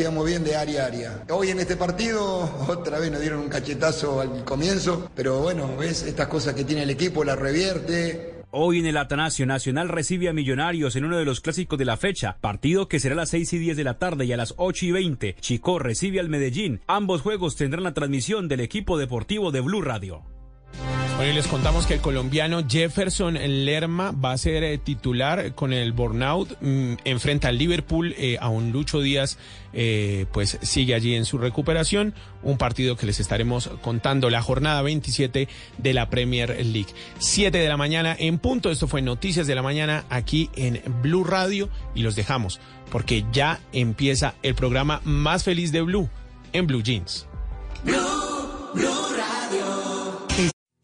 Quedamos bien de área a área. Hoy en este partido, otra vez nos dieron un cachetazo al comienzo, pero bueno, ves estas cosas que tiene el equipo, la revierte. Hoy en el Atanasio Nacional recibe a Millonarios en uno de los clásicos de la fecha, partido que será a las 6 y 10 de la tarde y a las 8 y 20. Chico recibe al Medellín. Ambos juegos tendrán la transmisión del equipo deportivo de Blue Radio. Hoy les contamos que el colombiano Jefferson Lerma va a ser eh, titular con el burnout. Mm, enfrenta al Liverpool. Eh, a un Lucho Díaz, eh, pues sigue allí en su recuperación. Un partido que les estaremos contando la jornada 27 de la Premier League. 7 de la mañana en punto. Esto fue Noticias de la Mañana aquí en Blue Radio. Y los dejamos porque ya empieza el programa más feliz de Blue en Blue Jeans. Blue, Blue Radio.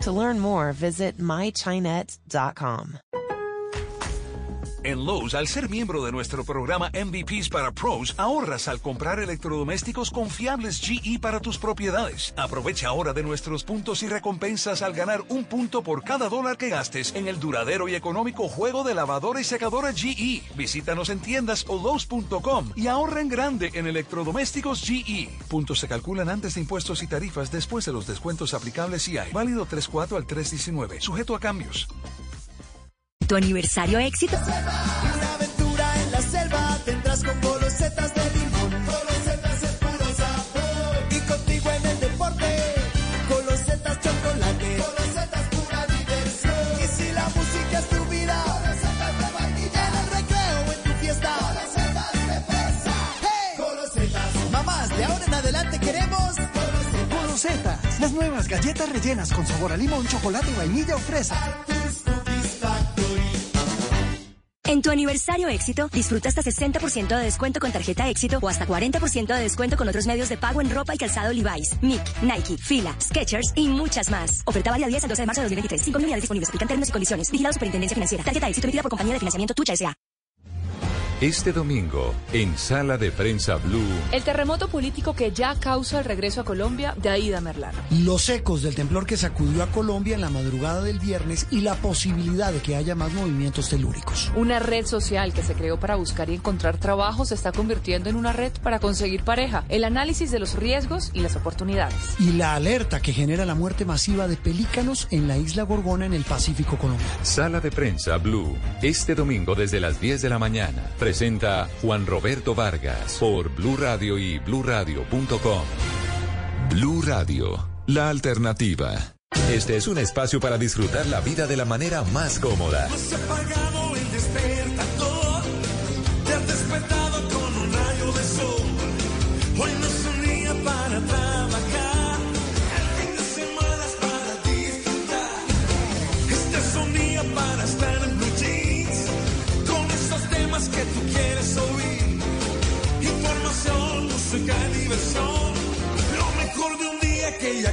To learn more, visit mychinet.com. En Lowe's, al ser miembro de nuestro programa MVPs para Pros, ahorras al comprar electrodomésticos confiables GE para tus propiedades. Aprovecha ahora de nuestros puntos y recompensas al ganar un punto por cada dólar que gastes en el duradero y económico juego de lavadora y secadora GE. Visítanos en tiendas o Lowe's.com y ahorra en grande en electrodomésticos GE. Puntos se calculan antes de impuestos y tarifas después de los descuentos aplicables y hay. Válido 3.4 al 3.19. Sujeto a cambios. ¿Tu aniversario éxito? Una aventura en la selva tendrás con golosetas de limón. Golosetas es puro sabor. Y contigo en el deporte, golosetas chocolate. Golosetas pura diversión. Y si la música es tu vida, golosetas de vainilla. En el recreo en tu fiesta, golosetas de fresa. ¡Hey! Golosetas. Mamás, de ahora en adelante queremos golosetas. Golosetas, las nuevas galletas rellenas con sabor a limón, chocolate, vainilla o fresa. En tu aniversario éxito, disfruta hasta 60% de descuento con tarjeta éxito o hasta 40% de descuento con otros medios de pago en ropa y calzado Levi's, Mick, Nike, Fila, Skechers y muchas más. Oferta válida 10 al 12 de marzo de 2023. 5 unidades disponibles. Aplican términos y condiciones. Vigilado Superintendencia Financiera. Tarjeta éxito emitida por compañía de financiamiento Tucha S.A. Este domingo, en Sala de Prensa Blue. El terremoto político que ya causa el regreso a Colombia de Aida Merlano. Los ecos del temblor que sacudió a Colombia en la madrugada del viernes y la posibilidad de que haya más movimientos telúricos. Una red social que se creó para buscar y encontrar trabajo se está convirtiendo en una red para conseguir pareja. El análisis de los riesgos y las oportunidades. Y la alerta que genera la muerte masiva de pelícanos en la isla Gorgona en el Pacífico colombiano. Sala de Prensa Blue. Este domingo desde las 10 de la mañana presenta Juan Roberto Vargas por Blue Radio y bluradio.com. Blue Radio, la alternativa. Este es un espacio para disfrutar la vida de la manera más cómoda. Que tú quieres oír. Información, música diversión, lo mejor de un día que ya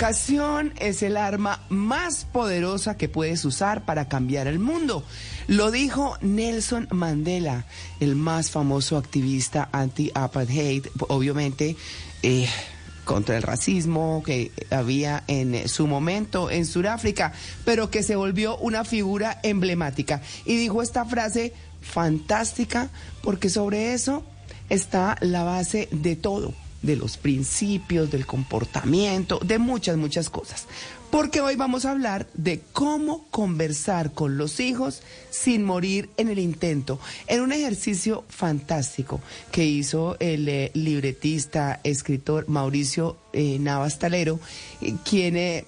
educación es el arma más poderosa que puedes usar para cambiar el mundo. Lo dijo Nelson Mandela, el más famoso activista anti-apartheid, obviamente eh, contra el racismo que había en su momento en Sudáfrica, pero que se volvió una figura emblemática. Y dijo esta frase fantástica porque sobre eso está la base de todo de los principios, del comportamiento, de muchas, muchas cosas. Porque hoy vamos a hablar de cómo conversar con los hijos sin morir en el intento, en un ejercicio fantástico que hizo el eh, libretista, escritor Mauricio eh, Navas Talero, eh, quien eh,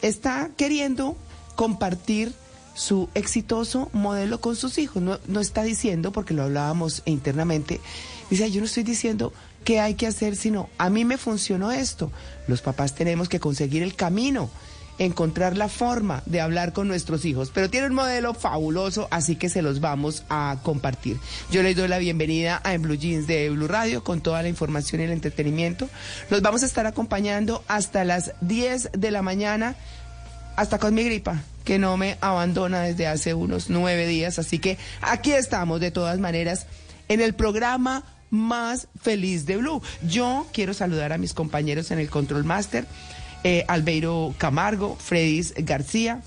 está queriendo compartir su exitoso modelo con sus hijos. No, no está diciendo, porque lo hablábamos internamente, dice, yo no estoy diciendo qué hay que hacer, sino a mí me funcionó esto. Los papás tenemos que conseguir el camino, encontrar la forma de hablar con nuestros hijos. Pero tiene un modelo fabuloso, así que se los vamos a compartir. Yo les doy la bienvenida a En Blue Jeans de Blue Radio con toda la información y el entretenimiento. Los vamos a estar acompañando hasta las 10 de la mañana, hasta con mi gripa que no me abandona desde hace unos nueve días. Así que aquí estamos de todas maneras en el programa más feliz de Blue. Yo quiero saludar a mis compañeros en el Control Master, eh, Albeiro Camargo, Fredis García,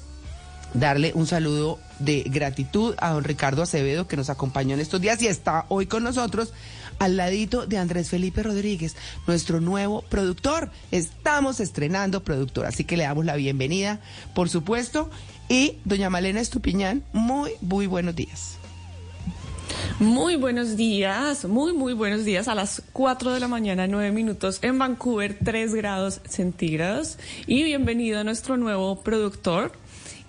darle un saludo de gratitud a don Ricardo Acevedo que nos acompañó en estos días y está hoy con nosotros al ladito de Andrés Felipe Rodríguez, nuestro nuevo productor. Estamos estrenando productor, así que le damos la bienvenida, por supuesto. Y doña Malena Estupiñán, muy, muy buenos días. Muy buenos días, muy, muy buenos días. A las 4 de la mañana, 9 minutos en Vancouver, 3 grados centígrados. Y bienvenido a nuestro nuevo productor.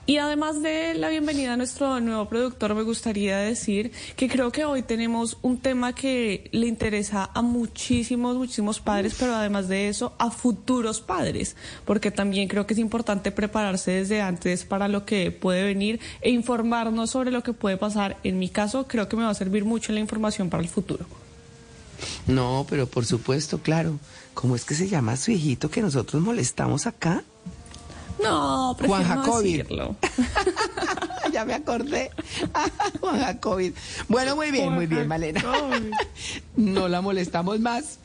Y además de la bienvenida a nuestro nuevo productor, me gustaría decir que creo que hoy tenemos un tema que le interesa a muchísimos, muchísimos padres, pero además de eso, a futuros padres, porque también creo que es importante prepararse desde antes para lo que puede venir e informarnos sobre lo que puede pasar. En mi caso, creo que me va a servir mucho la información para el futuro. No, pero por supuesto, claro. ¿Cómo es que se llama su hijito que nosotros molestamos acá? No, Juan no Jacobi. decirlo. ya me acordé. Juan Jacobi. Bueno, muy bien, muy bien, Malena. No la molestamos más.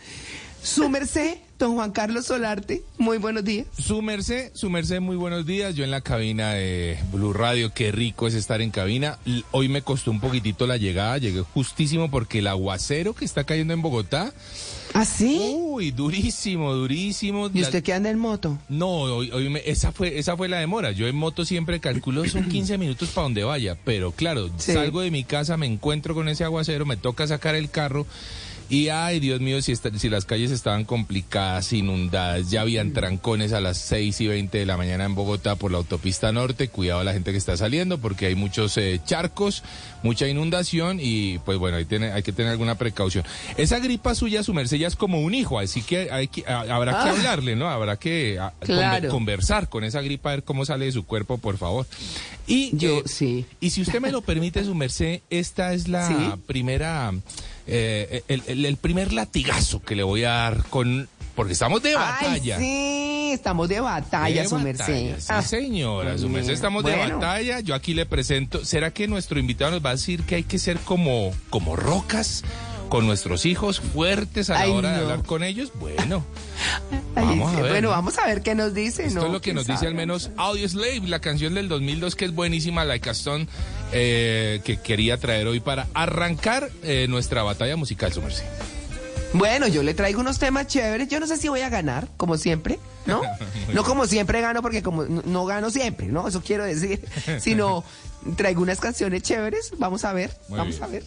Su merced, don Juan Carlos Solarte, muy buenos días. Su merced, su merced, muy buenos días. Yo en la cabina de Blue Radio, qué rico es estar en cabina. Hoy me costó un poquitito la llegada, llegué justísimo porque el aguacero que está cayendo en Bogotá. ¿Ah, sí? Uy, durísimo, durísimo. ¿Y usted qué anda en moto? No, hoy, hoy me- esa, fue, esa fue la demora. Yo en moto siempre calculo son 15 minutos para donde vaya, pero claro, Sí. salgo de mi casa, me encuentro con ese aguacero, me toca sacar el carro y ay, Dios mío, si, esta- si las calles estaban complicadas, inundadas, ya habían trancones a las 6 y 20 de la mañana en Bogotá por la autopista norte, cuidado a la gente que está saliendo porque hay muchos eh, charcos, mucha inundación y pues bueno, hay, tiene- hay que tener alguna precaución. Esa gripa suya, su merced, ya es como un hijo, así que, hay que- a- habrá que Ah. hablarle, ¿no? Habrá que a- Claro. conver- conversar con esa gripa, a ver cómo sale de su cuerpo, por favor. Y, Yo, eh, sí. y si usted me lo permite, su merced, esta es la Sí. primera, eh, el, el- el primer latigazo que le voy a dar con, porque estamos de batalla. Ay, sí, estamos de batalla, De su batalla, merced. Sí, Ah, señora, su merced, estamos de batalla. Yo aquí le presento. ¿Será que nuestro invitado nos va a decir que hay que ser como, como rocas con nuestros hijos, fuertes a la Ay, hora de hablar con ellos? Bueno, vamos a ver. Bueno, vamos a ver qué nos dice, esto ¿no? es lo que ¿Quién nos dice al menos Audio Slave, la canción del 2002 que es buenísima, Like a Stone, eh, que quería traer hoy para arrancar eh, nuestra batalla musical, su merced. Bueno, yo le traigo unos temas chéveres. Yo no sé si voy a ganar, como siempre, ¿no? No como siempre gano, porque como no, no gano siempre, ¿no? Eso quiero decir. Sino traigo unas canciones chéveres. Vamos a ver, Muy vamos bien. a ver.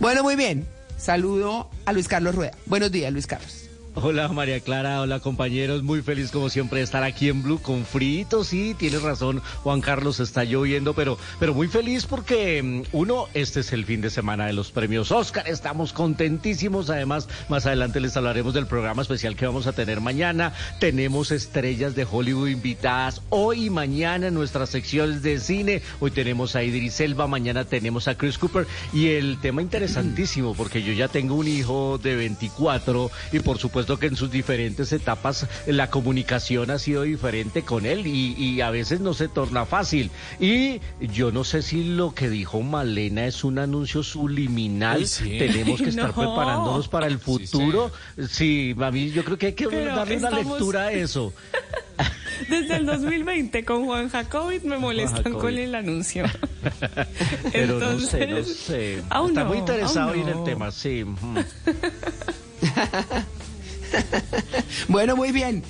Bueno, muy bien. Saludo a Luis Carlos Rueda. Buenos días, Luis Carlos. Hola María Clara, hola compañeros, muy feliz como siempre de estar aquí en Blue con frito, sí, tienes razón, Juan Carlos está lloviendo, pero, pero muy feliz porque mm, uno, este es el fin de semana de los premios Oscar, estamos contentísimos, además más adelante les hablaremos del programa especial que vamos a tener mañana, tenemos estrellas de Hollywood invitadas hoy y mañana en nuestras secciones de cine, hoy tenemos a Idris Elba, mañana tenemos a Chris Cooper. Y el tema interesantísimo porque yo ya tengo un hijo de 24 y por supuesto cierto que en sus diferentes etapas la comunicación ha sido diferente con él y, y a veces no se torna fácil. Y yo no sé si lo que dijo Malena es un anuncio subliminal. Sí. Tenemos que estar No. preparándonos para el futuro. Sí, mami, yo creo que hay que Pero darle una estamos- lectura a eso. Desde el 2020 con Juan Jacobit me molestan Jacobit. con el anuncio. Pero no sé, no Entonces, sé. Está no, muy interesado en el tema, sí. Bueno, muy bien.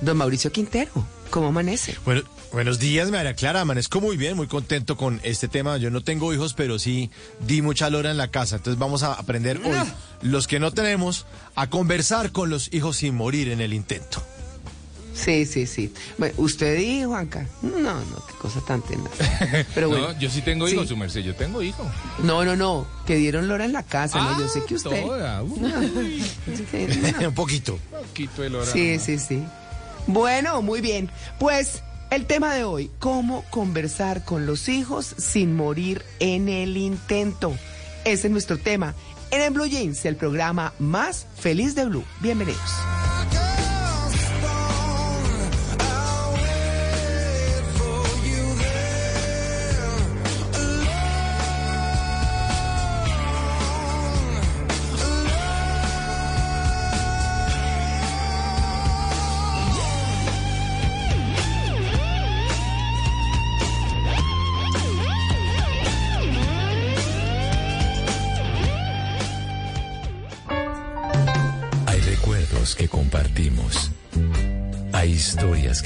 Don Mauricio Quintero, ¿cómo amanece? Bueno, buenos días, María Clara. Amanezco muy bien, muy contento con este tema. Yo no tengo hijos, pero sí di mucha lora en la casa. Entonces vamos a aprender hoy, los que no tenemos, a conversar con los hijos sin morir en el intento. Sí, sí, sí. Bueno, ¿Usted y Juanca? No, no, qué cosa tan tenaz. Pero bueno. No, yo sí tengo Sí. hijos, su merced, yo tengo hijos. No, no, no, que dieron lora en la casa, ¿no? Yo sé que usted... Toda, Sí, no. Un poquito. poquito de lora. Sí, sí, sí. Bueno, muy bien. Pues el tema de hoy, cómo conversar con los hijos sin morir en el intento. Ese es nuestro tema en el Blue Jeans, el programa más feliz de Blue. Bienvenidos.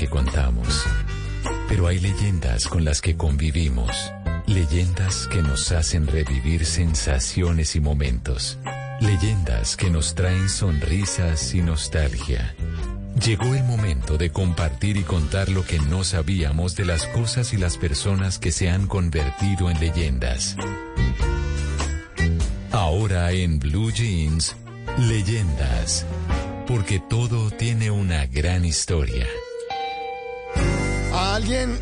Contamos. Pero hay leyendas con las que convivimos. Leyendas que nos hacen revivir sensaciones y momentos. Leyendas que nos traen sonrisas y nostalgia. Llegó el momento de compartir y contar lo que no sabíamos de las cosas y las personas que se han convertido en leyendas. Ahora en Blue Jeans, leyendas. Porque todo tiene una gran historia. ¿A alguien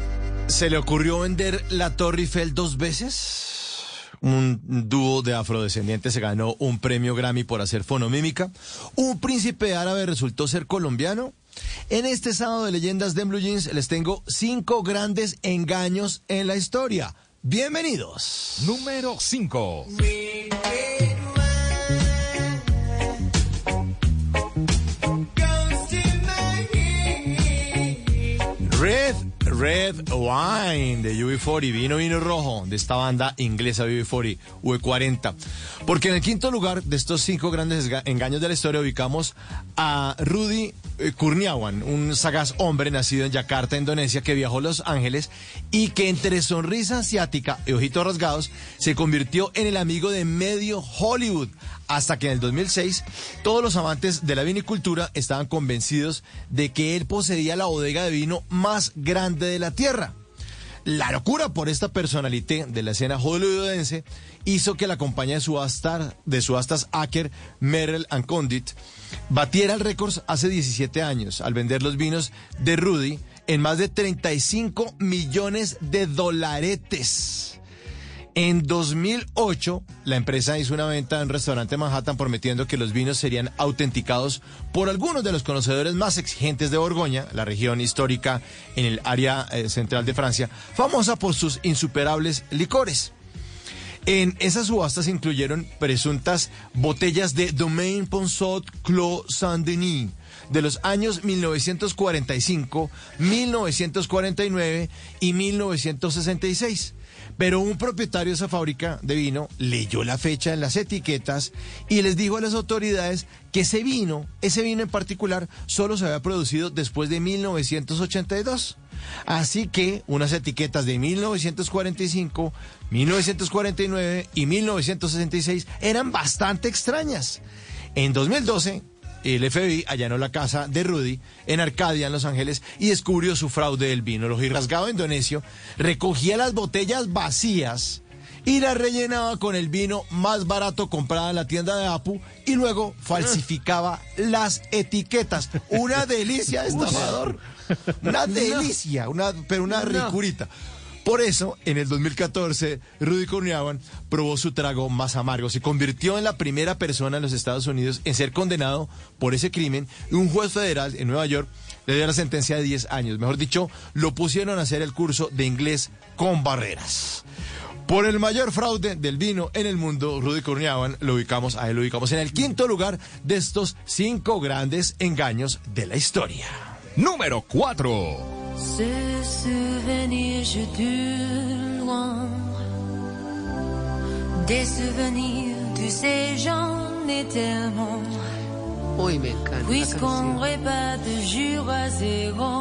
se le ocurrió vender la Torre Eiffel dos veces? Un dúo de afrodescendientes se ganó un premio Grammy por hacer fonomímica. Un príncipe árabe resultó ser colombiano. En este sábado de leyendas de Blue Jeans les tengo cinco grandes engaños en la historia. Bienvenidos. Número 5. Red, Red Wine de UB40, vino, vino rojo de esta banda inglesa UB40, V40. Porque en el quinto lugar de estos cinco grandes engaños de la historia ubicamos a Rudy eh, Kurniawan, un sagaz hombre nacido en Yakarta, Indonesia, que viajó a Los Ángeles y que entre sonrisa asiática y ojitos rasgados se convirtió en el amigo de medio Hollywood. Hasta que en el 2006 todos los amantes de la vinicultura estaban convencidos de que él poseía la bodega de vino más grande de la tierra. La locura por esta personalité de la escena hollywoodense hizo que la compañía de, subastar, de subastas Acker, Merrill and Condit batiera el récord hace 17 años al vender los vinos de Rudy en más de 35 millones de dolaretes. En 2008, la empresa hizo una venta en un restaurante en Manhattan prometiendo que los vinos serían autenticados por algunos de los conocedores más exigentes de Borgoña, la región histórica en el área eh, central de Francia, famosa por sus insuperables licores. En esas subastas incluyeron presuntas botellas de Domaine Ponsot Clos Saint-Denis de los años 1945, 1949 y 1966. Pero un propietario de esa fábrica de vino leyó la fecha en las etiquetas y les dijo a las autoridades que ese vino, ese vino en particular, solo se había producido después de 1982. Así que unas etiquetas de 1945, 1949 y 1966 eran bastante extrañas. En 2012, el FBI allanó la casa de Rudy en Arcadia, en Los Ángeles, y descubrió su fraude del vino. El ojirrasgado indonesio recogía las botellas vacías y las rellenaba con el vino más barato comprado en la tienda de Apu y luego falsificaba las etiquetas. Una delicia de estafador. Una delicia, una, pero una ricurita. Por eso, en el 2014, Rudy Kurniawan probó su trago más amargo. Se convirtió en la primera persona en los Estados Unidos en ser condenado por ese crimen y un juez federal en Nueva York le dio la sentencia de 10 años. Mejor dicho, lo pusieron a hacer el curso de inglés con barreras. Por el mayor fraude del vino en el mundo, Rudy Kurniawan lo ubicamos, a él lo ubicamos en el quinto lugar de estos cinco grandes engaños de la historia. Número 4. Ce souvenir, je dure loin. Des souvenirs, tu sais, j'en ai tellement. Uy, me encanta. esa Puisqu'on canción. répète de jour à zéro,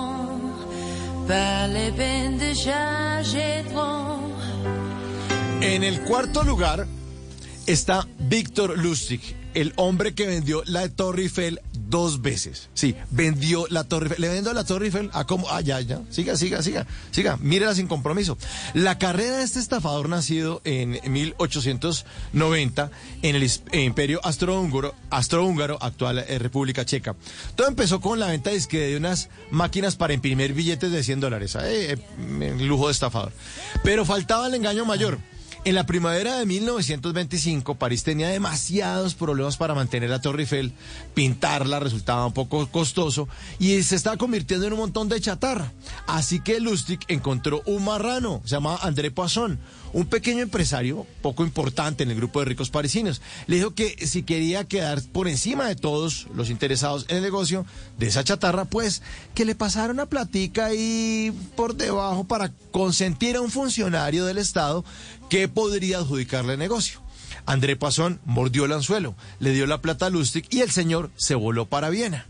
par les peines de charger trop. En el cuarto lugar está Víctor Lustig, el hombre que vendió la Torre Eiffel dos veces. Sí, vendió la Torre Eiffel. Le vendió la Torre Eiffel a como. Ah, ya, ya. Siga, siga, siga. Siga. Mírela sin compromiso. La carrera de este estafador nacido en 1890 en el imperio astrohúngaro, astrohúngaro actual eh, República Checa. Todo empezó con la venta de unas máquinas para imprimir billetes de 100 dólares. Eh, lujo de estafador. Pero faltaba el engaño mayor. En la primavera de 1925, París tenía demasiados problemas para mantener la Torre Eiffel. Pintarla resultaba un poco costoso y se estaba convirtiendo en un montón de chatarra. Así que Lustig encontró un marrano, se llamaba André Poisson, un pequeño empresario poco importante en el grupo de ricos parisinos. Le dijo que si quería quedar por encima de todos los interesados en el negocio de esa chatarra, pues que le pasara una platica ahí por debajo para consentir a un funcionario del Estado que podría adjudicarle negocio. André Poisson mordió el anzuelo, le dio la plata a Lustig y el señor se voló para Viena.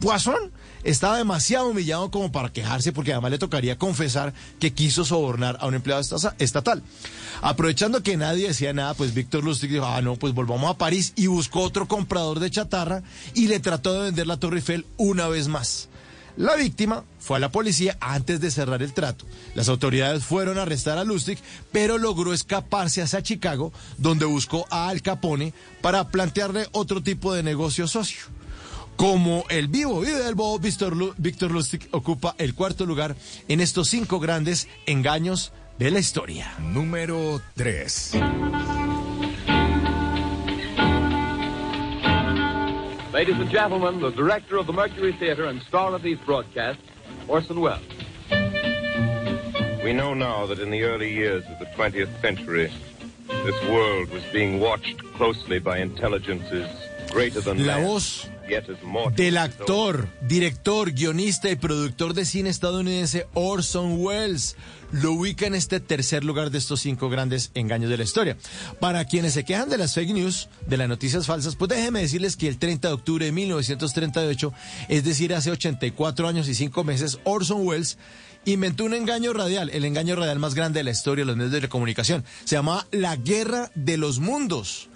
Poisson estaba demasiado humillado como para quejarse porque además le tocaría confesar que quiso sobornar a un empleado esta- estatal. Aprovechando que nadie decía nada, pues Víctor Lustig dijo, ah, no, pues volvamos a París y buscó otro comprador de chatarra y le trató de vender la Torre Eiffel una vez más. La víctima fue a la policía antes de cerrar el trato. Las autoridades fueron a arrestar a Lustig, pero logró escaparse hacia Chicago, donde buscó a Al Capone para plantearle otro tipo de negocio socio. Como el vivo vive del bobo, Víctor, Lu- Víctor Lustig ocupa el cuarto lugar en estos cinco grandes engaños de la historia. Número 3. Ladies and gentlemen, the director of the Mercury Theater and star of these broadcasts, Orson Welles. We know now that in the early years of the 20th century, this world was being watched closely by intelligences greater than La man, voz yet as mortal. Del actor, director, guionista y productor de cine estadounidense Orson Welles. Lo ubica en este tercer lugar de estos cinco grandes engaños de la historia. Para quienes se quejan de las fake news, de las noticias falsas, pues déjenme decirles que el 30 de octubre de 1938, es decir, hace 84 años y 5 meses, Orson Welles inventó un engaño radial, el engaño radial más grande de la historia de los medios de comunicación. Se llamaba La Guerra de los Mundos.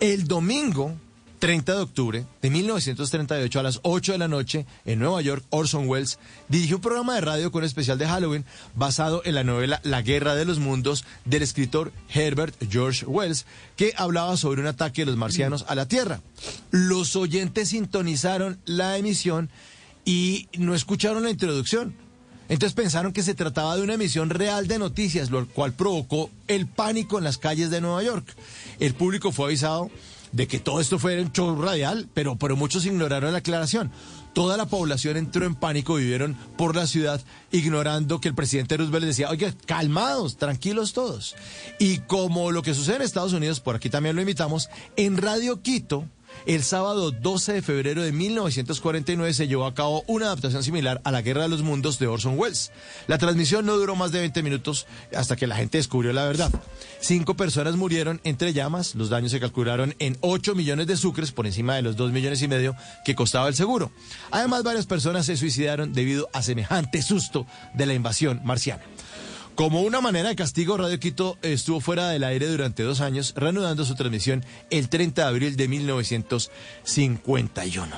El domingo 30 de octubre de 1938 a las 8 de la noche en Nueva York, Orson Welles dirigió un programa de radio con un especial de Halloween basado en la novela La Guerra de los Mundos del escritor Herbert George Wells, que hablaba sobre un ataque de los marcianos a la Tierra. Los oyentes sintonizaron la emisión y no escucharon la introducción. Entonces pensaron que se trataba de una emisión real de noticias, lo cual provocó el pánico en las calles de Nueva York. El público fue avisado de que todo esto fue un show radial, pero, pero muchos ignoraron la aclaración. Toda la población entró en pánico, vivieron por la ciudad, ignorando que el presidente Roosevelt decía, oye, calmados, tranquilos todos. Y como lo que sucede en Estados Unidos, por aquí también lo invitamos, en Radio Quito, el sábado 12 de febrero de 1949 se llevó a cabo una adaptación similar a La Guerra de los Mundos de Orson Welles. La transmisión no duró más de 20 minutos hasta que la gente descubrió la verdad. Cinco personas murieron entre llamas, los daños se calcularon en 8 millones de sucres por encima de los 2 millones y medio que costaba el seguro. Además, varias personas se suicidaron debido a semejante susto de la invasión marciana. Como una manera de castigo, Radio Quito estuvo fuera del aire durante dos años, reanudando su transmisión el 30 de abril de 1951.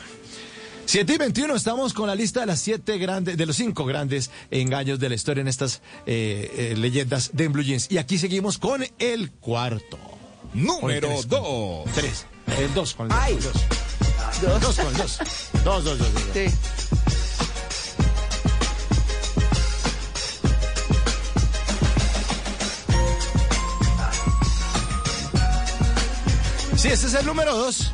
7 y 21, estamos con la lista de las siete grandes, de los cinco grandes engaños de la historia en estas eh, eh, leyendas de Blue Jeans. Y aquí seguimos con el cuarto. Número 2. 3. El 2 con el 2. Dos. Dos. dos. con el 2. 2, 2, 2. Sí. Este es el número dos.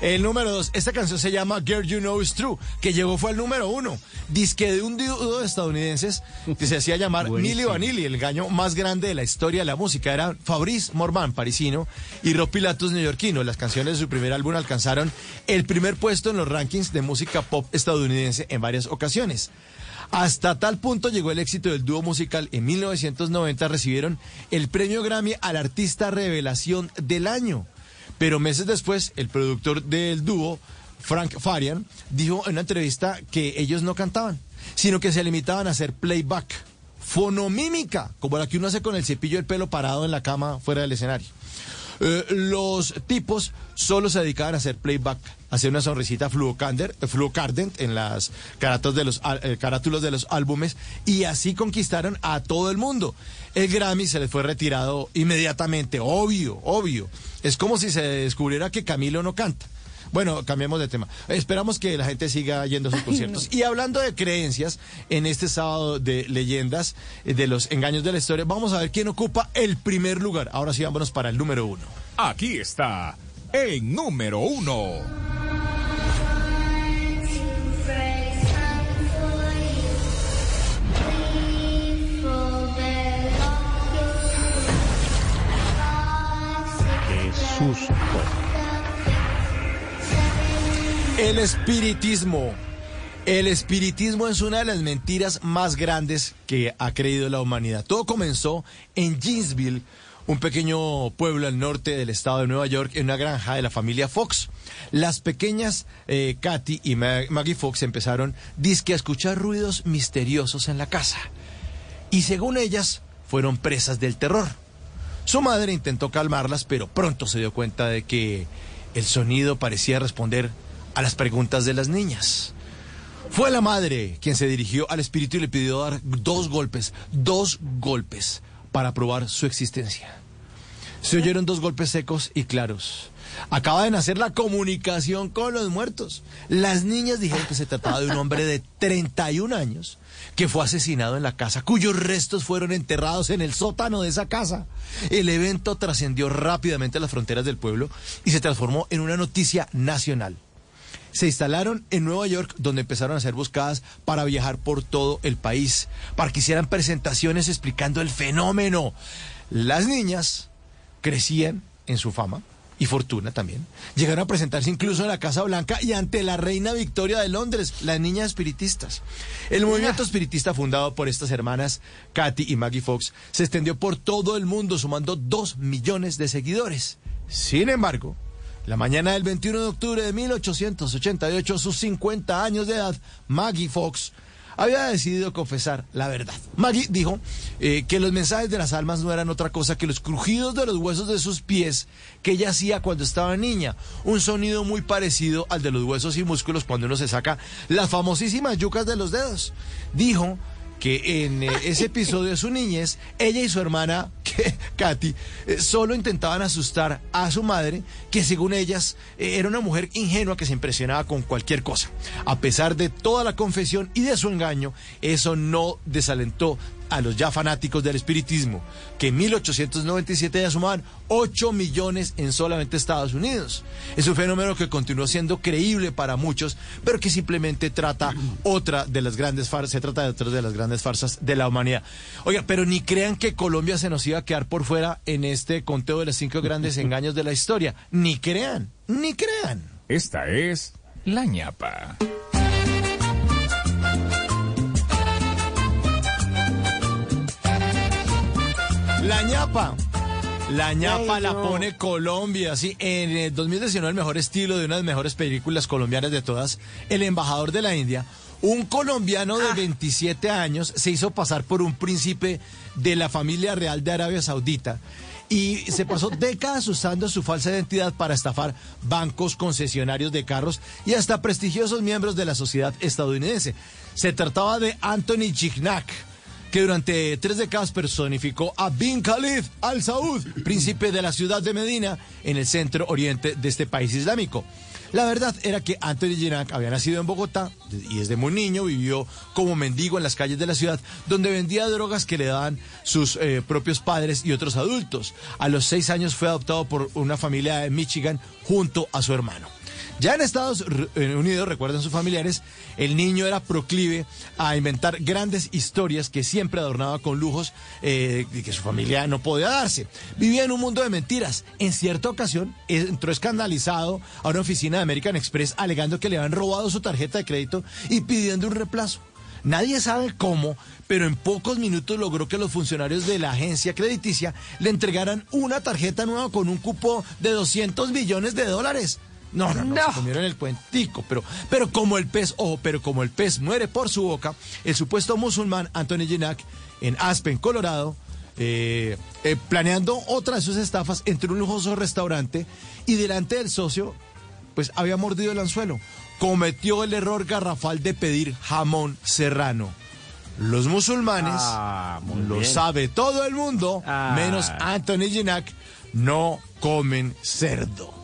El número dos, esta canción se llama Girl You Know It's True, que llegó fue al número uno. Disque de un dúo de estadounidenses que se hacía llamar Milli Vanilli, el gaño más grande de la historia de la música. Era Fabrice Morvan, parisino, y Rob Pilatus, neoyorquino. Las canciones de su primer álbum alcanzaron el primer puesto en los rankings de música pop estadounidense en varias ocasiones. Hasta tal punto llegó el éxito del dúo musical. En 1990 recibieron el premio Grammy al artista revelación del año. Pero meses después, el productor del dúo, Frank Farian, dijo en una entrevista que ellos no cantaban, sino que se limitaban a hacer playback, fonomímica, como la que uno hace con el cepillo del pelo parado en la cama fuera del escenario. Eh, los tipos solo se dedicaban a hacer playback, hacer una sonrisita fluocardent, fluocardent en las carátulas de los, eh, carátulas de los álbumes y así conquistaron a todo el mundo. El Grammy se les fue retirado inmediatamente, obvio, obvio. Es como si se descubriera que Camilo no canta. Bueno, cambiemos de tema. Esperamos que la gente siga yendo a sus conciertos. Y hablando de creencias, en este sábado de leyendas, eh, de los engaños de la historia, vamos a ver quién ocupa el primer lugar. Ahora sí, vámonos para el número uno. Aquí está, en número uno. Susto. El espiritismo. El espiritismo es una de las mentiras más grandes que ha creído la humanidad. Todo comenzó en Jeansville, un pequeño pueblo al norte del estado de Nueva York, en una granja de la familia Fox. Las pequeñas eh, Katy y Ma- Maggie Fox empezaron disque a escuchar ruidos misteriosos en la casa. Y según ellas, fueron presas del terror. Su madre intentó calmarlas, pero pronto se dio cuenta de que el sonido parecía responder a las preguntas de las niñas. Fue la madre quien se dirigió al espíritu y le pidió dar dos golpes, dos golpes, para probar su existencia. Se oyeron dos golpes secos y claros. Acaba de nacer la comunicación con los muertos. Las niñas dijeron que se trataba de un hombre de 31 años que fue asesinado en la casa, cuyos restos fueron enterrados en el sótano de esa casa. El evento trascendió rápidamente las fronteras del pueblo y se transformó en una noticia nacional se instalaron en Nueva York, donde empezaron a ser buscadas para viajar por todo el país, para que hicieran presentaciones explicando el fenómeno. Las niñas crecían en su fama y fortuna también. Llegaron a presentarse incluso en la Casa Blanca y ante la reina Victoria de Londres, las niñas espiritistas. El movimiento espiritista fundado por estas hermanas, Katy y Maggie Fox, se extendió por todo el mundo, sumando dos millones de seguidores. Sin embargo, la mañana del 21 de octubre de 1888, a sus 50 años de edad, Maggie Fox había decidido confesar la verdad. Maggie dijo eh, que los mensajes de las almas no eran otra cosa que los crujidos de los huesos de sus pies que ella hacía cuando estaba niña. Un sonido muy parecido al de los huesos y músculos cuando uno se saca las famosísimas yucas de los dedos. Dijo que en eh, ese episodio de su niñez, ella y su hermana, que, Katy, eh, solo intentaban asustar a su madre, que según ellas eh, era una mujer ingenua que se impresionaba con cualquier cosa. A pesar de toda la confesión y de su engaño, eso no desalentó a los ya fanáticos del espiritismo, que en 1897 ya sumaban 8 millones en solamente Estados Unidos. Es un fenómeno que continuó siendo creíble para muchos, pero que simplemente trata otra de las grandes farsas, se trata de otra de las grandes farsas de la humanidad. Oiga, pero ni crean que Colombia se nos iba a quedar por fuera en este conteo de los cinco grandes engaños de la historia. Ni crean, ni crean. Esta es La ñapa. La ñapa. La ñapa Ay, la no. pone Colombia, sí. En el 2019 el mejor estilo de una de las mejores películas colombianas de todas, El embajador de la India. Un colombiano de 27 años se hizo pasar por un príncipe de la familia real de Arabia Saudita y se pasó décadas usando su falsa identidad para estafar bancos, concesionarios de carros y hasta prestigiosos miembros de la sociedad estadounidense. Se trataba de Anthony Gignac que durante tres décadas personificó a Bin Khalid al Saud, príncipe de la ciudad de Medina, en el centro oriente de este país islámico. La verdad era que Anthony Ginac había nacido en Bogotá y desde muy niño vivió como mendigo en las calles de la ciudad, donde vendía drogas que le daban sus eh, propios padres y otros adultos. A los seis años fue adoptado por una familia de Michigan junto a su hermano. Ya en Estados Unidos, recuerdan sus familiares, el niño era proclive a inventar grandes historias que siempre adornaba con lujos eh, que su familia no podía darse. Vivía en un mundo de mentiras. En cierta ocasión entró escandalizado a una oficina de American Express alegando que le habían robado su tarjeta de crédito y pidiendo un reemplazo. Nadie sabe cómo, pero en pocos minutos logró que los funcionarios de la agencia crediticia le entregaran una tarjeta nueva con un cupo de 200 millones de dólares. No, no, no, se comieron el cuentico, pero, pero como el pez, ojo, pero como el pez muere por su boca, el supuesto musulmán Anthony Ginac en Aspen, Colorado, eh, eh, planeando otra de sus estafas, entre un lujoso restaurante y delante del socio, pues había mordido el anzuelo. Cometió el error garrafal de pedir jamón serrano. Los musulmanes, Ah, lo bien. sabe todo el mundo, Ah. menos Anthony Ginac, no comen cerdo.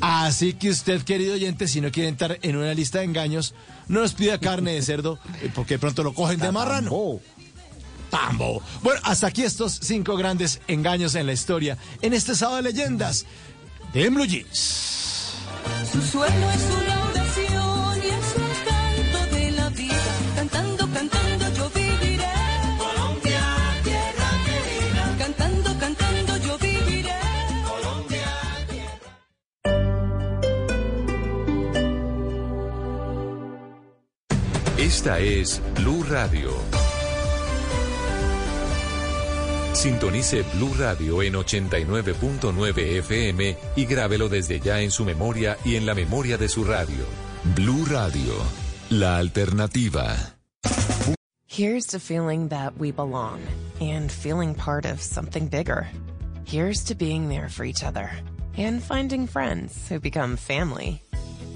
Así que usted, querido oyente, si no quiere entrar en una lista de engaños, no nos pida carne de cerdo, eh, porque de pronto lo cogen de marrano. Tambo. Bueno, hasta aquí estos cinco grandes engaños en la historia, en este sábado de leyendas de Blue Jeans. Su sueño es una Esta es Blue Radio. Sintonice Blue Radio en 89.9 FM y grábelo desde ya en su memoria y en la memoria de su radio. Blue Radio, la alternativa. Here's to feeling that we belong and feeling part of something bigger. Here's to being there for each other and finding friends who become family.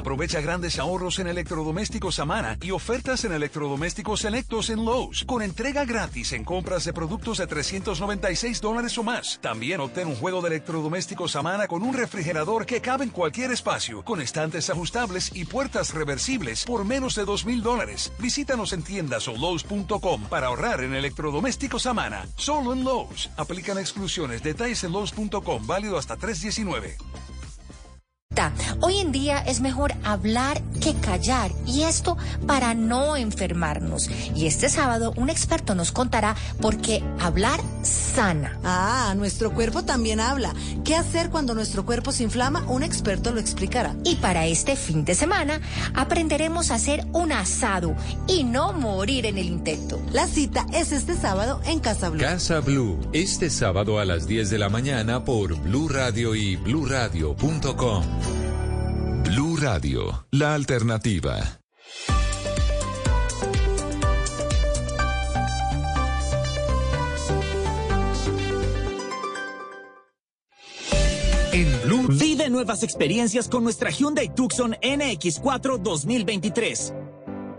Aprovecha grandes ahorros en electrodomésticos Samana y ofertas en electrodomésticos selectos en Lowe's con entrega gratis en compras de productos de 396 dólares o más. También obtén un juego de electrodomésticos Samana con un refrigerador que cabe en cualquier espacio, con estantes ajustables y puertas reversibles por menos de 2 mil dólares. Visítanos en tiendas o Lowe's.com para ahorrar en electrodomésticos Samana. Solo en Lowe's. Aplican exclusiones. Detalles en Lowe's.com. Válido hasta 319. Hoy en día es mejor hablar que callar y esto para no enfermarnos. Y este sábado un experto nos contará por qué hablar sana. Ah, nuestro cuerpo también habla. ¿Qué hacer cuando nuestro cuerpo se inflama? Un experto lo explicará. Y para este fin de semana aprenderemos a hacer un asado y no morir en el intento. La cita es este sábado en Casa Blue. Casa Blue, este sábado a las 10 de la mañana por Blue Radio y bluradio.com. Blue Radio, la alternativa. En Blue. Vive nuevas experiencias con nuestra Hyundai Tucson NX4 2023.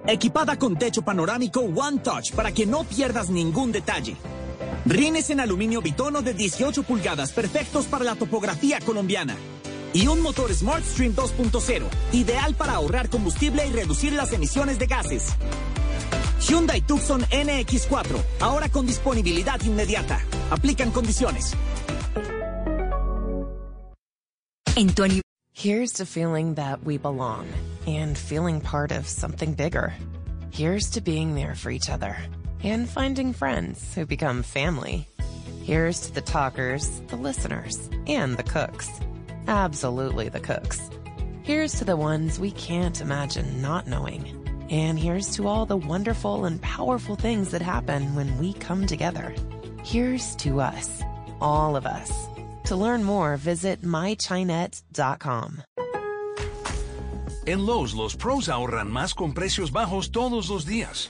Equipada con techo panorámico One Touch para que no pierdas ningún detalle. Rines en aluminio bitono de 18 pulgadas perfectos para la topografía colombiana. Y un motor SmartStream 2.0, ideal para ahorrar combustible y reducir las emisiones de gases. Hyundai Tucson NX4, ahora con disponibilidad inmediata. Aplican condiciones. In Here's to feeling that we belong and feeling part of something bigger. Here's to being there for each other and finding friends who become family. Here's to the talkers, the listeners, and the cooks. Absolutely the cooks. Here's to the ones we can't imagine not knowing. And here's to all the wonderful and powerful things that happen when we come together. Here's to us, all of us. To learn more, visit mychinet.com. En Lowe's, los pros ahorran más con precios bajos todos los días.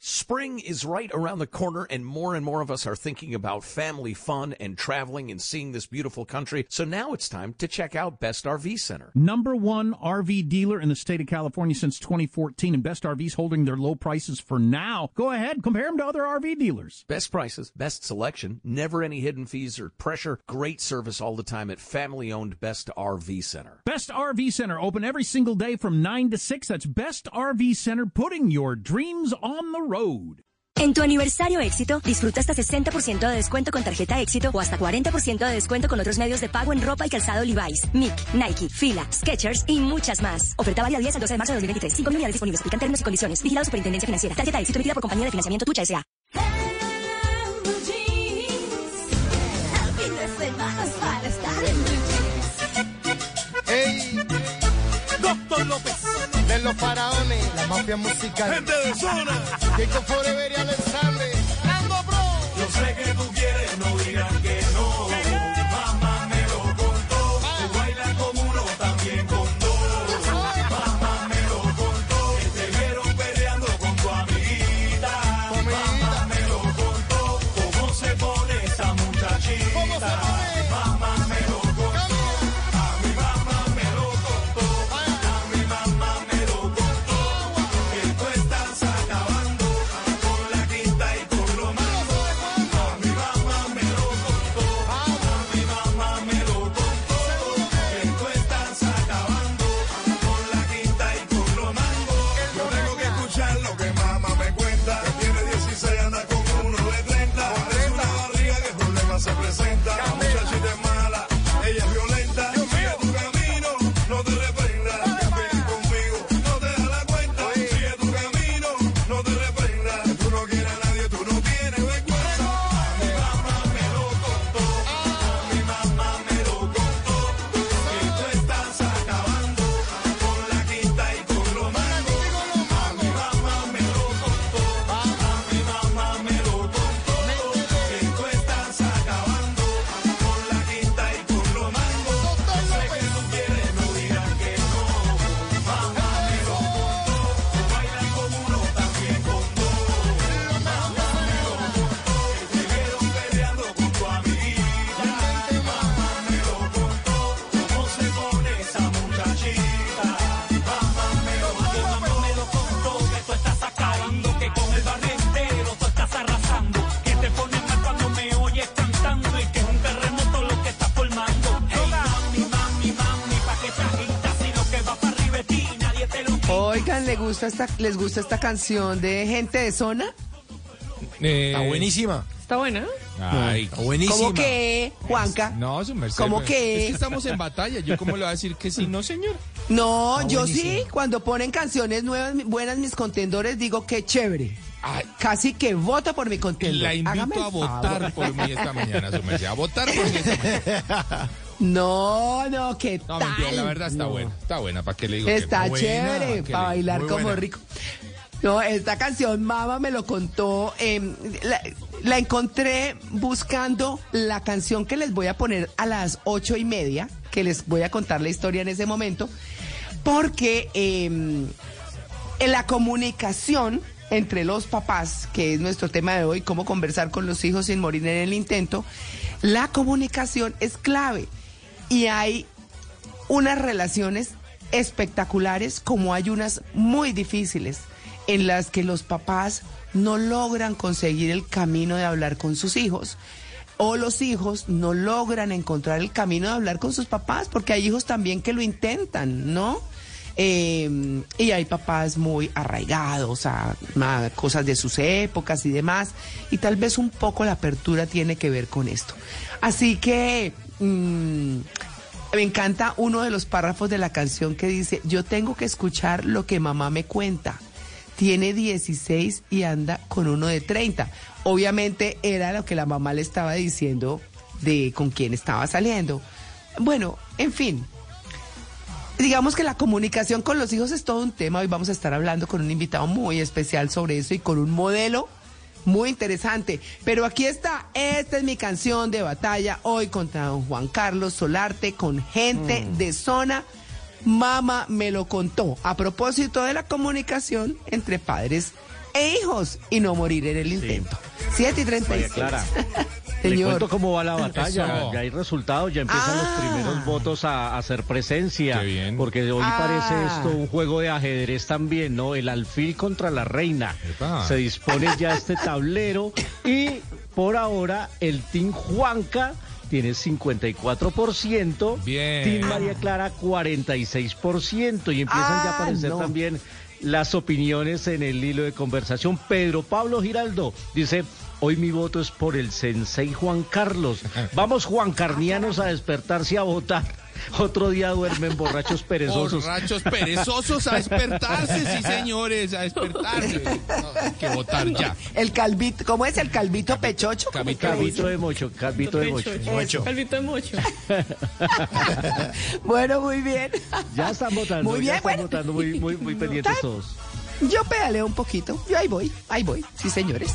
Spring is right around the corner, and more and more of us are thinking about family fun and traveling and seeing this beautiful country. So now it's time to check out Best RV Center. Number one RV dealer in the state of California since 2014, and Best RV's holding their low prices for now. Go ahead, compare them to other RV dealers. Best prices, best selection, never any hidden fees or pressure, great service all the time at family owned Best RV Center. Best RV Center open every single day from 9 to 6. That's Best RV Center, putting your dreams on the road. En tu aniversario éxito, disfruta hasta 60% de descuento con tarjeta éxito o hasta 40% de descuento con otros medios de pago en ropa y calzado Levi's, Mick, Nike, Fila, Skechers y muchas más. Oferta válida 10 al 12 de marzo de 2023. 5 unidades disponibles. Aplican términos y condiciones. Vigilado Superintendencia Financiera. Tarjeta éxito emitida por compañía de financiamiento Tucha S.A. ¡Ey! Doctor López. De los faraones, mafia musical. Gente de zona. Kiko Forever y Alexander. Gusta esta, ¿les gusta esta canción de Gente de Zona? Está buenísima. ¿Está buena? Ay, Está buenísima. ¿Cómo que, Juanca? No, su merced. ¿Cómo pues, que? Es que estamos en batalla. ¿Yo cómo le voy a decir que sí? No, señor. No, Está yo buenísimo. sí, cuando ponen canciones nuevas, buenas, mis contendores, digo que chévere. Casi que vota por mi contendor. La invito Hágame a votar favor. por mí esta mañana, su merced. A votar por mí esta mañana. No, no, ¿qué No, tal? mentira, la verdad está No. buena. Está buena, ¿para qué le digo que Está no? chévere, Buena, ¿pa' para bailar muy como buena. rico. No, esta canción, Mama me lo contó. eh, la, la encontré buscando la canción que les voy a poner a las ocho y media, que les voy a contar la historia en ese momento, porque eh, en la comunicación entre los papás, que es nuestro tema de hoy, cómo conversar con los hijos sin morir en el intento, la comunicación es clave y hay unas relaciones espectaculares como hay unas muy difíciles en las que los papás no logran conseguir el camino de hablar con sus hijos o los hijos no logran encontrar el camino de hablar con sus papás porque hay hijos también que lo intentan, ¿no? Eh, y hay papás muy arraigados a cosas de sus épocas y demás. Y tal vez un poco la apertura tiene que ver con esto. Así que mm, me encanta uno de los párrafos de la canción que dice, yo tengo que escuchar lo que mamá me cuenta. tiene 16 y anda con uno de 30. Obviamente era lo que la mamá le estaba diciendo de con quién estaba saliendo. Bueno, en fin. Digamos que la comunicación con los hijos es todo un tema. Hoy vamos a estar hablando con un invitado muy especial sobre eso y con un modelo muy interesante. Pero aquí está, esta es mi canción de batalla hoy contra don Juan Carlos Solarte con gente de zona. Mama me lo contó a propósito de la comunicación entre padres e hijos y no morir en el intento. 7 y 36. María Clara. Le Señor. cuento cómo va la batalla. Eso. Ya hay resultados, ya empiezan Ah. los primeros votos a, a hacer presencia. Porque hoy Ah. parece esto un juego de ajedrez también, ¿no? El alfil contra la reina. Se dispone ya este tablero y por ahora el Team Juanca tiene 54%. Bien. Team María Clara 46%. Y empiezan ya a Ah, aparecer no. también las opiniones en el hilo de conversación. Pedro Pablo Giraldo dice, hoy mi voto es por el sensei Juan Carlos. Vamos Juan Carnianos a despertarse y a votar. Otro día duermen borrachos perezosos. Borrachos perezosos a despertarse, sí señores, a despertarse. No, hay que votar ya. El calvito, ¿cómo es el calvito pechocho? ¿Cómo es que Calvito dice? de mocho, calvito de mocho. Calvito de mocho. Bueno, muy bien. Ya están votando, Muy ya bien, están bueno. votando muy, muy, muy pendientes todos. Yo pedaleo un poquito. Yo ahí voy, ahí voy. Sí, señores.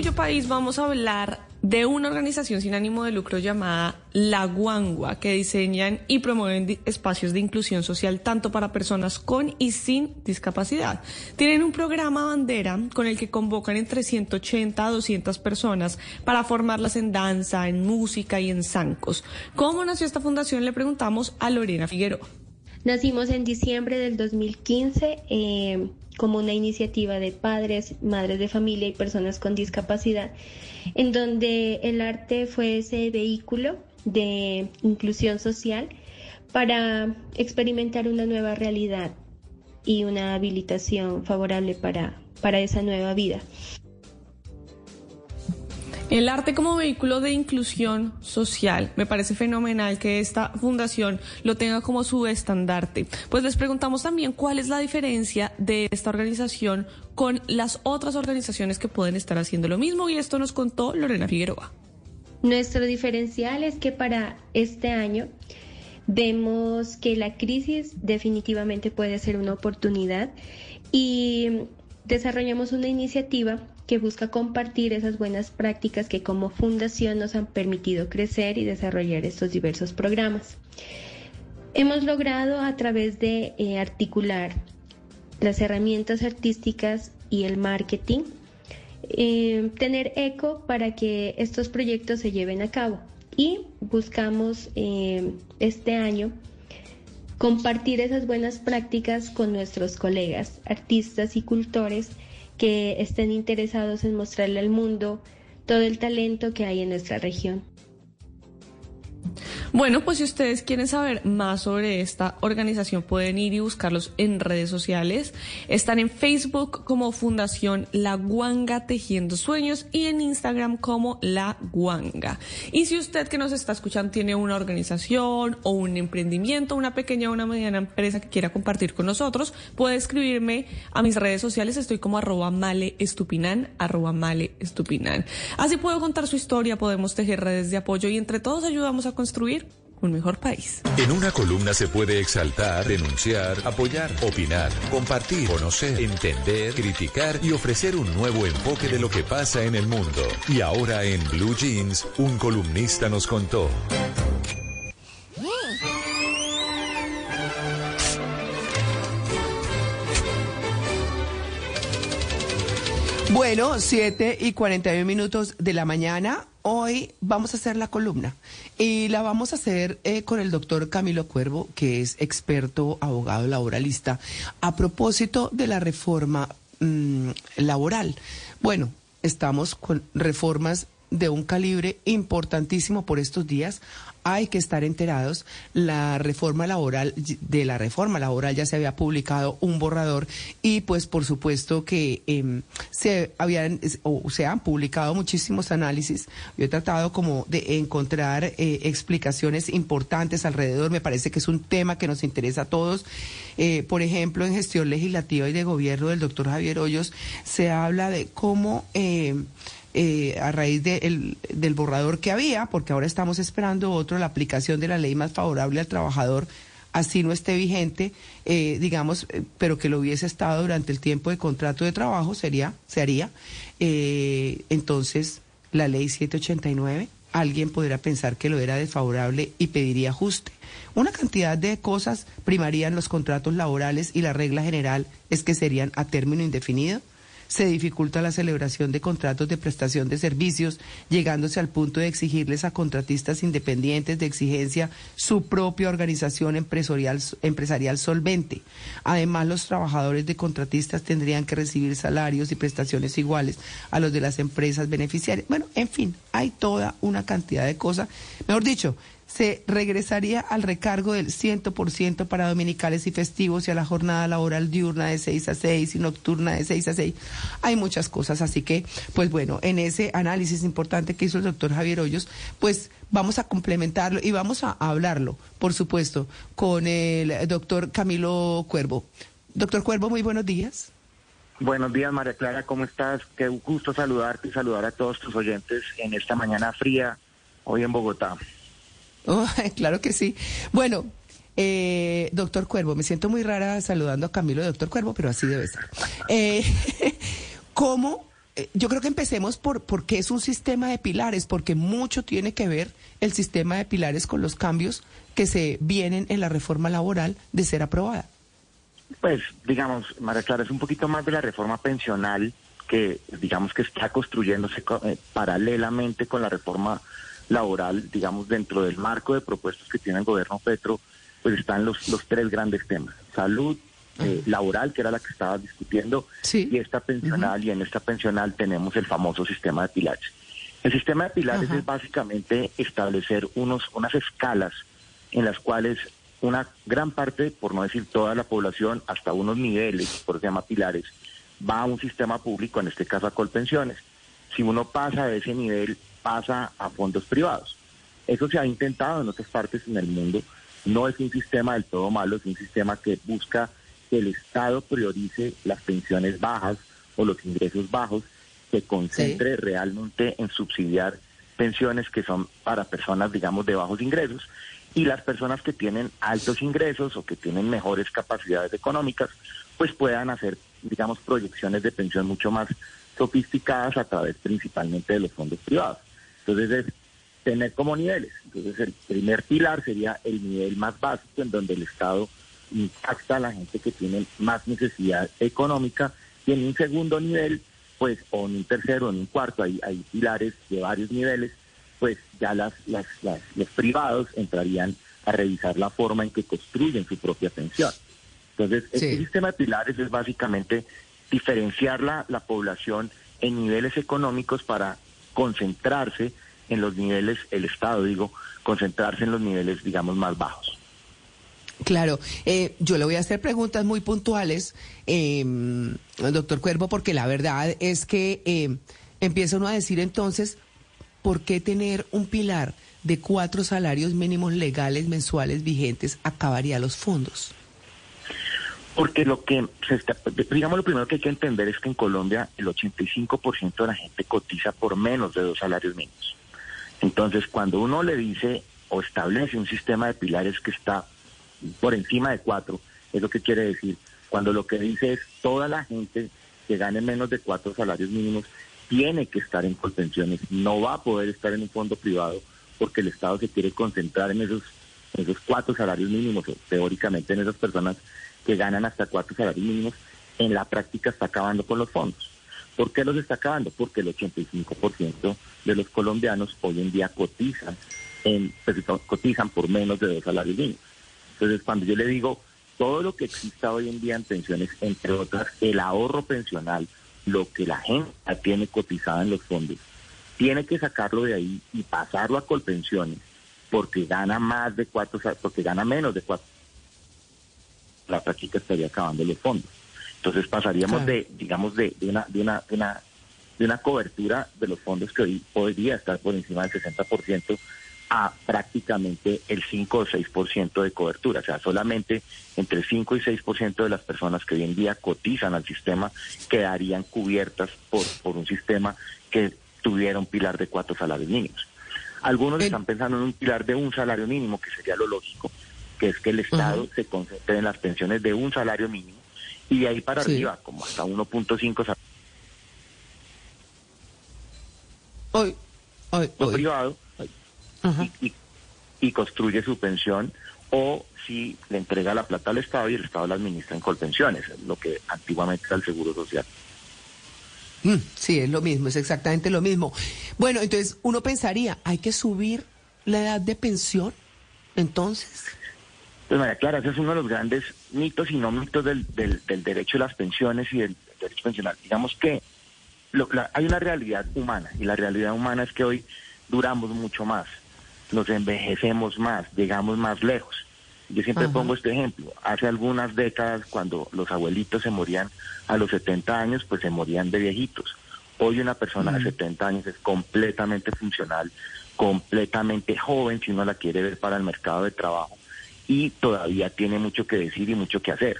Orgullo País vamos a hablar de una organización sin ánimo de lucro llamada La Guangua, que diseñan y promueven espacios de inclusión social tanto para personas con y sin discapacidad. Tienen un programa bandera con el que convocan entre 180 a 200 personas para formarlas en danza, en música y en zancos. ¿Cómo nació esta fundación? Le preguntamos a Lorena Figueroa. Nacimos en diciembre del 2015 eh, como una iniciativa de padres, madres de familia y personas con discapacidad, en donde el arte fue ese vehículo de inclusión social para experimentar una nueva realidad y una habilitación favorable para, para esa nueva vida. El arte como vehículo de inclusión social. Me parece fenomenal que esta fundación lo tenga como su estandarte. Pues les preguntamos también cuál es la diferencia de esta organización con las otras organizaciones que pueden estar haciendo lo mismo y esto nos contó Lorena Figueroa. Nuestro diferencial es que para este año vemos que la crisis definitivamente puede ser una oportunidad y desarrollamos una iniciativa que busca compartir esas buenas prácticas que como fundación nos han permitido crecer y desarrollar estos diversos programas. Hemos logrado a través de eh, articular las herramientas artísticas y el marketing eh, tener eco para que estos proyectos se lleven a cabo. Y buscamos eh, este año compartir esas buenas prácticas con nuestros colegas, artistas y cultores que estén interesados en mostrarle al mundo todo el talento que hay en nuestra región. Bueno, pues si ustedes quieren saber más sobre esta organización pueden ir y buscarlos en redes sociales. Están en Facebook como Fundación La Guanga Tejiendo Sueños y en Instagram como La Guanga. Y si usted que nos está escuchando tiene una organización o un emprendimiento, una pequeña o una mediana empresa que quiera compartir con nosotros, puede escribirme a mis redes sociales. Estoy como arroba male estupinan, arroba male estupinan. Así puedo contar su historia, podemos tejer redes de apoyo y entre todos ayudamos a construir un mejor país. En una columna se puede exaltar, denunciar, apoyar, opinar, compartir, conocer, entender, criticar y ofrecer un nuevo enfoque de lo que pasa en el mundo. Y ahora en Blue Jeans, un columnista nos contó. Bueno, 7 y 41 minutos de la mañana. Hoy vamos a hacer la columna y la vamos a hacer eh, con el doctor Camilo Cuervo, que es experto abogado laboralista, a propósito de la reforma mm, laboral. Bueno, estamos con reformas de un calibre importantísimo por estos días. Hay que estar enterados. La reforma laboral, de la reforma laboral ya se había publicado un borrador y pues por supuesto que em, se habían o se han publicado muchísimos análisis. Yo he tratado como de encontrar eh, explicaciones importantes alrededor. Me parece que es un tema que nos interesa a todos. Eh, por ejemplo, en gestión legislativa y de gobierno del doctor Javier Hoyos se habla de cómo em, eh, a raíz de el- del borrador que había, porque ahora estamos esperando otro, la aplicación de la ley más favorable al trabajador, así no esté vigente, eh, digamos, eh, pero que lo hubiese estado durante el tiempo de contrato de trabajo, sería, se haría. Eh, entonces, la ley 789, alguien podrá pensar que lo era desfavorable y pediría ajuste. Una cantidad de cosas primarían los contratos laborales y la regla general es que serían a término indefinido se dificulta la celebración de contratos de prestación de servicios, llegándose al punto de exigirles a contratistas independientes de exigencia su propia organización empresarial, empresarial solvente. Además, los trabajadores de contratistas tendrían que recibir salarios y prestaciones iguales a los de las empresas beneficiarias. Bueno, en fin, hay toda una cantidad de cosas. Mejor dicho, se regresaría al recargo del 100% para dominicales y festivos y a la jornada laboral diurna de 6 a 6 y nocturna de 6 a 6. Hay muchas cosas, así que, pues bueno, en ese análisis importante que hizo el doctor Javier Hoyos, pues vamos a complementarlo y vamos a hablarlo, por supuesto, con el doctor Camilo Cuervo. Doctor Cuervo, muy buenos días. Buenos días, María Clara, ¿cómo estás? Qué gusto saludarte y saludar a todos tus oyentes en esta mañana fría, hoy en Bogotá. Oh, claro que sí. Bueno, eh, doctor Cuervo, me siento muy rara saludando a Camilo doctor Cuervo, pero así debe ser. Eh, ¿Cómo? eh, Yo creo que empecemos por, por qué es un sistema de pilares, porque mucho tiene que ver el sistema de pilares con los cambios que se vienen en la reforma laboral de ser aprobada. Pues, digamos, María Clara, es un poquito más de la reforma pensional que, digamos, que está construyéndose co- eh, paralelamente con la reforma laboral, digamos, dentro del marco de propuestas que tiene el gobierno Petro, pues están los, los tres grandes temas. Salud, eh, laboral, que era la que estaba discutiendo, y esta pensional, y en esta pensional tenemos el famoso sistema de pilares. El sistema de pilares es básicamente establecer unos, unas escalas en las cuales una gran parte, por no decir toda la población, hasta unos niveles, por eso se llama pilares, va a un sistema público, en este caso a Colpensiones. Si uno pasa de ese nivel, pasa a fondos privados. Eso se ha intentado en otras partes en el mundo. No es un sistema del todo malo, es un sistema que busca que el Estado priorice las pensiones bajas o los ingresos bajos, que concentre realmente en subsidiar pensiones que son para personas, digamos, de bajos ingresos y las personas que tienen altos ingresos o que tienen mejores capacidades económicas, pues puedan hacer, digamos, proyecciones de pensión mucho más sofisticadas a través principalmente de los fondos privados. Entonces es tener como niveles. Entonces el primer pilar sería el nivel más básico en donde el Estado impacta a la gente que tiene más necesidad económica y en un segundo nivel, pues, o en un tercero, o en un cuarto, hay, hay pilares de varios niveles, pues ya las, las, las- los privados entrarían a revisar la forma en que construyen su propia pensión. Entonces, este sistema de pilares es básicamente diferenciar la, la población en niveles económicos para concentrarse en los niveles, el Estado digo, concentrarse en los niveles, digamos, más bajos. Claro, eh, yo le voy a hacer preguntas muy puntuales, eh, doctor Cuervo, porque la verdad es que eh, empieza uno a decir entonces, ¿por qué tener un pilar de cuatro salarios mínimos legales mensuales vigentes acabaría los fondos? Porque lo que se está, digamos, lo primero que hay que entender es que en Colombia el 85% de la gente cotiza por menos de dos salarios mínimos. Entonces, cuando uno le dice o establece un sistema de pilares que está por encima de cuatro, es lo que quiere decir. Cuando lo que dice es toda la gente que gane menos de cuatro salarios mínimos tiene que estar en colpensiones, no va a poder estar en un fondo privado porque el Estado se quiere concentrar en esos, en esos cuatro salarios mínimos, teóricamente en esas personas que ganan hasta cuatro salarios mínimos, en la práctica está acabando con los fondos. ¿Por qué los está acabando? Porque el 85% de los colombianos hoy en día cotizan, en, pues, cotizan por menos de dos salarios mínimos. Entonces, cuando yo le digo todo lo que exista hoy en día en pensiones, entre otras, el ahorro pensional lo que la gente tiene cotizada en los fondos, tiene que sacarlo de ahí y pasarlo a Colpensiones porque gana más de cuatro, porque gana menos de cuatro. La práctica estaría acabando los fondos. Entonces pasaríamos Claro. de, digamos, de, de una, de una, de una, de una cobertura de los fondos que hoy podría estar por encima del 60% a prácticamente el 5 o 6% de cobertura. O sea, solamente entre 5 y 6% de las personas que hoy en día cotizan al sistema quedarían cubiertas por, por un sistema que tuviera un pilar de cuatro salarios mínimos. Algunos están pensando en un pilar de un salario mínimo, que sería lo lógico, que es que el Estado se concentre en las pensiones de un salario mínimo y de ahí para Sí. arriba, como hasta 1.5 salarios Hoy, hoy, hoy. privado y, y- y construye su pensión o si le entrega la plata al Estado y el Estado la administra en colpensiones, lo que antiguamente era el Seguro Social. Mm, sí, es lo mismo, es exactamente lo mismo. Bueno, entonces uno pensaría, ¿hay que subir la edad de pensión? Entonces, Pues María Clara, ese es uno de los grandes mitos y no mitos del, del, del derecho a las pensiones y del, derecho pensional. Digamos que lo- la- hay una realidad humana y la realidad humana es que hoy duramos mucho más, nos envejecemos más, llegamos más lejos. Yo siempre Ajá. pongo este ejemplo. Hace algunas décadas, cuando los abuelitos se morían a los 70 años, pues se morían de viejitos. Hoy una persona de 70 años es completamente funcional, completamente joven, si uno la quiere ver para el mercado de trabajo, y todavía tiene mucho que decir y mucho que hacer.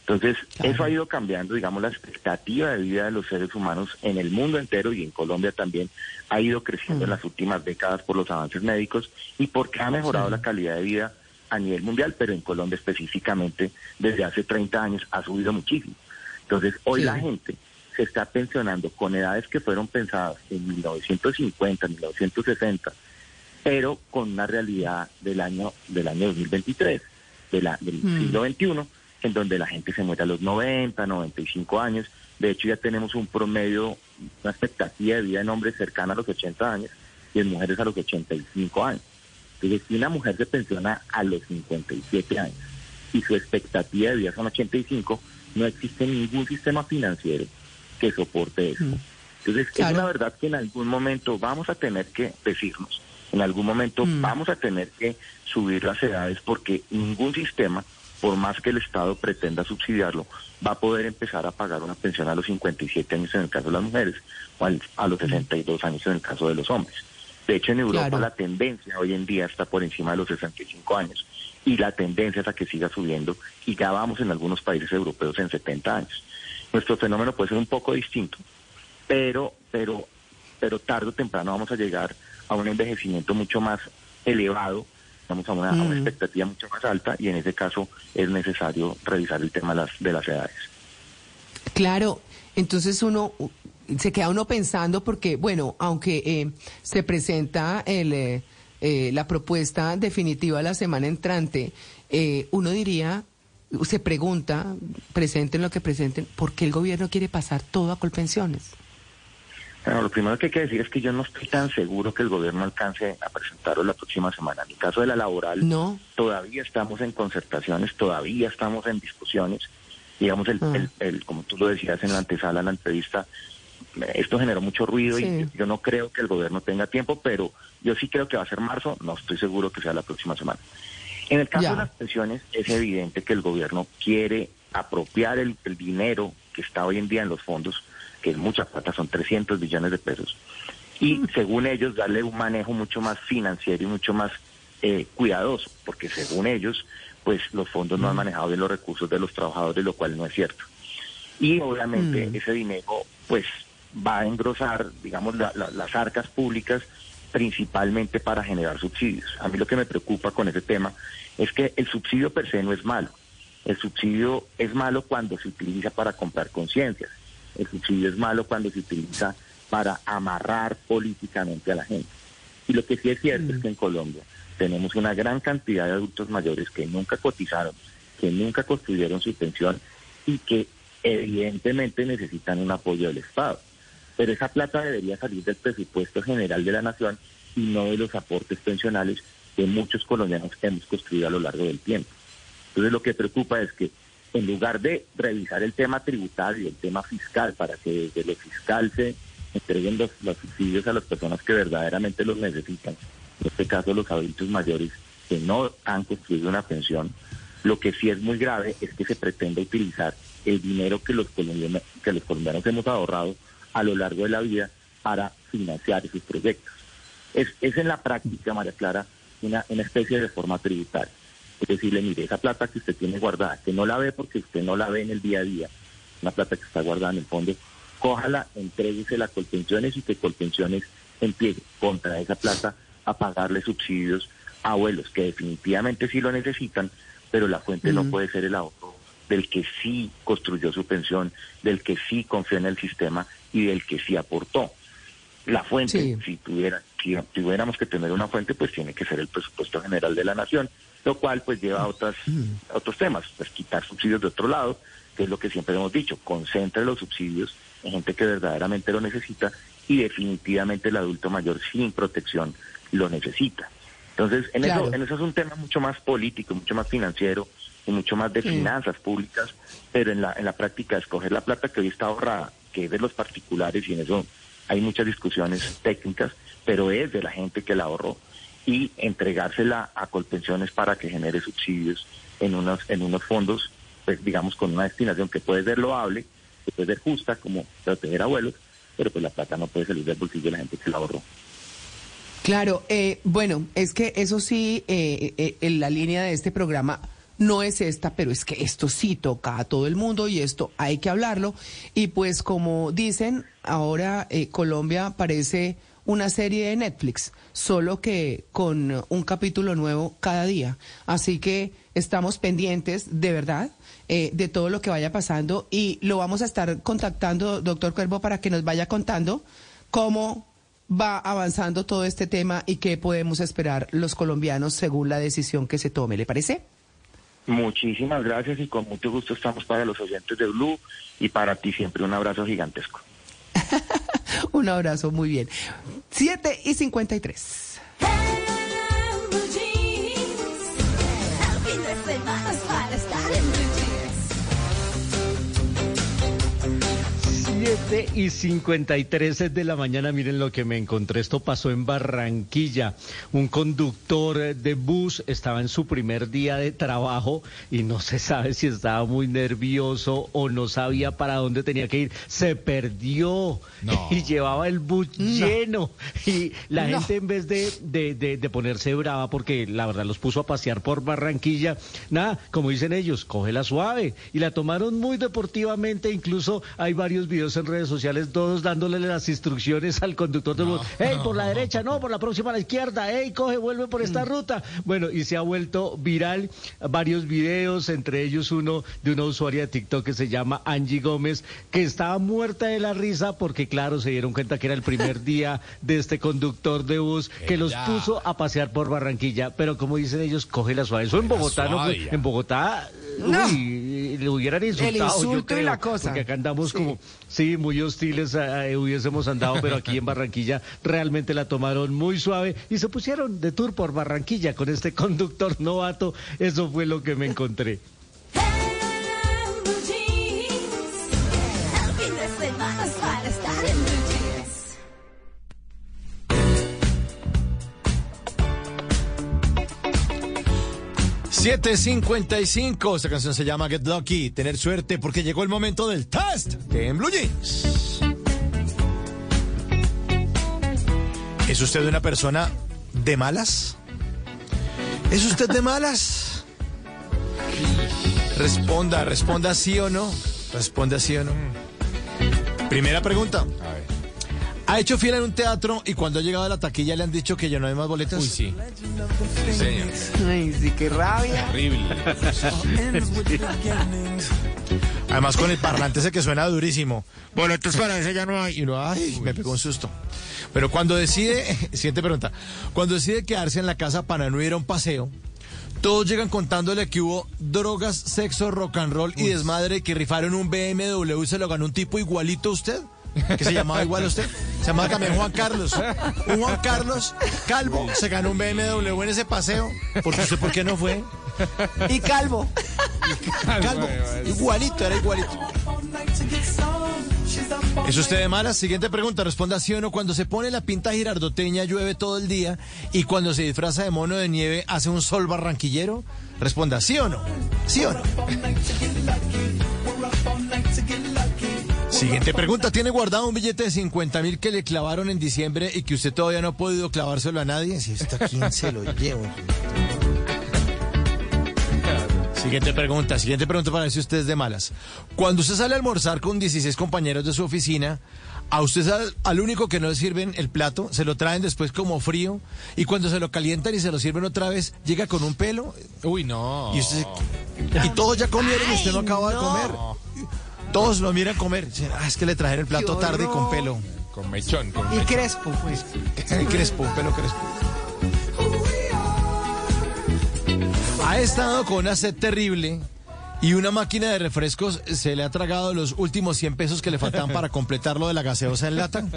Entonces, eso ha ido cambiando, digamos, la expectativa de vida de los seres humanos en el mundo entero y en Colombia también ha ido creciendo en las últimas décadas por los avances médicos y porque ha mejorado la calidad de vida a nivel mundial, pero en Colombia específicamente desde hace 30 años ha subido muchísimo. Entonces, hoy Sí. la gente se está pensionando con edades que fueron pensadas en 1950, 1960, pero con una realidad del año del año 2023, de la, del Mm. siglo XXI, en donde la gente se muere a los 90, 95 años. De hecho, ya tenemos un promedio, una expectativa de vida en hombres cercana a los 80 años y en mujeres a los 85 años. Entonces, si una mujer se pensiona a los 57 años y su expectativa de vida son 85, no existe ningún sistema financiero que soporte eso. Entonces, es una verdad que en algún momento vamos a tener que decirnos, en algún momento vamos a tener que subir las edades porque ningún sistema, por más que el Estado pretenda subsidiarlo, va a poder empezar a pagar una pensión a los 57 años en el caso de las mujeres o a los 62 años en el caso de los hombres. De hecho, en Europa Claro. la tendencia hoy en día está por encima de los 65 años y la tendencia es a que siga subiendo y ya vamos en algunos países europeos en 70 años. Nuestro fenómeno puede ser un poco distinto, pero, pero, pero tarde o temprano vamos a llegar a un envejecimiento mucho más elevado, vamos a una, a una expectativa mucho más alta y en ese caso es necesario revisar el tema de las, de las edades. claro, entonces uno se queda uno pensando porque, bueno, aunque eh, se presenta el, eh, eh, la propuesta definitiva la semana entrante, eh, uno diría, se pregunta, presenten lo que presenten, ¿por qué el gobierno quiere pasar todo a Colpensiones? Bueno, lo primero que hay que decir es que yo no estoy tan seguro que el gobierno alcance a presentarlo la próxima semana. En el caso de la laboral, No. todavía estamos en concertaciones, todavía estamos en discusiones. Digamos, el, Ah. el- el- como tú lo decías en la antesala, en la entrevista, esto generó mucho ruido y Sí. yo, yo no creo que el gobierno tenga tiempo, pero yo sí creo que va a ser marzo, no estoy seguro que sea la próxima semana. En el caso Ya. de las pensiones, es evidente que el gobierno quiere apropiar el, el dinero que está hoy en día en los fondos, que es mucha plata, son 300 billones de pesos, y según ellos darle un manejo mucho más financiero y mucho más eh, cuidadoso, porque según ellos, pues los fondos no han manejado bien los recursos de los trabajadores, lo cual no es cierto. Y obviamente Mm. ese dinero pues va a engrosar, digamos, la- la- las arcas públicas principalmente para generar subsidios. A mí lo que me preocupa con ese tema es que el subsidio per se no es malo. El subsidio es malo cuando se utiliza para comprar conciencias. El subsidio es malo cuando se utiliza para amarrar políticamente a la gente. Y lo que sí es cierto es que en Colombia tenemos una gran cantidad de adultos mayores que nunca cotizaron, que nunca construyeron su pensión y que evidentemente necesitan un apoyo del Estado. Pero esa plata debería salir del presupuesto general de la nación y no de los aportes pensionales que muchos colombianos hemos construido a lo largo del tiempo. Entonces lo que preocupa es que en lugar de revisar el tema tributario el tema fiscal para que desde lo fiscal se entreguen los, subsidios a las personas que verdaderamente los necesitan, en este caso los adultos mayores que no han construido una pensión, lo que sí es muy grave es que se pretende utilizar el dinero que los colombianos, que los colombianos hemos ahorrado a lo largo de la vida para financiar esos proyectos. Es, es en la práctica, María Clara, una, una especie de reforma tributaria. Es decirle, mire, esa plata que usted tiene guardada, que no la ve porque usted no la ve en el día a día, una plata que está guardada en el fondo, cójala, entréguesela a Colpensiones y que Colpensiones empiece contra esa plata a pagarle subsidios a abuelos que definitivamente sí lo necesitan, pero la fuente no puede ser el ahorro del que sí construyó su pensión, del que sí confió en el sistema y del que sí aportó. La fuente, si tuviera, si tuviéramos que tener una fuente, pues tiene que ser el presupuesto general de la nación, lo cual pues lleva a otras, a otros temas, pues quitar subsidios de otro lado, que es lo que siempre hemos dicho, concentre los subsidios en gente que verdaderamente lo necesita y definitivamente el adulto mayor sin protección lo necesita. Entonces, en, Claro. eso, en eso es un tema mucho más político, mucho más financiero y mucho más de Sí. finanzas públicas, pero en la, en la práctica escoger la plata que hoy está ahorrada, que es de los particulares y en eso hay muchas discusiones técnicas, pero es de la gente que la ahorró y entregársela a Colpensiones para que genere subsidios en unos, en unos fondos, pues digamos con una destinación que puede ser loable, que puede ser justa, como proteger abuelos, pero pues la plata no puede salir del bolsillo de la gente que la ahorró. Claro, eh, bueno, es que eso sí, eh, eh, en la línea de este programa no es esta, pero es que esto sí toca a todo el mundo y esto hay que hablarlo. Y pues como dicen, ahora eh, Colombia parece una serie de Netflix, solo que con un capítulo nuevo cada día. Así que estamos pendientes, de verdad, eh, de todo lo que vaya pasando y lo vamos a estar contactando, doctor Cuervo, para que nos vaya contando cómo va avanzando todo este tema y qué podemos esperar los colombianos según la decisión que se tome. ¿Le parece? Muchísimas gracias y con mucho gusto estamos para los oyentes de Blue y para ti siempre un abrazo gigantesco. Un abrazo, muy bien. 7 y 53. Siete y 53 de la mañana, miren lo que me encontré. Esto pasó en Barranquilla. Un conductor de bus estaba en su primer día de trabajo y no se sabe si estaba muy nervioso o no sabía para dónde tenía que ir. Se perdió No. y llevaba el bus lleno. Y la No. gente en vez de, de, de- de ponerse brava, porque la verdad los puso a pasear por Barranquilla, nada, como dicen ellos, cógela suave. Y la tomaron muy deportivamente, incluso hay varios videos en redes sociales, todos dándole las instrucciones al conductor del bus. ¡Ey, por la derecha, no, por la próxima a la izquierda! ¡Ey, coge, vuelve por esta ruta! Bueno, y se ha vuelto viral varios videos, entre ellos uno de una usuaria de TikTok que se llama Angie Gómez, que estaba muerta de la risa porque, claro, se dieron cuenta que era el primer día de este conductor de bus que los puso a pasear por Barranquilla. Pero como dicen ellos, coge la suave. Eso en Bogotá, no en Bogotá, No. uy, le hubieran insultado. yo insulto y creo, la cosa. Porque acá andamos Sí. como, sí, muy hostiles, hubiésemos andado, pero aquí en Barranquilla realmente la tomaron muy suave y se pusieron de tour por Barranquilla con este conductor novato. Eso fue lo que me encontré. Siete cincuenta y cinco. Esta canción se llama Get Lucky, tener suerte, porque llegó el momento del test de en Blue Jeans. ¿Es usted una persona de malas? ¿Es usted de malas? Responda, responda sí o no. Responda sí o no. Primera pregunta. A ver. ¿Ha hecho fila en un teatro y cuando ha llegado a la taquilla le han dicho que ya no hay más boletas? Uy, sí. Sí, señor. Ay, sí, qué rabia. Horrible. Además con el parlante ese que suena durísimo. Boletos para ese ya no hay. Y uno, ay, me pegó un susto. Pero cuando decide, siguiente pregunta, cuando decide quedarse en la casa para no ir a un paseo, todos llegan contándole que hubo drogas, sexo, rock and roll y desmadre que rifaron un BMW y se lo ganó un tipo igualito a usted. Que se llamaba igual a usted. Se llamaba también Juan Carlos. Un Juan Carlos calvo se ganó un BMW en ese paseo. Porque usted, ¿por qué no fue? Y calvo. Calvo. Igualito, era igualito. ¿Es usted de malas? Siguiente pregunta. Responda sí o no. Cuando se pone la pinta girardoteña llueve todo el día y cuando se disfraza de mono de nieve hace un sol barranquillero. Responda sí o no. Sí o no. Siguiente pregunta. ¿Tiene guardado un billete de 50 mil que le clavaron en diciembre y que usted todavía no ha podido clavárselo a nadie? Si esto a quién se lo llevo. Siguiente pregunta, siguiente pregunta para ver si usted es de malas. Cuando usted sale a almorzar con 16 compañeros de su oficina, a usted al, al único que no le sirven el plato, se lo traen después como frío, y cuando se lo calientan y se lo sirven otra vez, llega con un pelo. Uy, no. Y, usted, y todos ya comieron y usted no acaba de comer. Todos lo miran comer. Dicen, Ah, es que le trajeron el plato tarde y con pelo. Con mechón. Con Y mechón. crespo, pues. El crespo, un pelo crespo. Ha estado con una sed terrible y una máquina de refrescos se le ha tragado los últimos 100 pesos que le faltaban para completar lo de la gaseosa en lata.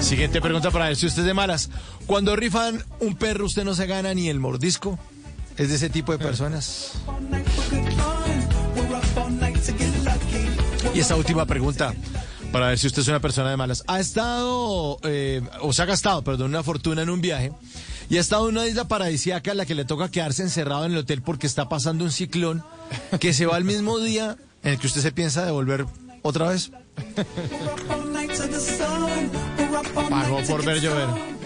Siguiente pregunta para ver si usted es de malas. Cuando rifan un perro, usted no se gana ni el mordisco. ¿Es de ese tipo de personas? Y esta última pregunta, para ver si usted es una persona de malas. ¿Ha estado, eh, o se ha gastado, perdón, una fortuna en un viaje? Y ha estado en una isla paradisíaca en la que le toca quedarse encerrado en el hotel porque está pasando un ciclón que se va al mismo día en el que usted se piensa devolver otra vez. Pagó por ver llover.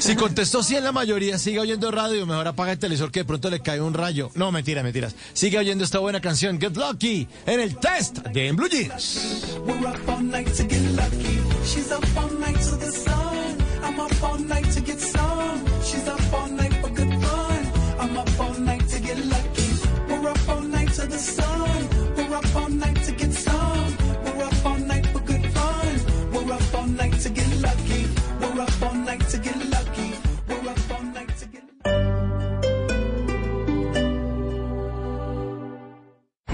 Si contestó sí en la mayoría, sigue oyendo radio, mejor apaga el televisor que de pronto le cae un rayo. No, mentira, mentiras. Sigue oyendo esta buena canción, Get Lucky, en el test de En Blue Jeans.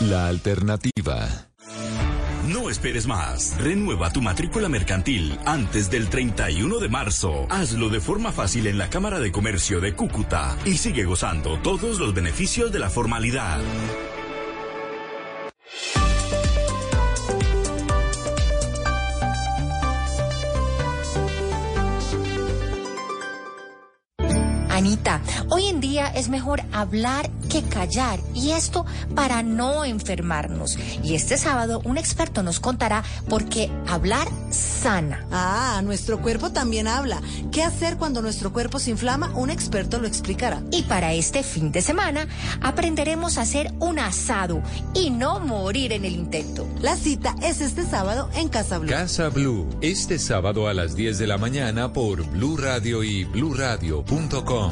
La alternativa. No esperes más. Renueva tu matrícula mercantil antes del 31 de marzo. Hazlo de forma fácil en la Cámara de Comercio de Cúcuta y sigue gozando todos los beneficios de la formalidad. Anita, hoy en día es mejor hablar que callar y esto para no enfermarnos. Y este sábado un experto nos contará por qué hablar sana. Ah, nuestro cuerpo también habla. ¿Qué hacer cuando nuestro cuerpo se inflama? Un experto lo explicará. Y para este fin de semana aprenderemos a hacer un asado y no morir en el intento. La cita es este sábado en Casa Blue. Casa Blue, este sábado a las 10 de la mañana por Blue Radio y bluradio.com.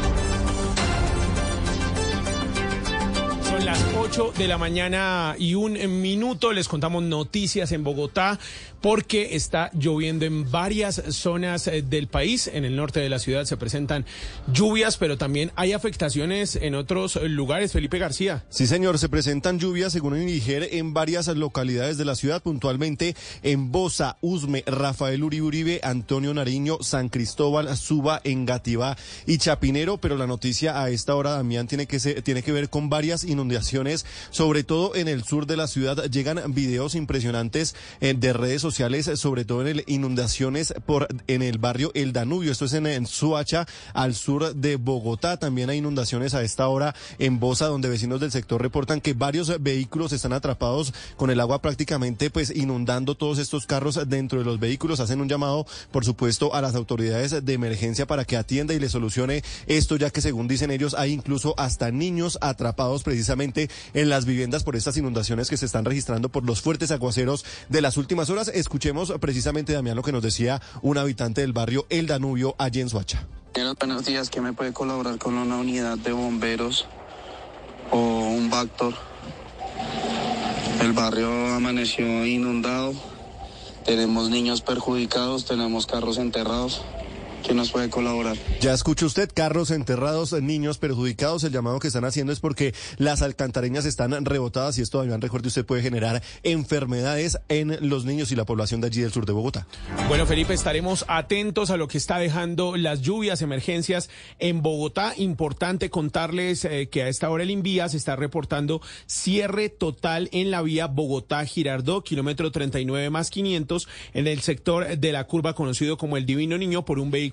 Las 8 de la mañana y un minuto les contamos noticias en Bogotá porque está lloviendo en varias zonas eh, del país. En el norte de la ciudad se presentan lluvias, pero también hay afectaciones en otros lugares. Felipe García. Sí, señor, se presentan lluvias, según Iniger, en varias localidades de la ciudad, puntualmente en Bosa, Usme, Rafael Uribe Uribe, Antonio Nariño, San Cristóbal, Suba, Engativá y Chapinero. Pero la noticia a esta hora, Damián, tiene que, se- tiene que ver con varias inundaciones, sobre todo en el sur de la ciudad. Llegan videos impresionantes eh, de redes sociales, sobre todo en inundaciones por en el barrio El Danubio. Esto es en, en Suacha, al sur de Bogotá. También hay inundaciones a esta hora en Bosa, donde vecinos del sector reportan que varios eh, vehículos están atrapados con el agua prácticamente pues inundando todos estos carros dentro de los vehículos. Hacen un llamado, por supuesto, a las autoridades de emergencia para que atienda y le solucione esto, ya que según dicen ellos, hay incluso hasta niños atrapados precisamente en las viviendas por estas inundaciones que se están registrando por los fuertes aguaceros de las últimas horas. Escuchemos precisamente, Damián, lo que nos decía un habitante del barrio El Danubio, allí en. Buenos, buenos días, ¿qué me puede colaborar con una unidad de bomberos o un Bactor? El barrio amaneció inundado, tenemos niños perjudicados, tenemos carros enterrados. ¿Quién nos puede colaborar? Ya escucha usted, carros enterrados, niños perjudicados. El llamado que están haciendo es porque las alcantareñas están rebotadas y esto, Damián, recuerde usted, puede generar enfermedades en los niños y la población de allí del sur de Bogotá. Bueno, Felipe, estaremos atentos a lo que está dejando las lluvias, emergencias en Bogotá. Importante contarles eh, que a esta hora el Invía se está reportando cierre total en la vía Bogotá-Girardó, kilómetro 39 más 500, en el sector de la curva conocido como el Divino Niño por un vehículo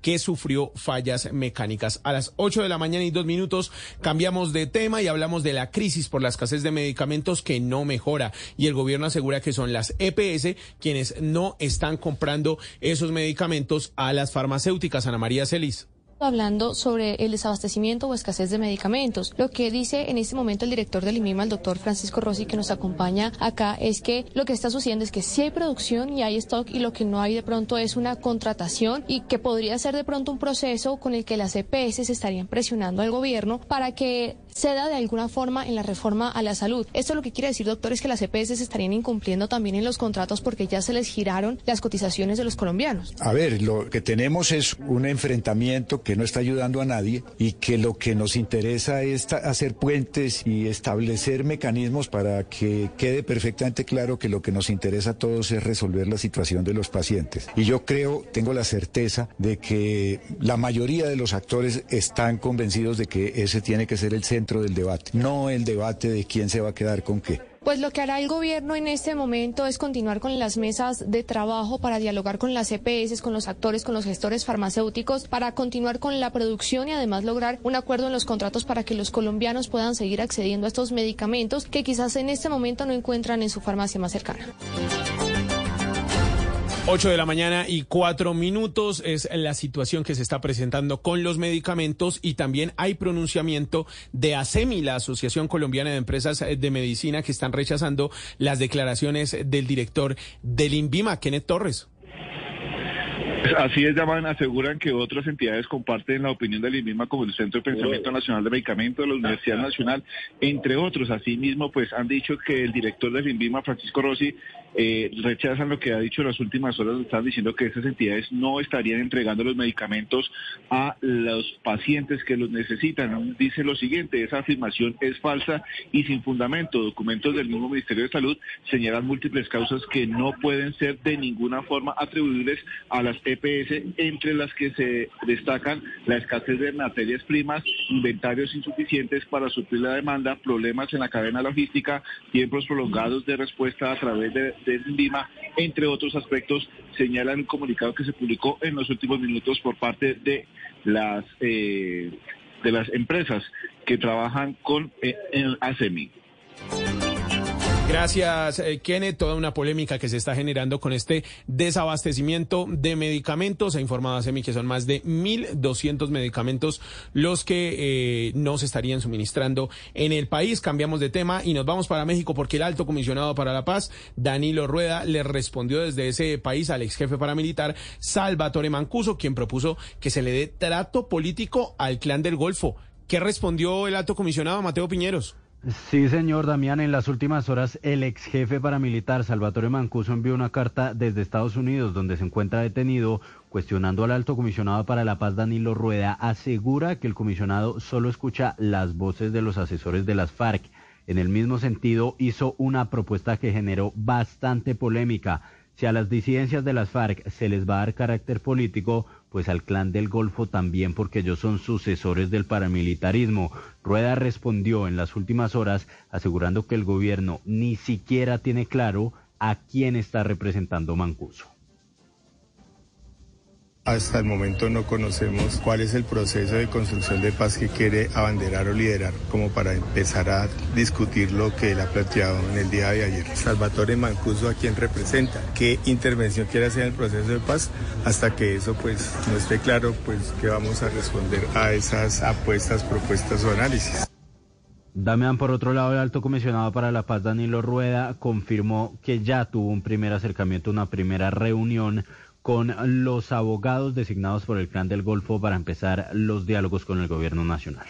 que sufrió fallas mecánicas. A las 8 de la mañana y dos minutos cambiamos de tema y hablamos de la crisis por la escasez de medicamentos que no mejora. Y el gobierno asegura que son las EPS quienes no están comprando esos medicamentos a las farmacéuticas. Ana María Celis. Hablando sobre el desabastecimiento o escasez de medicamentos. Lo que dice en este momento el director del IMIMA, el doctor Francisco Rossi, que nos acompaña acá, es que lo que está sucediendo es que sí hay producción y hay stock y lo que no hay de pronto es una contratación y que podría ser de pronto un proceso con el que las EPS estarían presionando al gobierno para que ceda de alguna forma en la reforma a la salud. Esto lo que quiere decir, doctor, es que las EPS se estarían incumpliendo también en los contratos porque ya se les giraron las cotizaciones de los colombianos. A ver, lo que tenemos es un enfrentamiento que no está ayudando a nadie y que lo que nos interesa es hacer puentes y establecer mecanismos para que quede perfectamente claro que lo que nos interesa a todos es resolver la situación de los pacientes. Y yo creo, tengo la certeza de que la mayoría de los actores están convencidos de que ese tiene que ser el centro no el debate de quién se va a quedar con qué. Pues lo que hará el gobierno en este momento es continuar con las mesas de trabajo para dialogar con las EPS, con los actores, con los gestores farmacéuticos, para continuar con la producción y además lograr un acuerdo en los contratos para que los colombianos puedan seguir accediendo a estos medicamentos que quizás en este momento no encuentran en su farmacia más cercana. 8 de la mañana y cuatro minutos es la situación que se está presentando con los medicamentos y también hay pronunciamiento de ASEMI, la Asociación Colombiana de Empresas de Medicina, que están rechazando las declaraciones del director del INVIMA, Kenneth Torres. Así es, llaman, aseguran que otras entidades comparten la opinión del INVIMA como el Centro de Pensamiento Nacional de Medicamentos, la Universidad Nacional, entre otros. Asimismo, pues han dicho que el director del INVIMA, Francisco Rossi, eh, rechazan lo que ha dicho en las últimas horas, están diciendo que esas entidades no estarían entregando los medicamentos a los pacientes que los necesitan. Dice lo siguiente, esa afirmación es falsa y sin fundamento. Documentos del mismo Ministerio de Salud señalan múltiples causas que no pueden ser de ninguna forma atribuibles a las EPS, entre las que se destacan la escasez de materias primas, inventarios insuficientes para suplir la demanda, problemas en la cadena logística, tiempos prolongados de respuesta a través de, del INVIMA, entre otros aspectos, señalan un comunicado que se publicó en los últimos minutos por parte de las eh, de las empresas que trabajan con eh, el ASEMI. Gracias, eh, Kenneth. Toda una polémica que se está generando con este desabastecimiento de medicamentos. Ha informado a SEMI que son más de 1.200 medicamentos los que eh, no se estarían suministrando en el país. Cambiamos de tema y nos vamos para México porque el alto comisionado para la paz, Danilo Rueda, le respondió desde ese país al ex jefe paramilitar Salvatore Mancuso, quien propuso que se le dé trato político al clan del Golfo. ¿Qué respondió el alto comisionado Mateo Piñeros? Sí, señor Damián, en las últimas horas el ex jefe paramilitar Salvatore Mancuso envió una carta desde Estados Unidos donde se encuentra detenido cuestionando al alto comisionado para la paz Danilo Rueda. Asegura que el comisionado solo escucha las voces de los asesores de las FARC. En el mismo sentido, hizo una propuesta que generó bastante polémica. Si a las disidencias de las FARC se les va a dar carácter político, pues al clan del Golfo también porque ellos son sucesores del paramilitarismo. Rueda respondió en las últimas horas asegurando que el gobierno ni siquiera tiene claro a quién está representando Mancuso. Hasta el momento no conocemos cuál es el proceso de construcción de paz que quiere abanderar o liderar como para empezar a discutir lo que él ha planteado en el día de ayer. Salvatore Mancuso a quien representa, qué intervención quiere hacer en el proceso de paz, hasta que eso pues no esté claro, pues que vamos a responder a esas apuestas, propuestas o análisis. Damián, por otro lado, el alto comisionado para la paz, Danilo Rueda, confirmó que ya tuvo un primer acercamiento, una primera reunión con los abogados designados por el Clan del Golfo para empezar los diálogos con el gobierno nacional.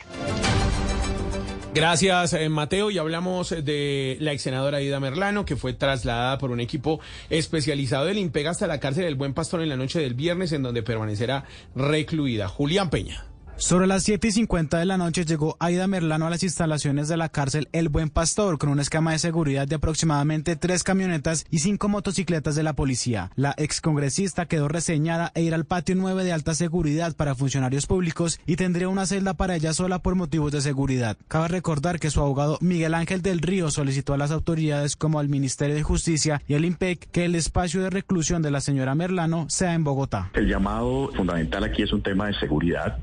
Gracias, eh, Mateo. Y hablamos de la ex senadora Ida Merlano, que fue trasladada por un equipo especializado del IMPEG hasta la cárcel del Buen Pastor en la noche del viernes, en donde permanecerá recluida. Julián Peña. Sobre las 7 y 50 de la noche llegó Aida Merlano a las instalaciones de la cárcel El Buen Pastor con un esquema de seguridad de aproximadamente tres camionetas y cinco motocicletas de la policía. La excongresista quedó reseñada e ir al patio 9 de alta seguridad para funcionarios públicos y tendría una celda para ella sola por motivos de seguridad. Cabe recordar que su abogado Miguel Ángel del Río solicitó a las autoridades como al Ministerio de Justicia y al IMPEC que el espacio de reclusión de la señora Merlano sea en Bogotá. El llamado fundamental aquí es un tema de seguridad,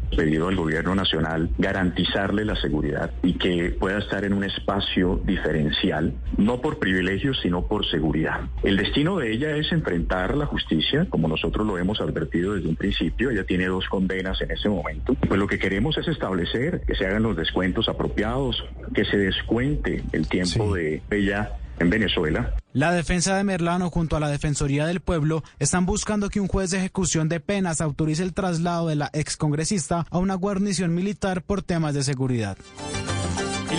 al gobierno nacional garantizarle la seguridad y que pueda estar en un espacio diferencial, no por privilegios, sino por seguridad. El destino de ella es enfrentar la justicia, como nosotros lo hemos advertido desde un principio. Ella tiene dos condenas en ese momento. Pues lo que queremos es establecer que se hagan los descuentos apropiados, que se descuente el tiempo de ella en Venezuela. La defensa de Merlano junto a la Defensoría del Pueblo están buscando que un juez de ejecución de penas autorice el traslado de la excongresista a una guarnición militar por temas de seguridad.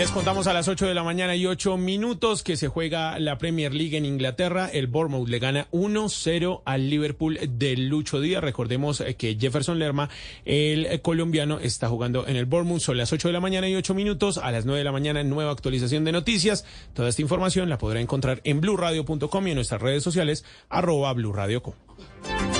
Les contamos a las 8 de la mañana y 8 minutos que se juega la Premier League en Inglaterra. El Bournemouth le gana 1-0 al Liverpool de Lucho Díaz. Recordemos eh, que Jefferson Lerma, el eh, colombiano, está jugando en el Bournemouth. Son las 8 de la mañana y 8 minutos. A las 9 de la mañana, nueva actualización de noticias. Toda esta información la podrá encontrar en blurradio.com y en nuestras redes sociales, arroba blurradio.com.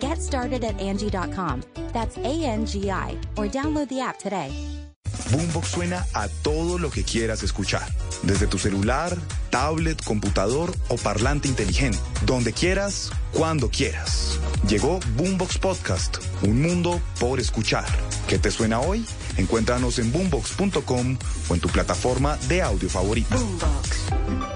Get started at Angie.com. That's A N G I, or download the app today. Boombox suena a todo lo que quieras escuchar. Desde tu celular, tablet, computador o parlante inteligente. Donde quieras, cuando quieras. Llegó Boombox Podcast, un mundo por escuchar. ¿Qué te suena hoy? Encuéntranos en boombox.com o en tu plataforma de audio favorita. Una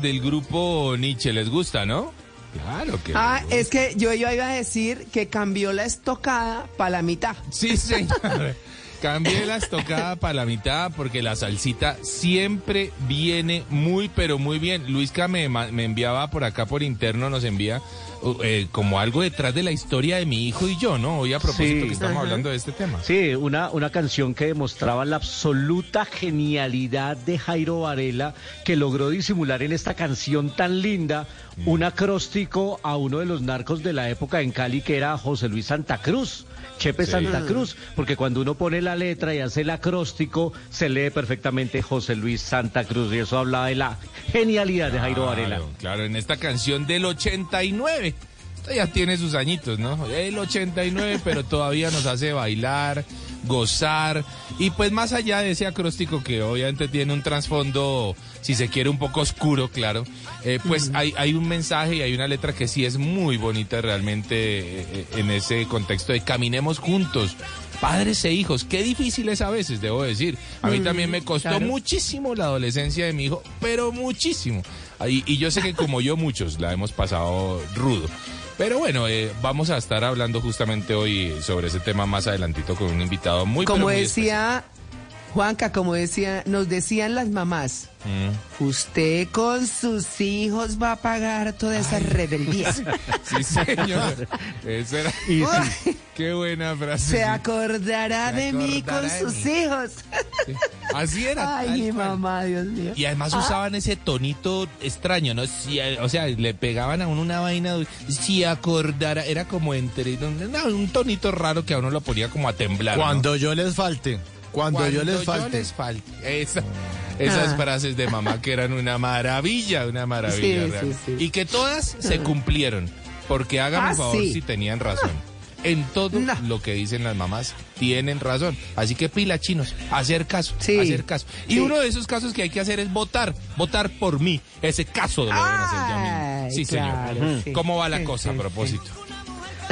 Del grupo Nietzsche. ¿Les gusta, no? Claro que. Ah, es que yo, yo iba a decir que cambió la estocada para la mitad. Sí, señor. Cambié la estocada para la mitad porque la salsita siempre viene muy, pero muy bien. Luisca me, me enviaba por acá por interno, nos envía eh, como algo detrás de la historia de mi hijo y yo, ¿no? Hoy a propósito Sí. que estamos Ajá. hablando de este tema. Sí, una, una canción que demostraba la absoluta genialidad de Jairo Varela, que logró disimular en esta canción tan linda un acróstico a uno de los narcos de la época en Cali, que era José Luis Santa Cruz. Chepe Sí. Santa Mm. Cruz, porque cuando uno pone la letra y hace el acróstico, se lee perfectamente José Luis Santa Cruz, y eso hablaba de la genialidad de Jairo Varela. Claro, claro, en esta canción del 89. Esto ya tiene sus añitos, ¿no? El 89, pero todavía nos hace bailar, gozar. Y pues más allá de ese acróstico que obviamente tiene un trasfondo, si se quiere, un poco oscuro, claro, eh, pues hay, hay un mensaje y hay una letra que sí es muy bonita realmente eh, eh, en ese contexto de caminemos juntos. Padres e hijos, qué difícil es a veces, debo decir. A mí Mm, también me costó claro. muchísimo la adolescencia de mi hijo, pero muchísimo. Y, y yo sé que como yo muchos la hemos pasado rudo. Pero bueno, eh, vamos a estar hablando justamente hoy sobre ese tema más adelantito con un invitado muy pero Como muy decía Juanca, como decía, nos decían las mamás. Mm. usted con sus hijos va a pagar toda esa rebeldía. Sí, señor. Esa era... Y Qué buena frase. Se sí. acordará Se de mí con de sus mí. hijos. Así era. Ay, mi cual. mamá, Dios mío. Y además Ah. usaban ese tonito extraño, ¿no? Si, eh, o sea, le pegaban a uno una vaina, si acordara, era como entre, no, un tonito raro que a uno lo ponía como a temblar. ¿no? Cuando yo les falte. Cuando, yo les falte. les falte. Esa- esas Ah. frases de mamá que eran una maravilla, una maravilla. Sí, real. sí, sí. Y que todas se cumplieron, porque hágame Ah, favor sí. si tenían razón. En todo lo que dicen las mamás tienen razón. Así que pila chinos, hacer caso, Sí. hacer caso. Y Sí. uno de esos casos que hay que hacer es votar, votar por mí. Ese caso lo deben hacer ya mismo. Sí, claro, señor. sí. ¿Cómo va la Sí, cosa a sí, propósito?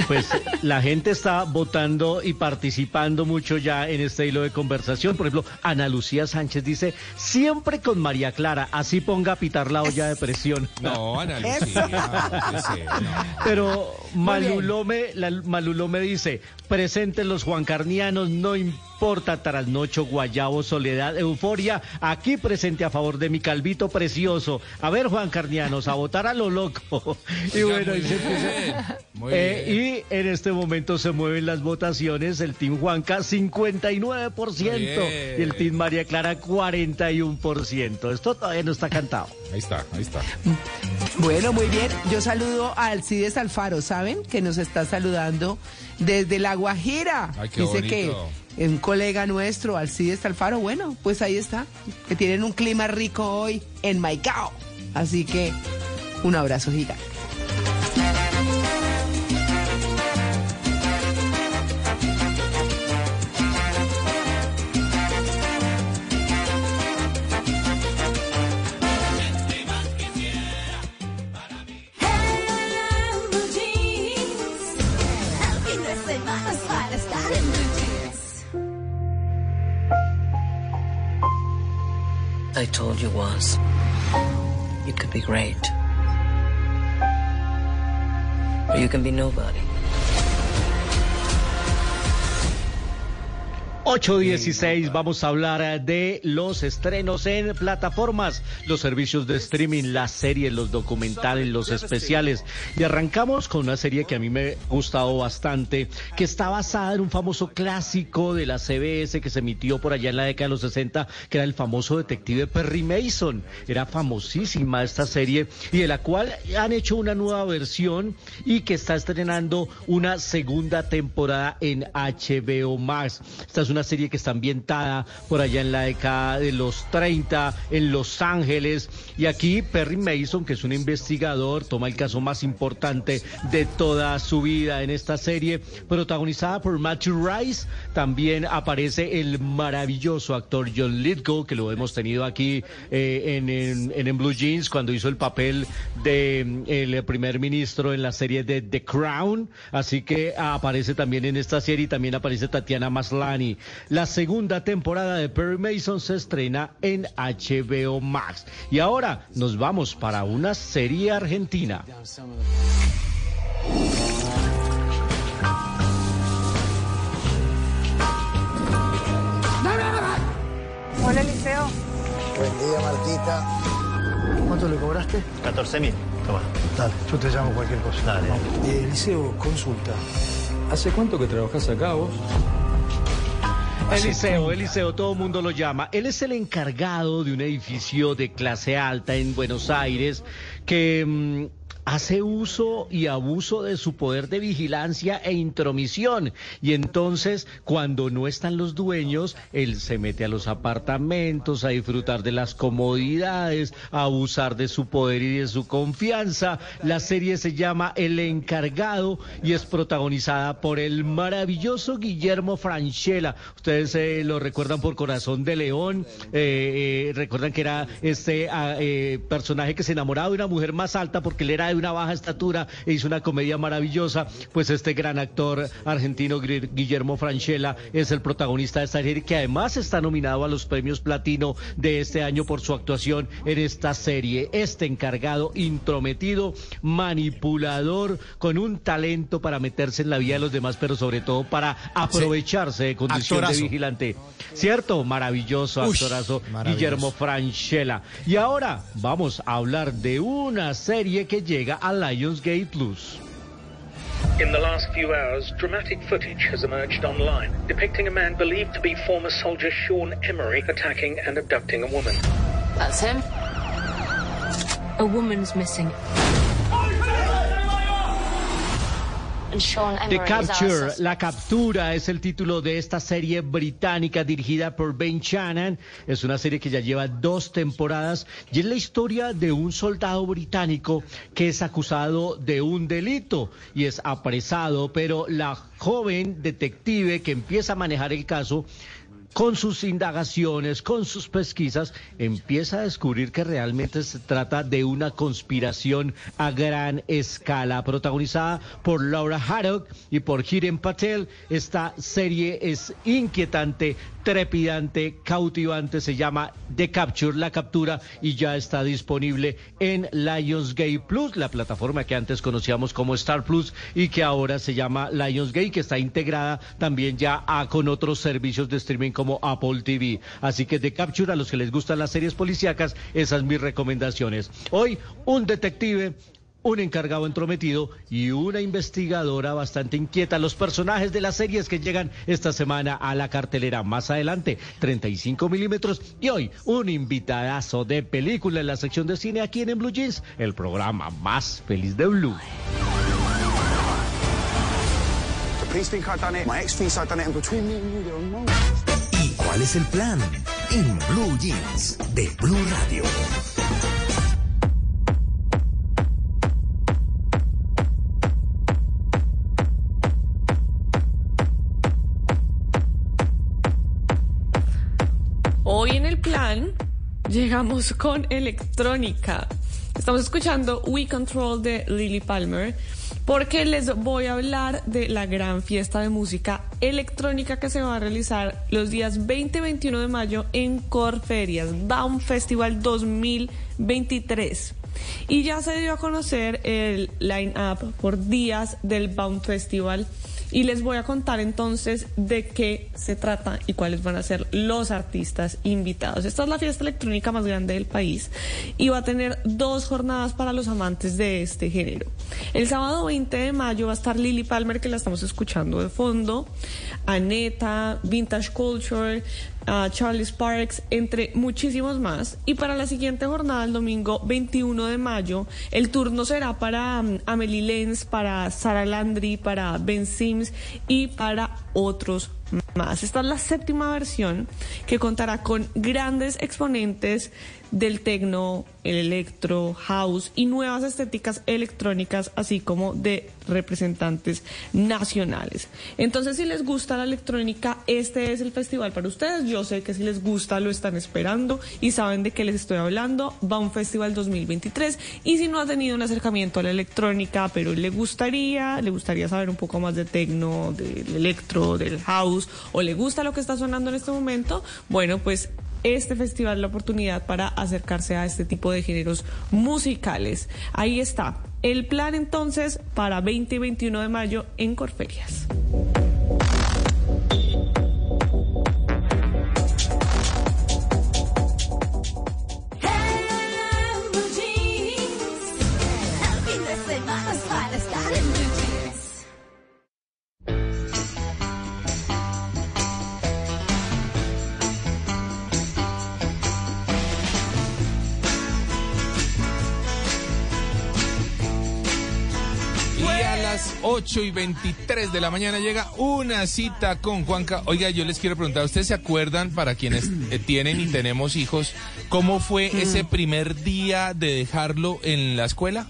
Pues la gente está votando y participando mucho ya en este hilo de conversación. Por ejemplo, Ana Lucía Sánchez dice, siempre con María Clara, así ponga a pitar la olla de presión. No, Ana Lucía. no. Pero Malulome, la, Malulome dice, presenten los juancarnianos, no importa Trasnocho, Guayabo, Soledad, Euforia, aquí presente a favor de mi calvito precioso. A ver, juancarnianos, a votar a lo loco. Y bueno, muy y se empieza- bien, muy Eh, bien. y en este momento se mueven las votaciones, el Team Juanca 59% Bien. y el Team María Clara 41%. Esto todavía no está cantado. Ahí está, ahí está. Bueno, muy bien. Yo saludo a Alcides Alfaro, ¿saben? Que nos está saludando desde La Guajira. Ay, qué Dice bonito. que un colega nuestro, Alcides Alfaro, bueno, pues ahí está. Que tienen un clima rico hoy en Maicao. Así que un abrazo gigante. Told you once, you could be great. Or you can be nobody. 8.16, vamos a hablar eh, de los estrenos en plataformas, los servicios de streaming, las series, los documentales, los especiales. Y arrancamos con una serie que a mí me ha gustado bastante, que está basada en un famoso clásico de la CBS que se emitió por allá en la década de los 60, que era el famoso detective Perry Mason. Era famosísima esta serie y de la cual han hecho una nueva versión y que está estrenando una segunda temporada en HBO Max. Esta es una serie que está ambientada por allá en la década de los 30 en Los Ángeles. Y aquí Perry Mason, que es un investigador, toma el caso más importante de toda su vida en esta serie, protagonizada por Matthew Rice. También aparece el maravilloso actor John Lithgow, que lo hemos tenido aquí eh, en, en, en, Blue Jeans cuando hizo el papel de el primer ministro en la serie de The Crown. Así que aparece también en esta serie y también aparece Tatiana Maslani. La segunda temporada de Perry Mason se estrena en HBO Max. Y ahora nos vamos para una serie argentina. Hola, Eliseo. Buen día, Martita. ¿Cuánto le cobraste? 14 mil. Toma. Dale, yo te llamo cualquier cosa. Dale. Eh, Eliseo, consulta. ¿Hace cuánto que trabajás acá vos? Eliseo, Eliseo, todo el mundo lo llama. Él es el encargado de un edificio de clase alta en Buenos Aires que mm, hace uso y abuso de su poder de vigilancia e intromisión. Y entonces, cuando no están los dueños, él se mete a los apartamentos a disfrutar de las comodidades, a abusar de su poder y de su confianza. La serie se llama El encargado y es protagonizada por el maravilloso Guillermo Franchella. Ustedes eh, lo recuerdan por Corazón de León, eh, eh, recuerdan que era este ah, eh, personaje que se enamoraba de una mujer más alta porque él era de una baja estatura e hizo una comedia maravillosa, pues este gran actor argentino Guillermo Franchella es el protagonista de esta serie que además está nominado a los premios platino de este año por su actuación en esta serie. Este encargado intrometido, manipulador, con un talento para meterse en la vida de los demás, pero sobre todo para aprovecharse de condición Actorazo. de vigilante. ¿Cierto? Maravilloso Uy, actorazo maravilloso. Guillermo Franchella. Y ahora vamos a hablar de una serie que llega a Lionsgate Plus. In the last few hours, dramatic footage has emerged online depicting a man believed to be former soldier Sean Emery attacking and abducting a woman. That's him. A woman's missing. The Capture. La Captura es el título de esta serie británica dirigida por Ben Shannon. Es una serie que ya lleva dos temporadas y es la historia de un soldado británico que es acusado de un delito y es apresado, pero la joven detective que empieza a manejar el caso con sus indagaciones, con sus pesquisas, empieza a descubrir que realmente se trata de una conspiración a gran escala, protagonizada por Laura Haddock y por Hiren Patel. Esta serie es inquietante, trepidante, cautivante, se llama The Capture, la captura, y ya está disponible en Lionsgate Plus, la plataforma que antes conocíamos como Star Plus y que ahora se llama Lionsgate, que está integrada también ya a- con otros servicios de streaming Apple TV. Así que The Capture, a los que les gustan las series policíacas, esas mis recomendaciones. Hoy, un detective un encargado entrometido y una investigadora bastante inquieta. Los personajes de las series que llegan esta semana a la cartelera. Más adelante, 35 milímetros. Y hoy, un invitadazo de película en la sección de cine aquí en Blue Jeans, el programa más feliz de Blue. Cuál es el plan? En Blue Jeans de Blue Radio. Hoy en el plan llegamos con electrónica. Estamos escuchando We Control de Lily Palmer porque les voy a hablar de la gran fiesta de música electrónica que se va a realizar los días 20 y 21 de mayo en Corferias, Baum Festival 2023. Y ya se dio a conocer el line-up por días del Baum Festival Y les voy a contar entonces de qué se trata y cuáles van a ser los artistas invitados. Esta es la fiesta electrónica más grande del país y va a tener dos jornadas para los amantes de este género. El sábado 20 de mayo va a estar Lily Palmer, que la estamos escuchando de fondo, Aneta, Vintage Culture, a Charlie Sparks, entre muchísimos más. Y para la siguiente jornada, el domingo 21 de mayo, el turno será para um, Amelie Lenz, para Sara Landry, para Ben Sims y para otros más. Esta es la séptima versión que contará con grandes exponentes del tecno, el electro, house y nuevas estéticas electrónicas, así como de representantes nacionales. Entonces, si les gusta la electrónica, este es el festival para ustedes. Yo sé que si les gusta, lo están esperando y saben de qué les estoy hablando. Va un festival 2023 y si no ha tenido un acercamiento a la electrónica, pero le gustaría, le gustaría saber un poco más de tecno, del electro, del house, o le gusta lo que está sonando en este momento, bueno, pues este festival la oportunidad para acercarse a este tipo de géneros musicales. Ahí está. El plan entonces para 20 y 21 de mayo en Corferias. 8 y 23 de la mañana llega una cita con Juanca. Oiga, yo les quiero preguntar, ¿ustedes se acuerdan, para quienes eh, tienen y tenemos hijos, cómo fue ese primer día de dejarlo en la escuela?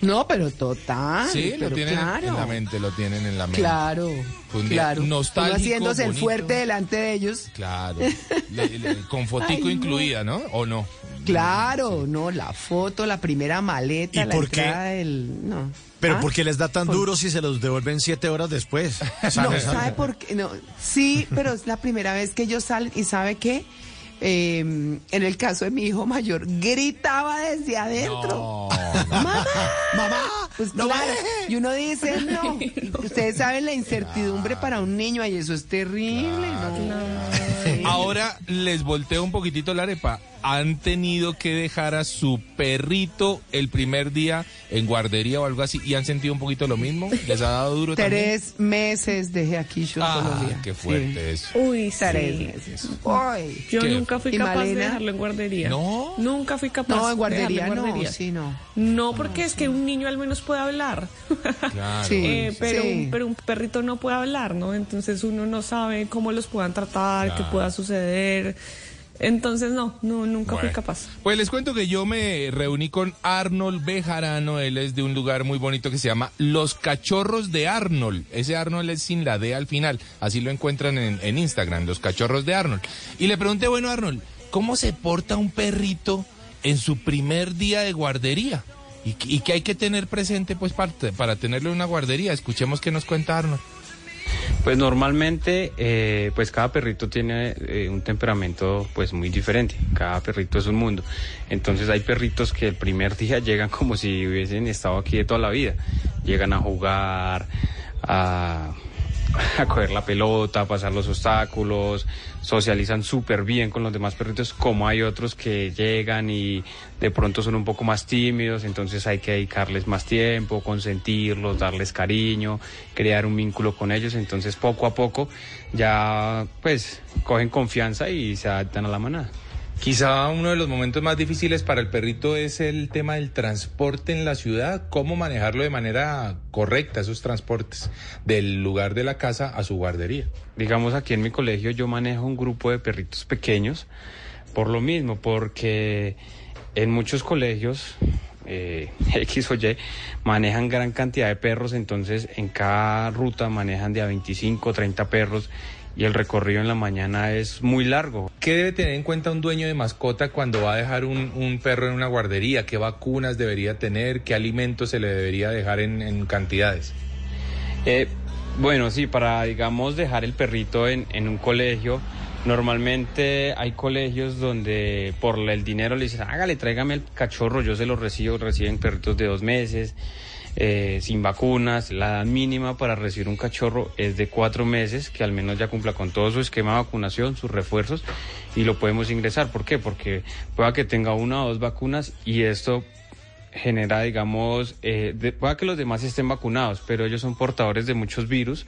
No, pero total. Sí, lo tienen claro. en la mente, lo tienen en la mente. Claro, un día claro. Uno nostálgico, haciéndose el fuerte delante de ellos. Claro. Le- le- con fotico Ay, incluida, ¿no? ¿O no? Claro, no, la foto, la primera maleta, ¿Y la por qué? del... No. Pero ¿Ah? ¿por qué les da tan duro si se los devuelven siete horas después? No. ¿sabe por qué? No, sí, pero es la primera vez que ellos salen y ¿sabe qué? Eh, en el caso de mi hijo mayor, gritaba desde adentro. ¡Mamá! ¡Mamá! Pues ¡No claro, y uno dice, no, ustedes saben la incertidumbre para un niño y eso es terrible, ¿no? Ahora les volteo un poquitito la arepa. ¿Han tenido que dejar a su perrito el primer día en guardería o algo así y han sentido un poquito lo mismo? ¿Les ha dado duro también? Tres meses dejé aquí yo Ah, Colombia. qué fuerte Sí. eso. Uy, Tres sí. meses. Ay. Yo ¿Qué? Nunca fui ¿Y capaz de dejarlo en guardería. ¿No? Nunca fui capaz No, en de guardería dejarlo en no, guardería. sí, no. No, porque es que un niño al menos puede hablar. Claro. Sí. Eh, pero, Sí. un, pero un perrito no puede hablar, ¿no? Entonces uno no sabe cómo los puedan tratar, qué pueda suceder. Entonces no, no nunca fui Bueno. capaz. Pues les cuento que yo me reuní con Arnold Bejarano, él es de un lugar muy bonito que se llama Los Cachorros de Arnold. Ese Arnold es sin la D al final, así lo encuentran en, en Instagram, Los Cachorros de Arnold. Y le pregunté, bueno Arnold, ¿cómo se porta un perrito en su primer día de guardería? ¿Y, y qué hay que tener presente pues para, para tenerlo en una guardería? Escuchemos qué nos cuenta Arnold. Pues normalmente, eh, pues cada perrito tiene eh, un temperamento pues muy diferente. Cada perrito es un mundo. Entonces hay perritos que el primer día llegan como si hubiesen estado aquí de toda la vida. Llegan a jugar, a, a coger la pelota, a pasar los obstáculos, socializan súper bien con los demás perritos, como hay otros que llegan y de pronto son un poco más tímidos, entonces hay que dedicarles más tiempo, consentirlos, darles cariño, crear un vínculo con ellos, entonces poco a poco ya pues cogen confianza y se adaptan a la manada. Quizá uno de los momentos más difíciles para el perrito es el tema del transporte en la ciudad, cómo manejarlo de manera correcta, esos transportes, del lugar de la casa a su guardería. Digamos aquí en mi colegio yo manejo un grupo de perritos pequeños por lo mismo, porque en muchos colegios eh, X o Y manejan gran cantidad de perros, entonces en cada ruta manejan de a 25, 30 perros y el recorrido en la mañana es muy largo. ¿Qué debe tener en cuenta un dueño de mascota cuando va a dejar un, un perro en una guardería? ¿Qué vacunas debería tener? ¿Qué alimentos se le debería dejar en, en cantidades? Eh, bueno, sí, para, digamos, dejar el perrito en, en un colegio, normalmente hay colegios donde por el dinero le dicen, hágale, tráigame el cachorro, yo se lo recibo, reciben perritos de dos meses. Eh, sin vacunas. La edad mínima para recibir un cachorro es de cuatro meses, que al menos ya cumpla con todo su esquema de vacunación, sus refuerzos, y lo podemos ingresar. ¿Por qué? Porque pueda que tenga una o dos vacunas y esto genera, digamos, eh, pueda que los demás estén vacunados, pero ellos son portadores de muchos virus.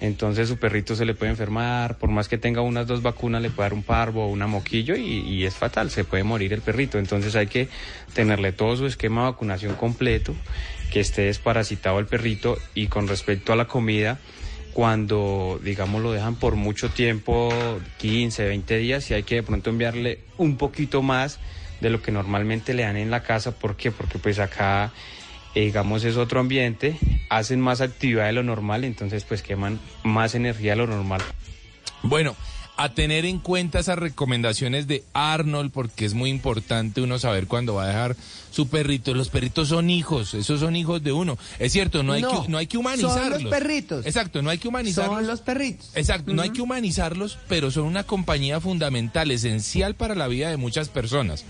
Entonces su perrito se le puede enfermar, por más que tenga unas dos vacunas le puede dar un parvo o una moquillo y, es fatal, se puede morir el perrito. Entonces hay que tenerle todo su esquema de vacunación completo, que esté desparasitado el perrito y con respecto a la comida, cuando digamos lo dejan por mucho tiempo, 15, 20 días, y hay que de pronto enviarle un poquito más de lo que normalmente le dan en la casa. ¿Por qué? Porque pues acá digamos es otro ambiente, hacen más actividad de lo normal, entonces pues queman más energía de lo normal. Bueno, a tener en cuenta esas recomendaciones de Arnold, porque es muy importante uno saber cuándo va a dejar su perrito. Los perritos son hijos, esos son hijos de uno. Es cierto, no hay, No, que, no hay que son humanizarlos. los perritos. Exacto, no hay que humanizarlos. Son los perritos. Exacto, no hay que humanizarlos, pero son una compañía fundamental, esencial para la vida de muchas personas.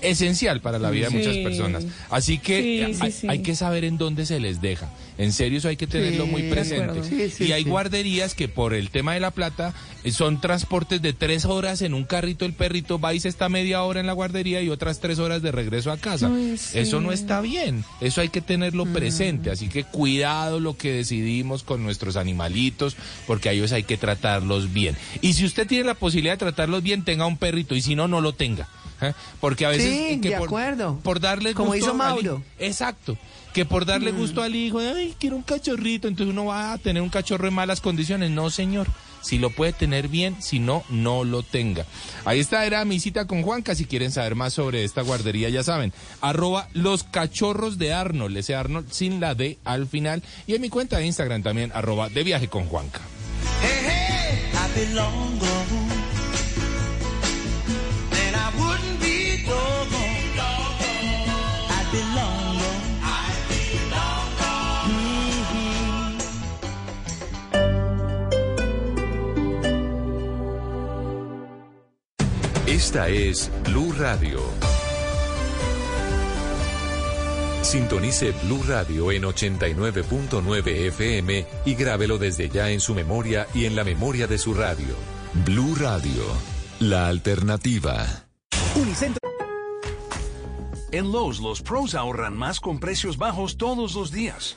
Esencial para la vida de muchas personas. Así que Sí, sí, hay, sí. hay que saber en dónde se les deja. En serio, eso hay que tenerlo Sí, muy presente. acuerdo. Sí, sí, y hay sí. guarderías que por el tema de la plata son transportes de tres horas en un carrito, el perrito va y se está media hora en la guardería y otras tres horas de regreso a casa. Sí. Eso no está bien, eso hay que tenerlo presente, así que cuidado lo que decidimos con nuestros animalitos, porque a ellos hay que tratarlos bien. Y si usted tiene la posibilidad de tratarlos bien, tenga un perrito, y si no, no lo tenga. ¿eh? Porque a veces Sí, que de por, acuerdo. por darle Como gusto hizo Mauro. exacto. Que por darle gusto al hijo, ay, quiero un cachorrito, entonces uno va a tener un cachorro en malas condiciones. No, señor. Si lo puede tener bien, si no, no lo tenga. Ahí está, era mi cita con Juanca. Si quieren saber más sobre esta guardería, ya saben. Arroba los cachorros de Arnold, ese Arnold sin la D al final. Y en mi cuenta de Instagram también, arroba de viaje con Juanca. Esta es Blue Radio. Sintonice Blue Radio en 89.9 FM y grábelo desde ya en su memoria y en la memoria de su radio. Blue Radio, la alternativa. Unicentro. En Lowe's, los pros ahorran más con precios bajos todos los días.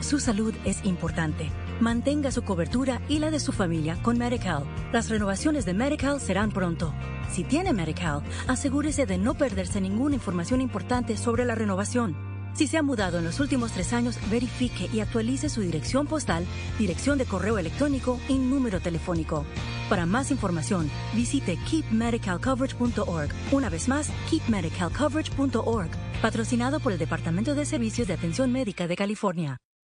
Su salud es importante. Mantenga su cobertura y la de su familia con Medical. Las renovaciones de Medical serán pronto. Si tiene Medical, asegúrese de no perderse ninguna información importante sobre la renovación. Si se ha mudado en los últimos tres años, verifique y actualice su dirección postal, dirección de correo electrónico y número telefónico. Para más información, visite keepmedicalcoverage.org. Una vez más, keepmedicalcoverage.org. Patrocinado por el Departamento de Servicios de Atención Médica de California.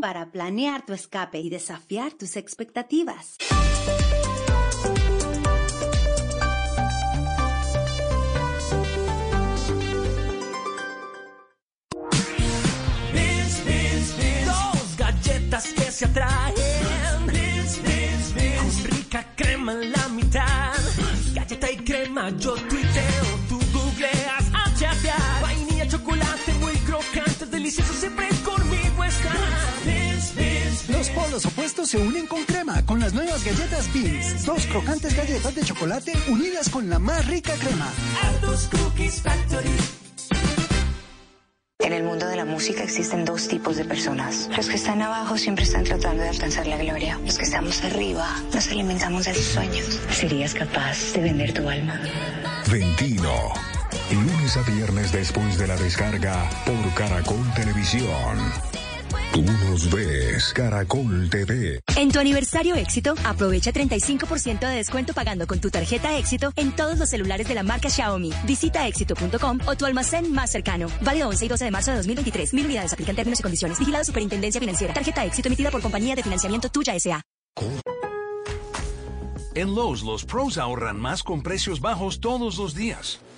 para planear tu escape y desafiar tus expectativas. Dos galletas que se atraen. Con rica crema en la mitad. Galleta y crema, yo tuiteo, tú googleas chatear. Vainilla, chocolate, muy crocante, delicioso, siempre. Los polos opuestos se unen con crema con las nuevas galletas Beans. Dos crocantes galletas de chocolate unidas con la más rica crema. Aldos Cookies Factory. En En el mundo de la música existen dos tipos de personas. Los que están abajo siempre están tratando de alcanzar la gloria. Los que estamos arriba nos alimentamos de sus sueños. ¿Serías capaz de vender tu alma? Ventino. Lunes a viernes después de la descarga por Caracol Televisión. Tú nos ves, Caracol TV. En tu aniversario éxito, aprovecha 35% de descuento pagando con tu tarjeta éxito en todos los celulares de la marca Xiaomi. Visita éxito.com o tu almacén más cercano. Válido 11 y 12 de marzo de 2023. Mil unidades aplican términos y condiciones. Vigilado Superintendencia Financiera. Tarjeta éxito emitida por compañía de financiamiento tuya S.A. En Lowe's, los pros ahorran más con precios bajos todos los días.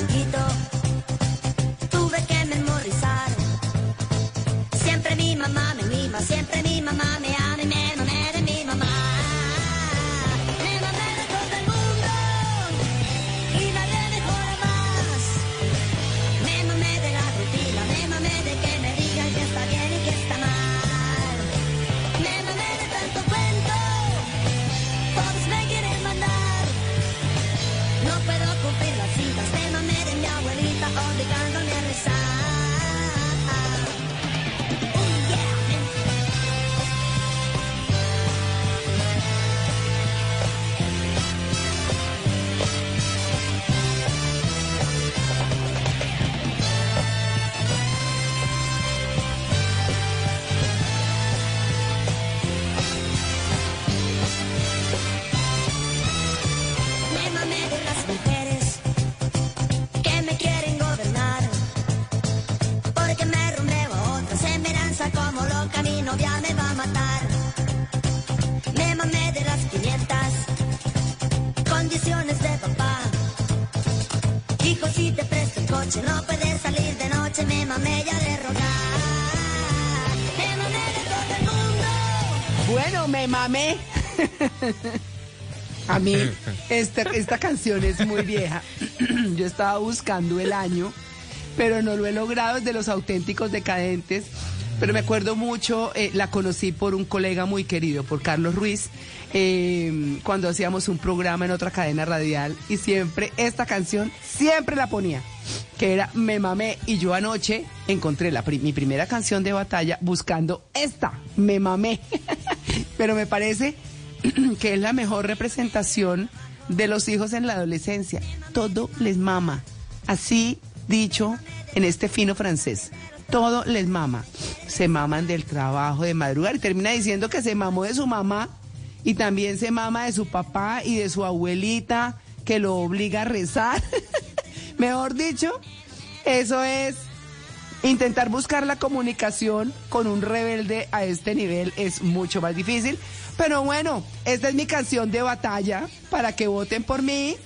Chiquito, A mí esta, esta canción es muy vieja. Yo estaba buscando el año, pero no lo he logrado desde los auténticos decadentes. Pero me acuerdo mucho, eh, la conocí por un colega muy querido, por Carlos Ruiz, eh, cuando hacíamos un programa en otra cadena radial y siempre esta canción, siempre la ponía, que era Me Mamé. Y yo anoche encontré la, mi primera canción de batalla buscando esta, Me Mamé. Pero me parece que es la mejor representación de los hijos en la adolescencia. Todo les mama. Así dicho en este fino francés. Todo les mama. Se maman del trabajo, de madrugar. Y termina diciendo que se mamó de su mamá y también se mama de su papá y de su abuelita que lo obliga a rezar. Mejor dicho, eso es intentar buscar la comunicación con un rebelde a este nivel es mucho más difícil. Pero bueno, esta es mi canción de batalla para que voten por mí.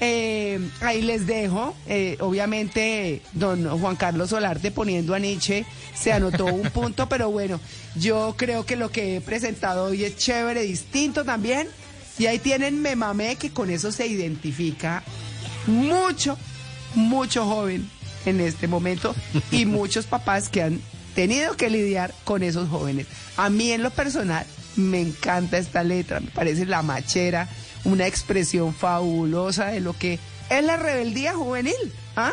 Eh, ahí les dejo. Eh, obviamente, don Juan Carlos Solarte poniendo a Nietzsche se anotó un punto, pero bueno, yo creo que lo que he presentado hoy es chévere, distinto también. Y ahí tienen Me Mamé, que con eso se identifica mucho, mucho joven en este momento y muchos papás que han tenido que lidiar con esos jóvenes. A mí en lo personal me encanta esta letra, me parece la machera, una expresión fabulosa de lo que es la rebeldía juvenil. ¿Ah?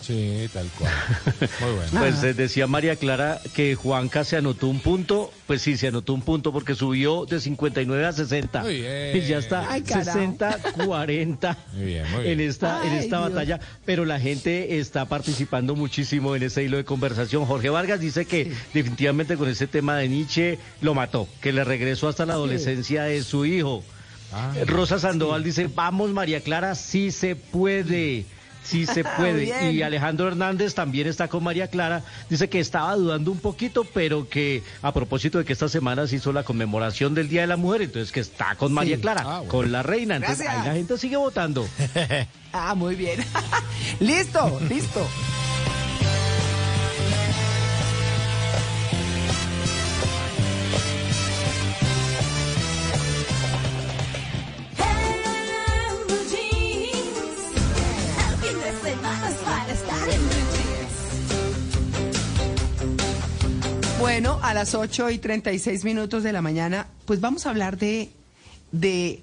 Sí, tal cual. Muy bueno. Pues eh, decía María Clara que Juanca se anotó un punto. Pues sí, se anotó un punto porque subió de 59 a 60. Muy bien. Y ya está Ay, carajo. 60, 40 Muy bien, muy bien. en esta, en esta Dios. batalla. Pero la gente está participando muchísimo en ese hilo de conversación. Jorge Vargas dice que definitivamente con ese tema de Nietzsche lo mató, que le regresó hasta la adolescencia de su hijo. Ah, Rosa Sandoval dice, vamos María Clara, sí se puede. sí se puede. Y Alejandro Hernández también está con María Clara. Dice que estaba dudando un poquito, pero que a propósito de que esta semana se hizo la conmemoración del Día de la Mujer, entonces que está con María Sí. Clara, Ah, bueno. con la reina. Entonces Gracias. ahí la gente sigue votando. Ah, muy bien. listo, listo. Bueno, a las 8 y 36 minutos de la mañana, pues vamos a hablar de, de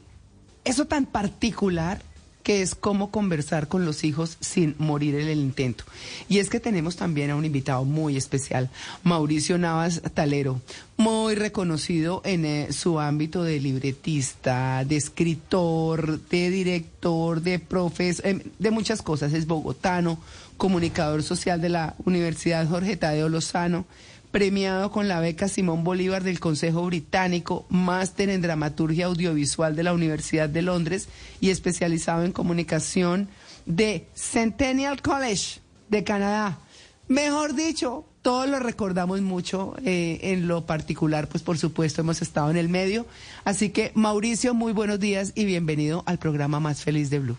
eso tan particular que es cómo conversar con los hijos sin morir en el intento. Y es que tenemos también a un invitado muy especial, Mauricio Navas Talero, muy reconocido en eh, su ámbito de libretista, de escritor, de director, de profes, em, de muchas cosas. Es bogotano, comunicador social de la Universidad Jorge Tadeo Lozano premiado con la beca Simón Bolívar del Consejo Británico, máster en dramaturgia audiovisual de la Universidad de Londres y especializado en comunicación de Centennial College de Canadá. Mejor dicho, todos lo recordamos mucho eh, en lo particular, pues por supuesto hemos estado en el medio. Así que Mauricio, muy buenos días y bienvenido al programa Más Feliz de Blue.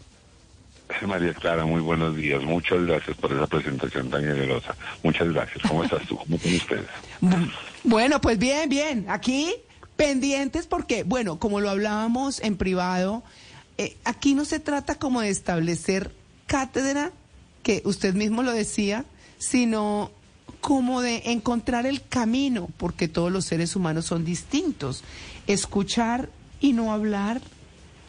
María Clara, muy buenos días. Muchas gracias por esa presentación tan generosa. Muchas gracias. ¿Cómo estás tú? ¿Cómo están ustedes? Bueno, pues bien, bien. Aquí pendientes porque, bueno, como lo hablábamos en privado, eh, aquí no se trata como de establecer cátedra, que usted mismo lo decía, sino como de encontrar el camino, porque todos los seres humanos son distintos. Escuchar y no hablar,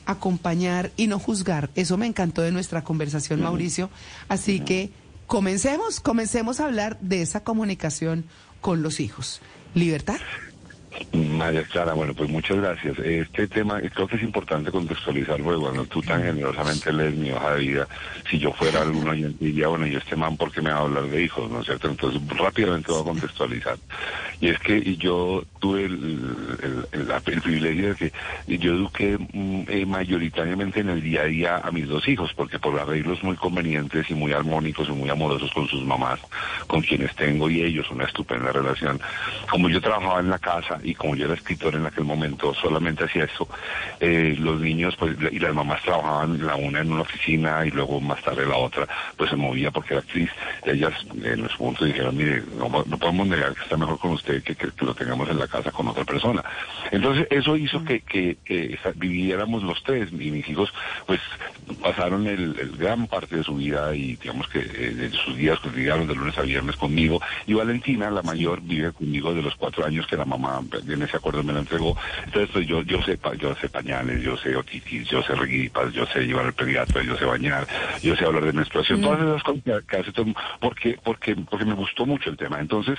acompañar y no juzgar. Eso me encantó de nuestra conversación, Mauricio. Así que comencemos, comencemos a hablar de esa comunicación con los hijos. ¿Libertad? María Clara, bueno, pues muchas gracias. Este tema creo que es importante contextualizar, porque cuando tú tan generosamente lees mi hoja de vida, si yo fuera algún oyente diría, bueno, y este man, ¿por qué me va a hablar de hijos? ¿No es cierto? Entonces, rápidamente voy a contextualizar. Y es que yo tuve el, el privilegio de que yo eduqué mm, eh, mayoritariamente en el día a día a mis dos hijos, porque por arreglos muy convenientes y muy armónicos y muy amorosos con sus mamás, con quienes tengo y ellos una estupenda relación. Como yo trabajaba en la casa y como yo era escritor en aquel momento, solamente hacía eso, eh, los niños pues y las mamás trabajaban la una en una oficina y luego más tarde la otra pues se movía porque era actriz. Ellas en su punto dijeron, mire, no, no podemos negar que está mejor con usted que, que, que lo tengamos en la casa con otra persona. Entonces eso hizo que, que, viviéramos los tres y mis hijos pues pasaron el, el gran parte de su vida y digamos que eh, sus días cotidianos de lunes a viernes conmigo y Valentina, la mayor, vive conmigo de los cuatro años que la mamá en ese acuerdo me la entregó. Entonces pues, yo, yo sé yo sé pañales, yo sé otitis, yo sé reguipas, yo sé llevar el pediatra, yo sé bañar, yo sé hablar de menstruación, todas esas cosas que, hace todo porque, porque, porque me gustó mucho el tema. Entonces,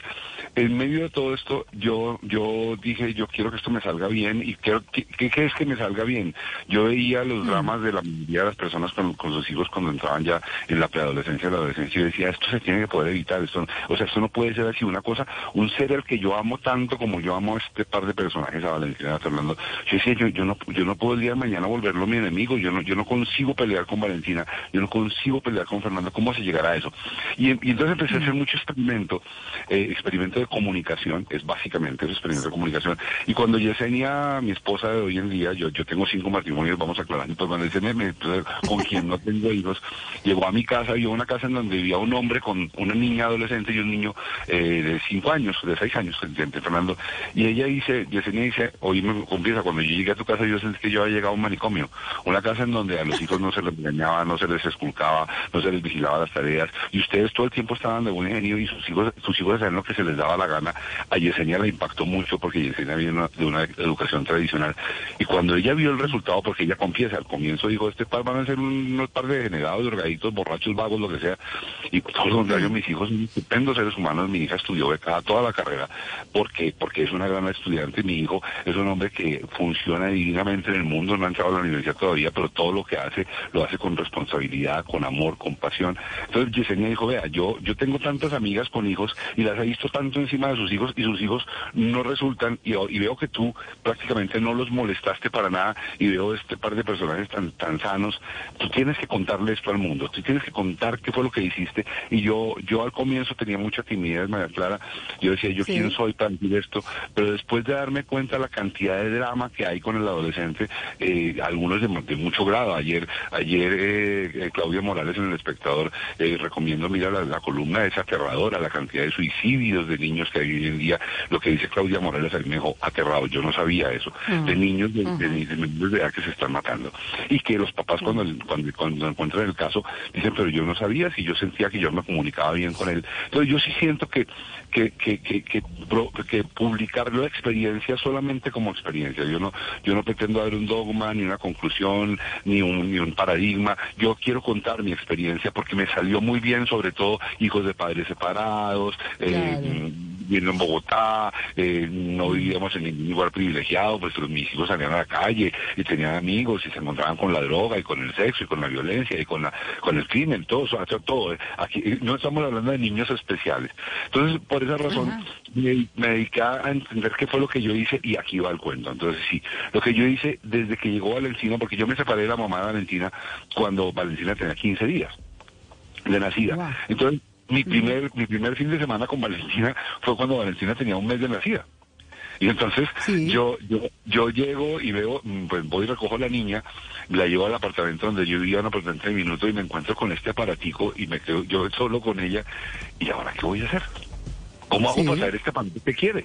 en medio de todo esto, yo, yo dije, yo quiero que esto me salga bien y quiero, ¿qué, qué, es que me salga bien? Yo veía los dramas de la mayoría de las personas con, con sus hijos cuando entraban ya en la preadolescencia la adolescencia y decía, esto se tiene que poder evitar, esto, o sea, esto no puede ser así. Una cosa, un ser al que yo amo tanto como yo amo a este par de personajes, a Valentina Fernando, yo decía, yo, no, yo no puedo el día de mañana volverlo mi enemigo, yo no, yo no consigo pelear con Valentina, yo no consigo pelear con Fernando, ¿cómo se llegará a eso? Y, y entonces empecé a hacer mucho experimento, eh, experimento de comunicación, es básicamente eso, experimento de comunicación. Y cuando Yesenia, mi esposa de hoy en día, yo, yo tengo cinco matrimonios, vamos aclarando, pues cuando Yesenia, me- pues, con quien no tengo hijos, llegó a mi casa, vio una casa en donde vivía un hombre con una niña adolescente y un niño eh, de cinco años, de seis años, Fernando, y ella dice, Yesenia dice, hoy me confiesa, cuando yo llegué a tu casa yo sentí que yo había llegado a un manicomio, una casa en donde a los hijos no se les engañaba, no se les esculcaba, no se les vigilaba las tareas, y ustedes todo el tiempo estaban de buen genio y sus hijos, sus hijos hacían lo que se les daba la gana. A Yesenia le impactó mucho porque Yesenia viene de una educación tradicional, y cuando ella vio el resultado, porque ella confiesa, al comienzo dijo, este par van a ser un- unos par de degenerados, drogaditos, borrachos, vagos, lo que sea, y todo lo contrario, mis hijos son estupendos seres humanos, mi hija estudió becada toda la carrera, porque porque es una gran estudiante. Mi hijo es un hombre que funciona divinamente en el mundo, no ha entrado a la universidad todavía, pero todo lo que hace lo hace con responsabilidad, con amor, con pasión. Entonces Yesenia dijo, vea, yo, yo tengo tantas amigas con hijos y las he visto tanto encima de sus hijos y sus hijos no resultan y, y veo que tú prácticamente no los molestaste para nada y veo este par de personajes tan, tan sanos. Tú tienes que contarle esto al mundo, tú tienes que contar qué fue lo que hiciste. Y yo, yo al comienzo tenía mucha timidez, María Clara. Yo decía, ¿yo Sí. quién soy para decir esto? Pero después de darme cuenta la cantidad de drama que hay con el adolescente, eh, algunos de, de mucho grado. Ayer, ayer eh, eh, Claudia Morales en El Espectador eh, recomiendo, mira, la, la columna es aterradora, la cantidad de suicidios de niños que hay hoy en día. Lo que dice Claudia Morales a mí me dejó aterrado, yo no sabía eso. Mm. De niños de, de menores de edad que se están matando. Y que los papás cuando, cuando, cuando encuentran el caso dicen, pero yo no sabía si yo sentía que yo me comunicaba bien con él. Entonces yo sí siento que, que, que, que, que, pro- que publicar la experiencia solamente como experiencia. Yo no, yo no pretendo dar un dogma, ni una conclusión, ni un, ni un paradigma. Yo quiero contar mi experiencia porque me salió muy bien, sobre todo hijos de padres separados, eh, viviendo en Bogotá, eh, no vivíamos en ningún lugar privilegiado, pues mis hijos salían a la calle y tenían amigos y se encontraban con la droga y con el sexo y con la violencia y con la con el crimen, todo, eso, todo, todo. Aquí eh, no estamos hablando de niños especiales. Entonces, por esa razón, me, me dediqué a entender qué fue lo que yo hice y aquí va el cuento. Entonces, sí, lo que yo hice desde que llegó Valentina, porque yo me separé de la mamá de Valentina cuando Valentina tenía 15 días de nacida. Entonces, mi primer, mi primer fin de semana con Valentina fue cuando Valentina tenía un mes de nacida. Y entonces yo, yo, yo llego y veo, mm, pues voy y recojo a la niña, la llevo al apartamento donde yo vivía, un apartamento de minuto, y me encuentro con este aparatico y me quedo yo solo con ella. ¿Y ahora qué voy a hacer? ¿Cómo hago Sí. para saber este aparato que quiere?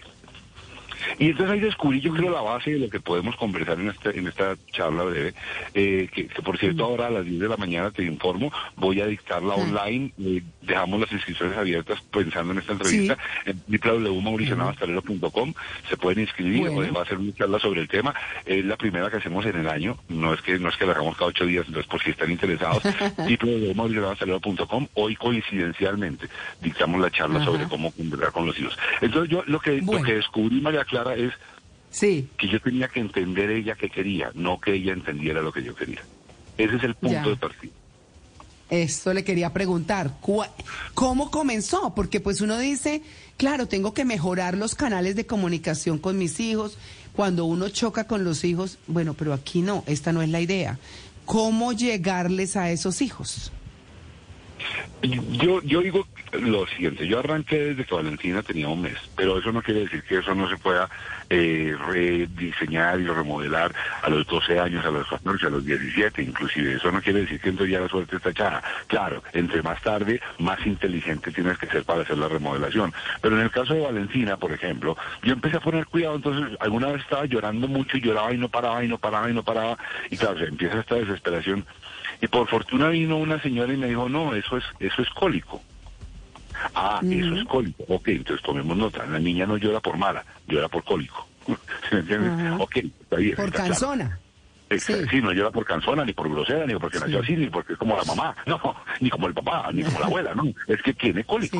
Y entonces ahí descubrí, yo creo, la base de lo que podemos conversar en, este, en esta charla breve, eh, que, que, por cierto ahora a las 10 de la mañana te informo, voy a dictarla online, eh, dejamos las inscripciones abiertas pensando en esta entrevista en www.mauricionavastalero.com, se pueden inscribir, Bueno. va a ser una charla sobre el tema, es la primera que hacemos en el año, no es que no es que la hagamos cada ocho días, entonces por si están interesados, www.mauricionavastalero.com, hoy coincidencialmente dictamos la charla Ajá. sobre cómo conversar con los hijos. Entonces yo lo que, lo que descubrí, María Clara, es que yo tenía que entender ella que quería, no que ella entendiera lo que yo quería. Ese es el punto Ya. de partida. Esto le quería preguntar, ¿cuá- ¿cómo comenzó? Porque pues uno dice, claro, tengo que mejorar los canales de comunicación con mis hijos. Cuando uno choca con los hijos, bueno, pero aquí no, esta no es la idea. ¿Cómo llegarles a esos hijos? Yo, yo digo lo siguiente, yo arranqué desde que Valentina tenía un mes, pero eso no quiere decir que eso no se pueda eh, rediseñar y remodelar a los 12 años, a los 14, a los 17 inclusive. Eso no quiere decir que entonces ya la suerte está echada. Claro, entre más tarde, más inteligente tienes que ser para hacer la remodelación. Pero en el caso de Valentina, por ejemplo, yo empecé a poner cuidado, entonces alguna vez estaba llorando mucho y lloraba y no paraba y no paraba y no paraba. Y claro, se empieza esta desesperación. Y por fortuna vino una señora y me dijo, no, eso es, eso es cólico. Ah, eso es cólico. Ok, entonces tomemos nota. La niña no llora por mala, llora por cólico. ¿Sí me entiendes? Ajá. Ok, está bien. Por está claro. cansona. Exacto, sí. no llora por cansona, ni por grosera, ni porque nació así, ni porque es como la mamá, no, ni como el papá, ni como la abuela, no, es que tiene cólico.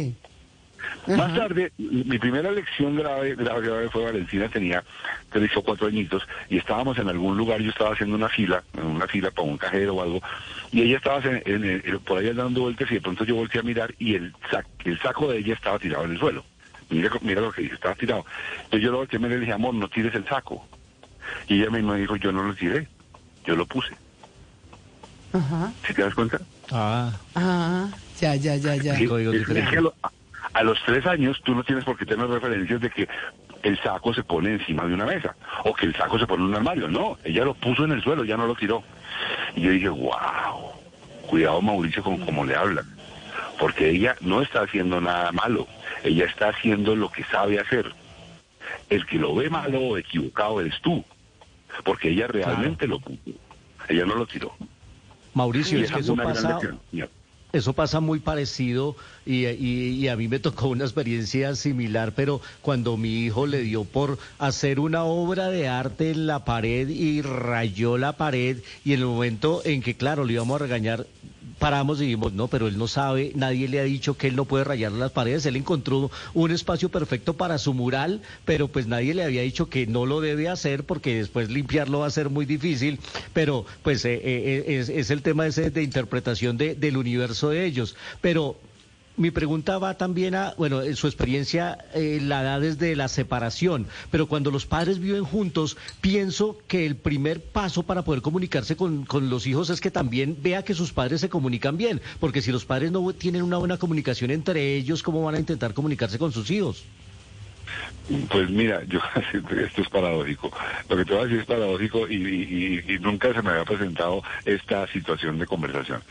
Más tarde, mi primera lección grave, grave, grave fue Valentina, tenía tres o cuatro añitos, y estábamos en algún lugar, yo estaba haciendo una fila, en una fila para un cajero o algo, y ella estaba en- en el- por ahí dando vueltas, y de pronto yo volteé a mirar, y el, sac- el saco de ella estaba tirado en el suelo. Mira, mira lo que dice, estaba tirado. Entonces yo lo volteé a mirar y le dije, amor, no tires el saco. Y ella misma dijo, yo no lo tiré, yo lo puse. Ajá. ¿Sí te das cuenta? Ah. Ah, ya, ya, ya, ya. Sí, es- es que a, lo- a- los tres años tú no tienes por qué tener referencias de que el saco se pone encima de una mesa o que el saco se pone en un armario. No, ella lo puso en el suelo, ya no lo tiró. Y yo dije, wow, cuidado Mauricio con cómo le hablan. Porque ella no está haciendo nada malo, ella está haciendo lo que sabe hacer. El que lo ve malo o equivocado eres tú, porque ella realmente lo puso, ella no lo tiró. Mauricio, Y es que eso una gran pasa. Eso pasa muy parecido y, a mí me tocó una experiencia similar, pero cuando mi hijo le dio por hacer una obra de arte en la pared y rayó la pared y en el momento en que, claro, le íbamos a regañar, paramos y dijimos, no, pero él no sabe, nadie le ha dicho que él no puede rayar las paredes, él encontró un espacio perfecto para su mural, pero pues nadie le había dicho que no lo debe hacer porque después limpiarlo va a ser muy difícil, pero pues eh, eh, es, es el tema ese de interpretación de, del universo de ellos. Pero mi pregunta va también a, bueno, en su experiencia eh, la da desde la separación, pero cuando los padres viven juntos, pienso que el primer paso para poder comunicarse con, con los hijos es que también vea que sus padres se comunican bien, porque si los padres no tienen una buena comunicación entre ellos, ¿cómo van a intentar comunicarse con sus hijos? Pues mira, yo esto es paradójico. Lo que te voy a decir es paradójico y, y- y nunca se me había presentado esta situación de conversación.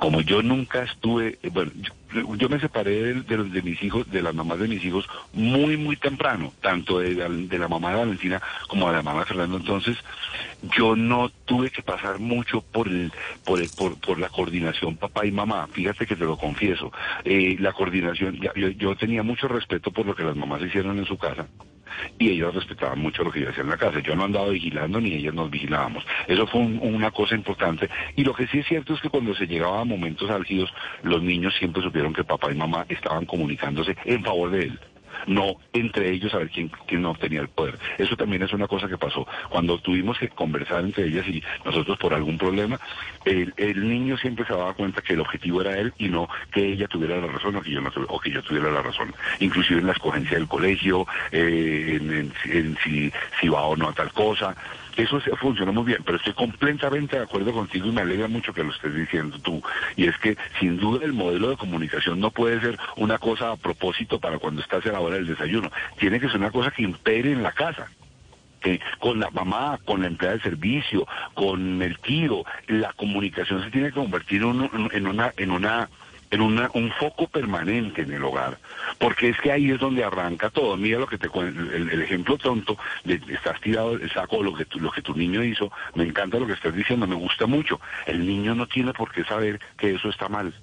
Como yo nunca estuve, eh, bueno, yo, me separé de, de los de mis hijos, de las mamás de mis hijos, muy, muy temprano, tanto de, la- de la mamá de Valentina como de la mamá de Fernando. Entonces, yo no tuve que pasar mucho por el, por el- por, por la coordinación papá y mamá. Fíjate que te lo confieso. Eh, la coordinación, yo, yo tenía mucho respeto por lo que las mamás hicieron en su casa y ellos respetaban mucho lo que yo hacía en la casa. Yo no andaba vigilando ni ellas nos vigilábamos. Eso fue un- una cosa importante. Y lo que sí es cierto es que cuando se llegaba a momentos álgidos, los niños siempre supieron que papá y mamá estaban comunicándose en favor de él. No entre ellos a ver quién, quién obtenía el poder. Eso también es una cosa que pasó. Cuando tuvimos que conversar entre ellas y nosotros por algún problema, el, el niño siempre se daba cuenta que el objetivo era él y no que ella tuviera la razón o que yo, no o que yo tuviera la razón. Inclusive en la escogencia del colegio, eh, en, en- en si, si va o no a tal cosa. Eso funcionó muy bien, pero estoy completamente de acuerdo contigo y me alegra mucho que lo estés diciendo tú. Y es que sin duda el modelo de comunicación no puede ser una cosa a propósito para cuando estás a la hora del desayuno. Tiene que ser una cosa que impere en la casa que con la mamá, con la empleada de servicio, con el tío, la comunicación se tiene que convertir en una, en una, en una, un foco permanente en el hogar, porque es que ahí es donde arranca todo. Mira lo que te el, el ejemplo tonto de estás tirado el saco lo que tu, lo que tu niño hizo. Me encanta lo que estás diciendo, me gusta mucho. El niño no tiene por qué saber que eso está mal.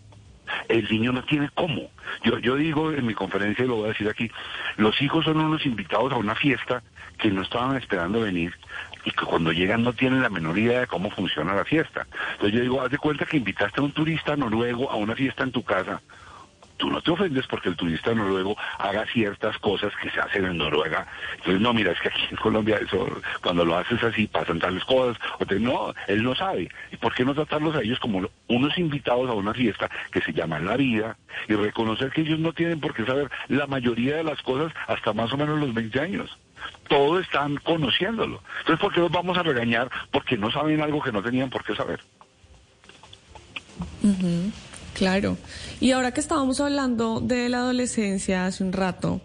El niño no tiene cómo. Yo, yo digo en mi conferencia, y lo voy a decir aquí, los hijos son unos invitados a una fiesta que no estaban esperando venir y que cuando llegan no tienen la menor idea de cómo funciona la fiesta. Entonces yo digo, haz de cuenta que invitaste a un turista noruego a una fiesta en tu casa. Tú no te ofendes porque el turista noruego haga ciertas cosas que se hacen en Noruega. Entonces, no, mira, es que aquí en Colombia eso, cuando lo haces así pasan tales cosas. O te, no, él no sabe. ¿Y por qué no tratarlos a ellos como unos invitados a una fiesta que se llama la vida y reconocer que ellos no tienen por qué saber la mayoría de las cosas hasta más o menos los 20 años? Todos están conociéndolo. Entonces, ¿por qué los vamos a regañar? Porque no saben algo que no tenían por qué saber. Claro. Y ahora que estábamos hablando de la adolescencia hace un rato,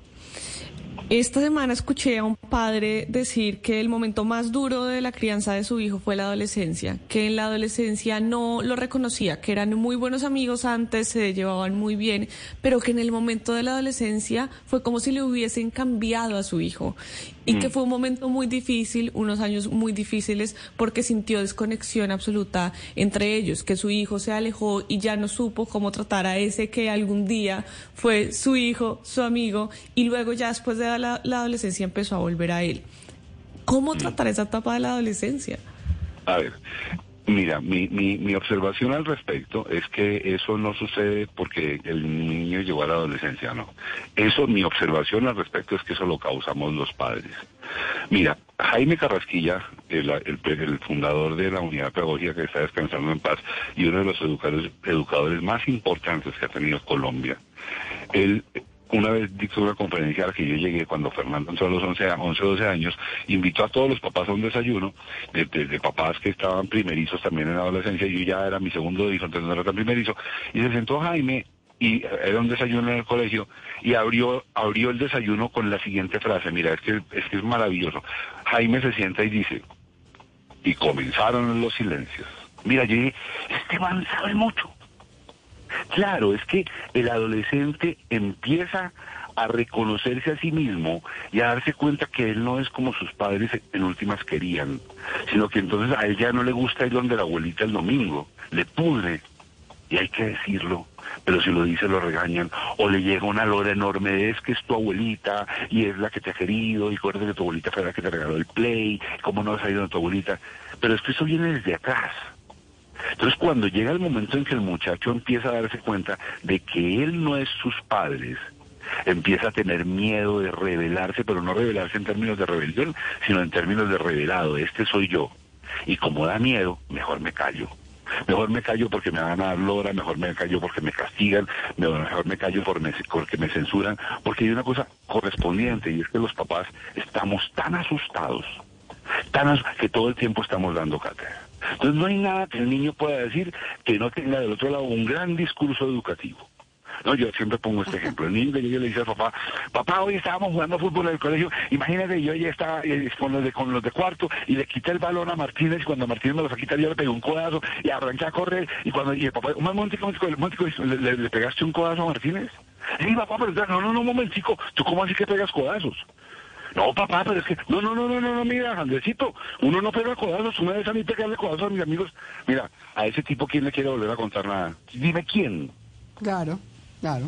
esta semana escuché a un padre decir que el momento más duro de la crianza de su hijo fue la adolescencia, que en la adolescencia no lo reconocía, que eran muy buenos amigos antes, se llevaban muy bien, pero que en el momento de la adolescencia fue como si le hubiesen cambiado a su hijo y que fue un momento muy difícil, unos años muy difíciles, porque sintió desconexión absoluta entre ellos, que su hijo se alejó y ya no supo cómo tratar a ese que algún día fue su hijo, su amigo, y luego ya después de la, la adolescencia empezó a volver a él. ¿Cómo tratar esa etapa de la adolescencia? A ver, mira, mi, mi, mi observación al respecto es que eso no sucede porque el niño llegó a la adolescencia, no. Eso, mi observación al respecto es que eso lo causamos los padres. Mira, Jaime Carrasquilla, el, el- fundador de la unidad pedagógica que está descansando en paz y uno de los educadores, educadores más importantes que ha tenido Colombia, él una vez dictó una conferencia a la que yo llegué cuando Fernando entró a los 11, a- 11 12 años, invitó a todos los papás a un desayuno, de, de- de papás que estaban primerizos también en la adolescencia, yo ya era mi segundo hijo, entonces no era tan primerizo, y se sentó Jaime, y era un desayuno en el colegio, y abrió, abrió el desayuno con la siguiente frase, mira, es que, es que es maravilloso. Jaime se sienta y dice, y comenzaron los silencios. Mira, yo dije, este man sabe mucho. Claro, es que el adolescente empieza a reconocerse a sí mismo y a darse cuenta que él no es como sus padres en últimas querían, sino que entonces a él ya no le gusta ir donde la abuelita el domingo, le pudre, y hay que decirlo, pero si lo dice lo regañan, o le llega una lora enorme es que es tu abuelita y es la que te ha querido, y acuérdate que tu abuelita fue la que te regaló el play, cómo no has ido de tu abuelita, pero es que eso viene desde atrás. Entonces, cuando llega el momento en que el muchacho empieza a darse cuenta de que él no es sus padres, empieza a tener miedo de rebelarse, pero no rebelarse en términos de rebelión, sino en términos de revelado. Este soy yo. Y como da miedo, mejor me callo. Mejor me callo porque me van a dar lora, mejor me callo porque me castigan, mejor me callo porque me censuran, porque hay una cosa correspondiente y es que los papás estamos tan asustados, tan as- que todo el tiempo estamos dando cátedra. Entonces no hay nada que el niño pueda decir que no tenga del otro lado un gran discurso educativo. No, yo siempre pongo este ejemplo. El niño que le dice al papá, papá, hoy estábamos jugando fútbol en el colegio, imagínate, yo ya estaba eh, con los, de, con los de cuarto y le quité el balón a Martínez y cuando Martínez me lo fue a quitar yo le pegué un codazo y arranqué a correr y cuando y el papá, un momentico, un momentico, un momentico, ¿le, le- le pegaste un codazo a Martínez? Sí, papá, pero no, no, no, un momentico, ¿tú cómo así que pegas codazos? No, papá, pero es que, no, no, no, no, no, no, mira, Andresito, uno no pega codazos, una vez a mí pegarle codazos a mis amigos. Mira, a ese tipo, ¿quién le quiere volver a contar nada? Dime quién. Claro, claro.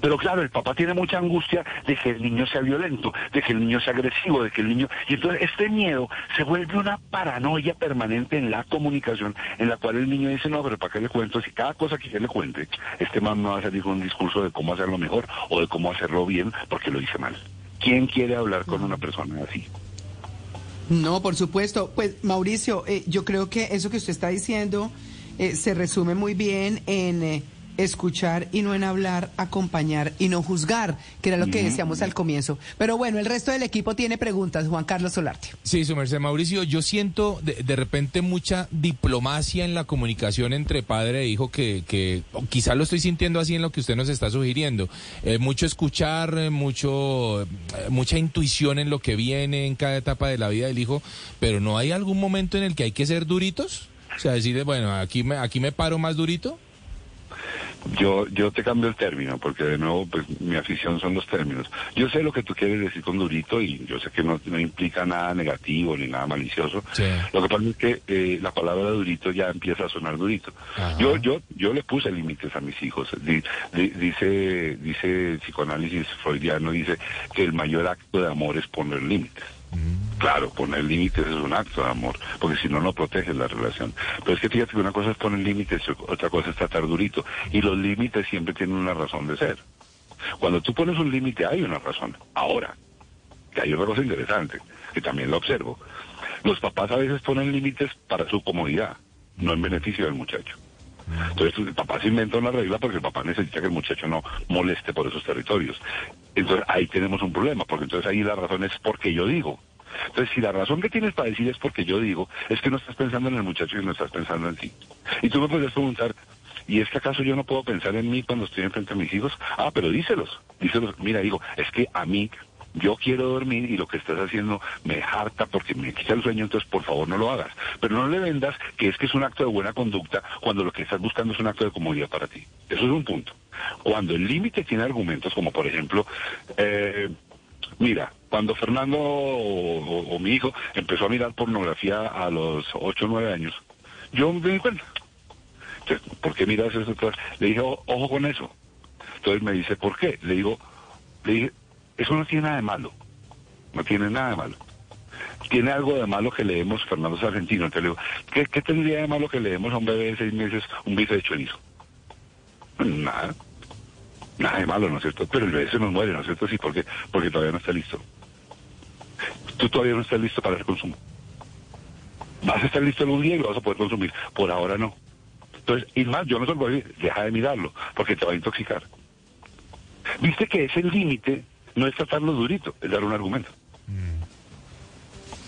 Pero claro, el papá tiene mucha angustia de que el niño sea violento, de que el niño sea agresivo, de que el niño... Y entonces este miedo se vuelve una paranoia permanente en la comunicación, en la cual el niño dice, no, pero ¿para qué le cuento? Si cada cosa que yo le cuente, este man no va a salir con un discurso de cómo hacerlo mejor o de cómo hacerlo bien porque lo hice mal. ¿Quién quiere hablar con una persona así? No, por supuesto. Pues Mauricio, eh, yo creo que eso que usted está diciendo eh, se resume muy bien en eh, escuchar y no en hablar, acompañar y no juzgar, que era lo que decíamos al comienzo. Pero bueno, el resto del equipo tiene preguntas. Juan Carlos Solarte. Sí, su merced Mauricio, yo siento de, de repente mucha diplomacia en la comunicación entre padre e hijo que, que quizá lo estoy sintiendo así en lo que usted nos está sugiriendo. Eh, mucho escuchar, eh, mucho, eh, mucha intuición en lo que viene en cada etapa de la vida del hijo, pero ¿no hay algún momento en el que hay que ser duritos? O sea, decirle, bueno, aquí me, aquí me paro más durito. Yo, yo te cambio el término, porque de nuevo, pues mi afición son los términos. Yo sé lo que tú quieres decir con durito y yo sé que no, no implica nada negativo ni nada malicioso. Lo que pasa es que eh, la palabra durito ya empieza a sonar durito. Yo, yo, yo le puse límites a mis hijos. Di- di- dice, dice el psicoanálisis freudiano, dice que el mayor acto de amor es poner límites. Claro, poner límites es un acto de amor, porque si no, no proteges la relación. Pero es que fíjate que una cosa es poner límites, otra cosa es tratar durito. Y los límites siempre tienen una razón de ser. Cuando tú pones un límite hay una razón. Ahora, que hay otra cosa interesante, que también lo observo. Los papás a veces ponen límites para su comodidad, no en beneficio del muchacho. Entonces el papá se inventa una regla porque el papá necesita que el muchacho no moleste por esos territorios. Entonces ahí tenemos un problema, porque entonces ahí la razón es porque yo digo. Entonces si la razón que tienes para decir es porque yo digo, es que no estás pensando en el muchacho y no estás pensando en ti. Y tú me podrías preguntar, ¿y es que acaso yo no puedo pensar en mí cuando estoy enfrente a mis hijos? Ah, pero díselos, díselos. Mira, digo, es que a mí yo quiero dormir y lo que estás haciendo me harta porque me quita el sueño, entonces por favor no lo hagas. Pero no le vendas que es que es un acto de buena conducta cuando lo que estás buscando es un acto de comodidad para ti. Eso es un punto. Cuando el límite tiene argumentos como por ejemplo, eh, mira, cuando Fernando o, mi hijo empezó a mirar pornografía a los 8 o 9 años, yo me di cuenta. Entonces, ¿por qué miras eso? Le dije, "O- ojo con eso. Entonces me dice, ¿por qué? Le digo, le dije, eso no tiene nada de malo. No tiene nada de malo. Tiene algo de malo que leemos Fernando es argentino. Entonces le digo, ¿qué, qué tendría de malo que leemos a un bebé de seis meses un bife de chorizo? Nada. Nada de malo, ¿no es cierto? Pero el bebé se nos muere, ¿no es cierto? Sí, porque, porque todavía no está listo. Tú todavía no estás listo para el consumo. Vas a estar listo algún día y lo vas a poder consumir. Por ahora no. Entonces, y más, yo no lo voy a deja de mirarlo, porque te va a intoxicar. Viste que ese límite no es tratarlo durito, es dar un argumento.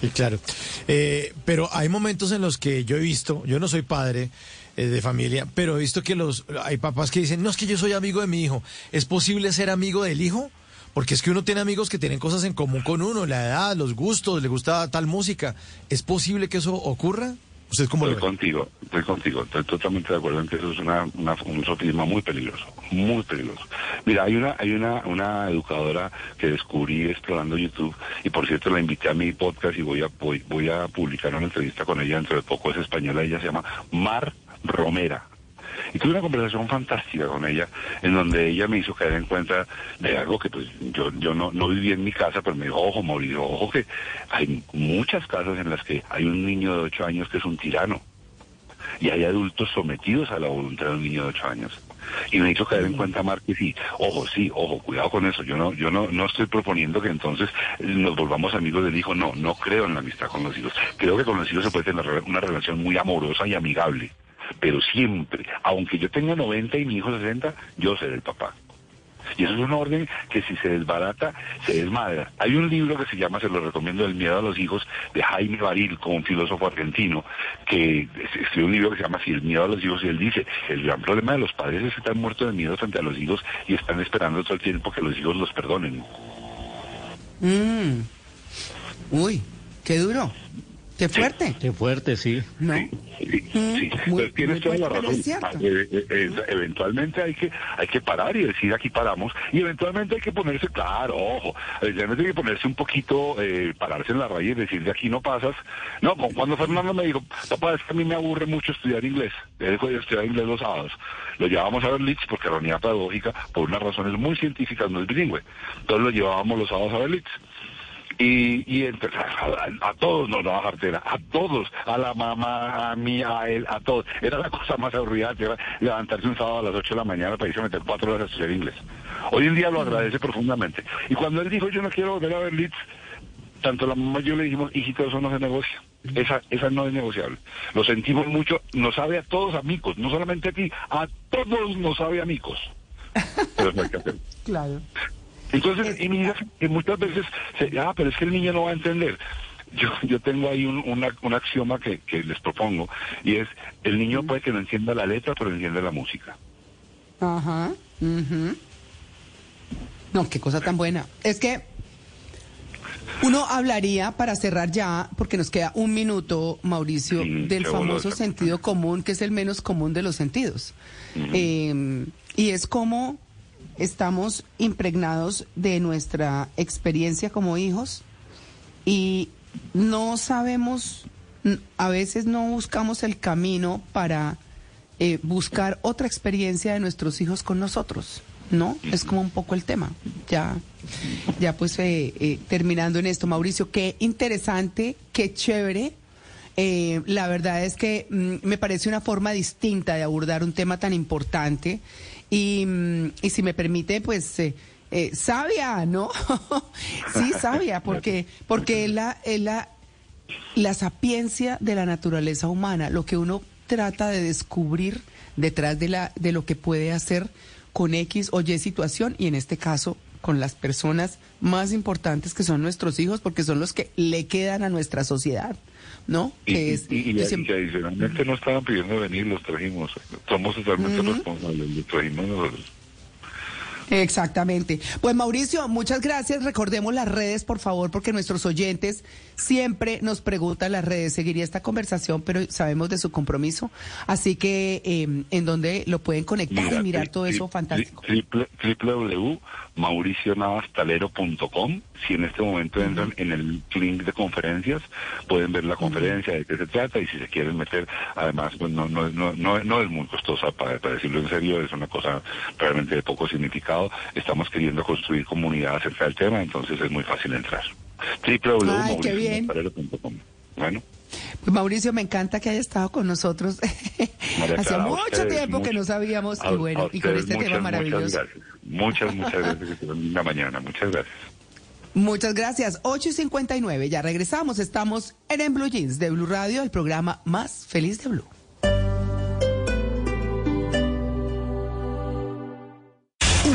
Sí, claro. Eh, pero hay momentos en los que yo he visto, yo no soy padre eh, de familia, pero he visto que los hay papás que dicen, no es que yo soy amigo de mi hijo. ¿Es posible ser amigo del hijo? Porque es que uno tiene amigos que tienen cosas en común con uno, la edad, los gustos, le gusta tal música. ¿Es posible que eso ocurra? ¿Usted cómo lo Estoy ve? contigo, estoy contigo, estoy totalmente de acuerdo en que eso es una, una- un sofisma muy peligroso, muy peligroso. Mira, hay una, hay una, una educadora que descubrí explorando YouTube, y por cierto la invité a mi podcast y voy a, voy, voy a publicar una entrevista con ella dentro de poco, es española, ella se llama Mar Romera. Y tuve una conversación fantástica con ella, en donde ella me hizo caer en cuenta de algo que pues yo, yo no, no viví en mi casa, pero me dijo, ojo, Mauricio, ojo que hay muchas casas en las que hay un niño de ocho años que es un tirano. y hay adultos sometidos a la voluntad de un niño de ocho años. Y me hizo caer en cuenta Mar que sí, ojo, sí, ojo, cuidado con eso. Yo no, yo no, no estoy proponiendo que entonces nos volvamos amigos del hijo. No, no creo en la amistad con los hijos. Creo que con los hijos se puede tener una relación muy amorosa y amigable. Pero siempre, aunque yo tenga 90 y mi hijo 60, yo seré el papá. Y eso es un orden que si se desbarata, se desmadra. Hay un libro que se llama, se lo recomiendo, El miedo a los hijos, de Jaime Baril, como un filósofo argentino, que escribió un libro que se llama Si el miedo a los hijos, y él dice, el gran problema de los padres es que están muertos de miedo frente a los hijos y están esperando todo el tiempo que los hijos los perdonen. Mm. Uy, qué duro. Qué fuerte. Qué fuerte, sí. No. Sí, sí. Pero tienes toda la razón. Eh, eh, eh, eventualmente hay que hay que parar y decir aquí paramos y eventualmente hay que ponerse claro, ojo, eventualmente hay que ponerse un poquito, eh, pararse en la raíz y decir de aquí no pasas. No, cuando Fernando me dijo, papá, es que a mí me aburre mucho estudiar inglés. Él dejó de estudiar inglés los sábados. Lo llevábamos a Leeds porque la unidad pedagógica, por unas razones muy científicas, no es bilingüe. Entonces lo llevábamos los sábados a Leeds. Y, y a, a todos nos daba cartera, a todos, a la mamá, a mí, a él, a todos. Era la cosa más aburrida que era levantarse un sábado a las 8 de la mañana para irse a meter cuatro horas a estudiar inglés. Hoy en día lo agradece profundamente. Y cuando él dijo, yo no quiero volver a ver Leeds, tanto la mamá y yo le dijimos, hijito, eso no se negocia. Esa, esa no es negociable. Lo sentimos mucho, nos sabe a todos amigos, no solamente a ti, a todos nos sabe amigos. Pero no hay que hacerlo. Claro. Entonces, y mira, que muchas veces, se, ah, pero es que el niño no va a entender. Yo, yo tengo ahí un, una, un axioma que, que les propongo, y es, el niño puede que no entienda la letra, pero entiende la música. Ajá. ujú. No, qué cosa tan buena. Es que uno hablaría para cerrar ya, porque nos queda un minuto, Mauricio, Sí, del famoso sentido común, que es el menos común de los sentidos. Eh, y es como estamos impregnados de nuestra experiencia como hijos y no sabemos, a veces no buscamos el camino para eh, buscar otra experiencia de nuestros hijos con nosotros, ¿no? Es como un poco el tema. Ya, ya pues eh, eh, terminando en esto, Mauricio, qué interesante, qué chévere. Eh, la verdad es que mm, me parece una forma distinta de abordar un tema tan importante y, mm, y si me permite, pues eh, eh, sabia, ¿no? sí, sabia, porque porque es la, es la la sapiencia de la naturaleza humana, lo que uno trata de descubrir detrás de la de lo que puede hacer con X o Y situación y en este caso con las personas más importantes que son nuestros hijos porque son los que le quedan a nuestra sociedad, ¿no? Y, Que es- y- y- siempre- adicionalmente no estaban pidiendo venir, los trajimos. Somos totalmente responsables, los trajimos nosotros. Exactamente. Pues Mauricio, muchas gracias. Recordemos las redes, por favor, porque nuestros oyentes siempre nos preguntan las redes. Seguiría esta conversación, pero sabemos de su compromiso. Así que eh, en donde lo pueden conectar Mira, y mirar todo eso fantástico. triple- www.mauricionavastalero.com Si en este momento entran en el link de conferencias, pueden ver la conferencia, de qué se trata, y si se quieren meter, además, pues no, no, no, no, es muy costosa, para, para decirlo en serio, es una cosa realmente de poco significado. Estamos queriendo construir comunidad acerca del tema, entonces es muy fácil entrar. Www.mauricionavastalero.com Bueno. Pues Mauricio, me encanta que haya estado con nosotros. Hacía a mucho ustedes, tiempo que no sabíamos a- y bueno, y con este tema maravilloso. Muchas gracias. Muchas, muchas gracias. Una mañana. Muchas gracias. Muchas gracias. 8 y 59, ya regresamos. Estamos en, en Blue Jeans de Blue Radio, el programa más feliz de Blue.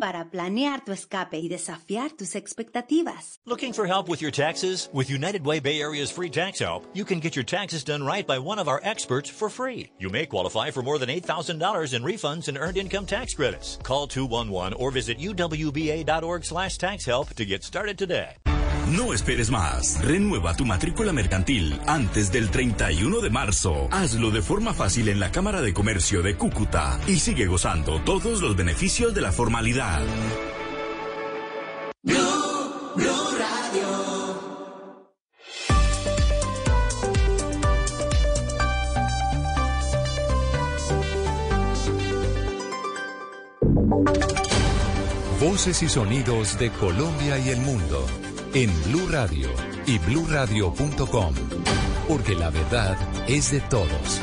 para planear tu escape y desafiar tus expectativas. Looking for help with your taxes? With United Way Bay Area's free tax help, you can get your taxes done right by one of our experts for free. You may qualify for more than $8,000 in refunds and earned income tax credits. Call 211 or visit uwba.org slash tax help to get started today. No esperes más. Renueva tu matrícula mercantil antes del 31 de marzo. Hazlo de forma fácil en la Cámara de Comercio de Cúcuta y sigue gozando todos los beneficios de la formalidad. Voces y sonidos de Colombia y el mundo en Blue Radio y bluradio.com, porque la verdad es de todos.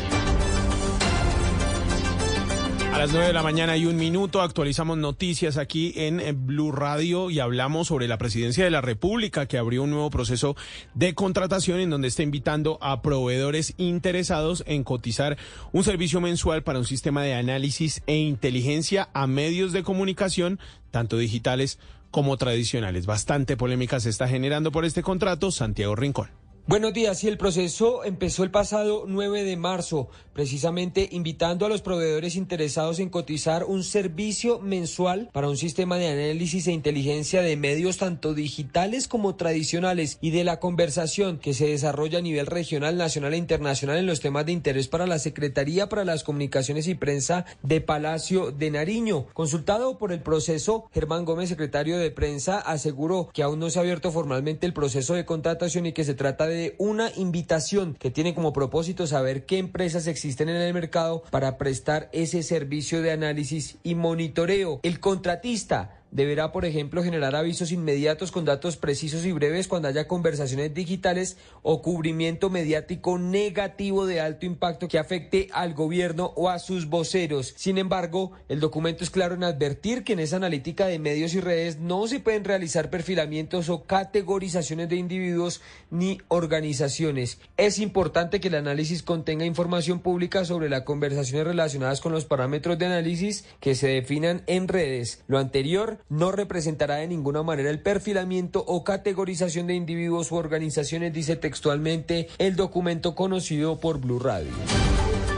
A las 9 de la mañana y un minuto actualizamos noticias aquí en Blue Radio y hablamos sobre la presidencia de la República que abrió un nuevo proceso de contratación en donde está invitando a proveedores interesados en cotizar un servicio mensual para un sistema de análisis e inteligencia a medios de comunicación, tanto digitales como tradicionales. Bastante polémica se está generando por este contrato. Santiago Rincón. Buenos días. Y el proceso empezó el pasado 9 de marzo, precisamente invitando a los proveedores interesados en cotizar un servicio mensual para un sistema de análisis e inteligencia de medios tanto digitales como tradicionales y de la conversación que se desarrolla a nivel regional, nacional e internacional en los temas de interés para la Secretaría para las Comunicaciones y Prensa de Palacio de Nariño. Consultado por el proceso, Germán Gómez, secretario de prensa, aseguró que aún no se ha abierto formalmente el proceso de contratación y que se trata de una invitación que tiene como propósito saber qué empresas existen en el mercado para prestar ese servicio de análisis y monitoreo. El contratista deberá, por ejemplo, generar avisos inmediatos con datos precisos y breves cuando haya conversaciones digitales o cubrimiento mediático negativo de alto impacto que afecte al gobierno o a sus voceros. Sin embargo, el documento es claro en advertir que en esa analítica de medios y redes no se pueden realizar perfilamientos o categorizaciones de individuos ni organizaciones. Es importante que el análisis contenga información pública sobre las conversaciones relacionadas con los parámetros de análisis que se definan en redes. Lo anterior no representará de ninguna manera el perfilamiento o categorización de individuos u organizaciones, dice textualmente el documento conocido por Blue Radio.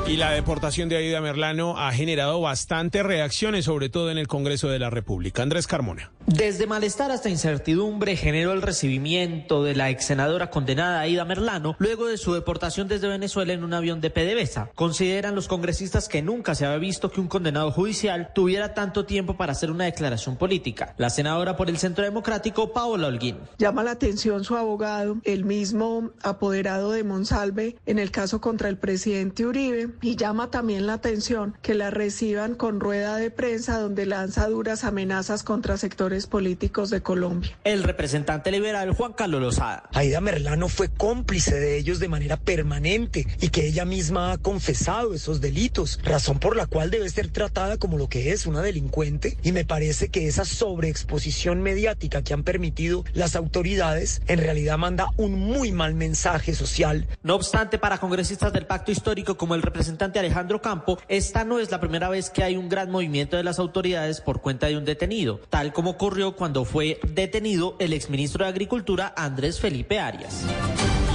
Y la deportación de Aida Merlano ha generado bastantes reacciones, sobre todo en el Congreso de la República. Andrés Carmona. Desde malestar hasta incertidumbre generó el recibimiento de la ex senadora condenada Aida Merlano luego de su deportación desde Venezuela en un avión de PDVSA. Consideran los congresistas que nunca se había visto que un condenado judicial tuviera tanto tiempo para hacer una declaración política. La senadora por el Centro Democrático, Paola Holguín. Llama la atención su abogado, el mismo apoderado de Monsalve en el caso contra el presidente Uribe, y llama también la atención que la reciban con rueda de prensa donde lanza duras amenazas contra sectores políticos de Colombia. El representante liberal Juan Carlos Lozada. Aida Merlano fue cómplice de ellos de manera permanente y que ella misma ha confesado esos delitos, razón por la cual debe ser tratada como lo que es una delincuente y me parece que esa sobreexposición mediática que han permitido las autoridades en realidad manda un muy mal mensaje social. No obstante, para congresistas del pacto histórico como el representante Alejandro Campo, esta no es la primera vez que hay un gran movimiento de las autoridades por cuenta de un detenido, tal como ocurrió cuando fue detenido el exministro de Agricultura Andrés Felipe Arias.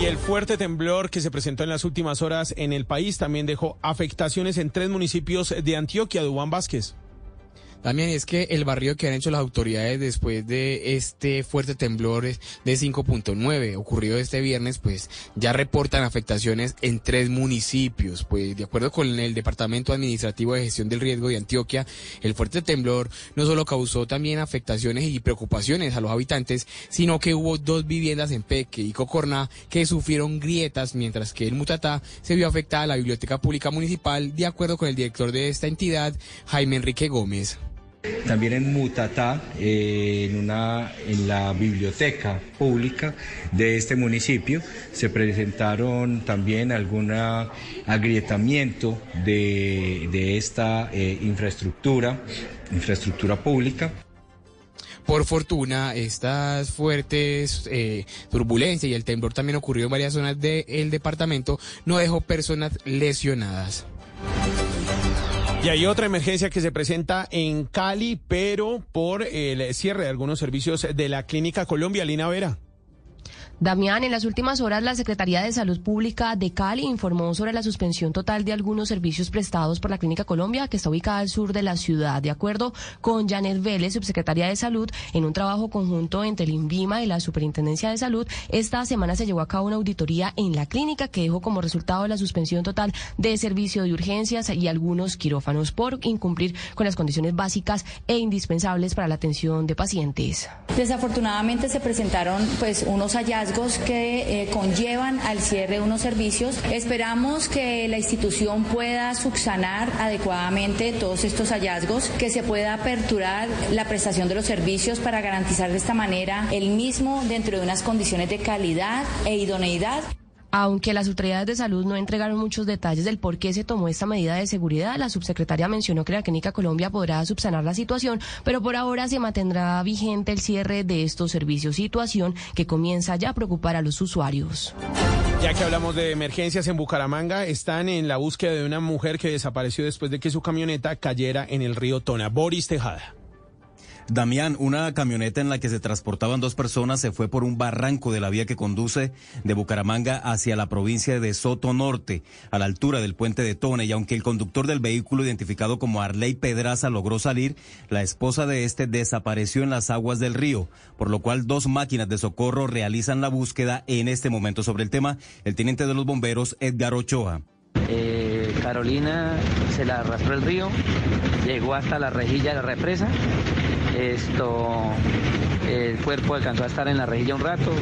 Y el fuerte temblor que se presentó en las últimas horas en el país también dejó afectaciones en tres municipios de Antioquia. Dubán Vázquez. También es que el barrio que han hecho las autoridades después de este fuerte temblor de 5.9 ocurrido este viernes, pues ya reportan afectaciones en tres municipios. Pues de acuerdo con el Departamento Administrativo de Gestión del Riesgo de Antioquia, el fuerte temblor no solo causó también afectaciones y preocupaciones a los habitantes, sino que hubo dos viviendas en Peque y Cocorná que sufrieron grietas, mientras que en Mutatá se vio afectada la Biblioteca Pública Municipal, de acuerdo con el director de esta entidad, Jaime Enrique Gómez. También en Mutatá, eh, en, la biblioteca pública de este municipio, se presentaron también algún agrietamiento de, de esta eh, infraestructura, infraestructura pública. Por fortuna, estas fuertes eh, turbulencias y el temblor también ocurrió en varias zonas del departamento, no dejó personas lesionadas. Y hay otra emergencia que se presenta en Cali, pero por el cierre de algunos servicios de la Clínica Colombia, Lina Vera. Damián, en las últimas horas la Secretaría de Salud Pública de Cali informó sobre la suspensión total de algunos servicios prestados por la Clínica Colombia, que está ubicada al sur de la ciudad. De acuerdo con Janet Vélez, subsecretaria de Salud, en un trabajo conjunto entre el INVIMA y la Superintendencia de Salud, esta semana se llevó a cabo una auditoría en la clínica que dejó como resultado la suspensión total de servicio de urgencias y algunos quirófanos por incumplir con las condiciones básicas e indispensables para la atención de pacientes. Desafortunadamente se presentaron pues unos hallazgos que eh, conllevan al cierre de unos servicios. Esperamos que la institución pueda subsanar adecuadamente todos estos hallazgos, que se pueda aperturar la prestación de los servicios para garantizar de esta manera el mismo dentro de unas condiciones de calidad e idoneidad. Aunque las autoridades de salud no entregaron muchos detalles del por qué se tomó esta medida de seguridad, la subsecretaria mencionó que la Clínica Colombia podrá subsanar la situación, pero por ahora se mantendrá vigente el cierre de estos servicios, situación que comienza ya a preocupar a los usuarios. Ya que hablamos de emergencias en Bucaramanga, están en la búsqueda de una mujer que desapareció después de que su camioneta cayera en el río Tona. Boris Tejada. Damián, una camioneta en la que se transportaban dos personas se fue por un barranco de la vía que conduce de Bucaramanga hacia la provincia de Soto Norte, a la altura del puente de Tone, y aunque el conductor del vehículo identificado como Arley Pedraza logró salir, la esposa de este desapareció en las aguas del río, por lo cual dos máquinas de socorro realizan la búsqueda en este momento. Sobre el tema, el teniente de los bomberos, Edgar Ochoa. Eh, Carolina se la arrastró el río, llegó hasta la rejilla de la represa. Esto, el cuerpo alcanzó a estar en la rejilla un rato,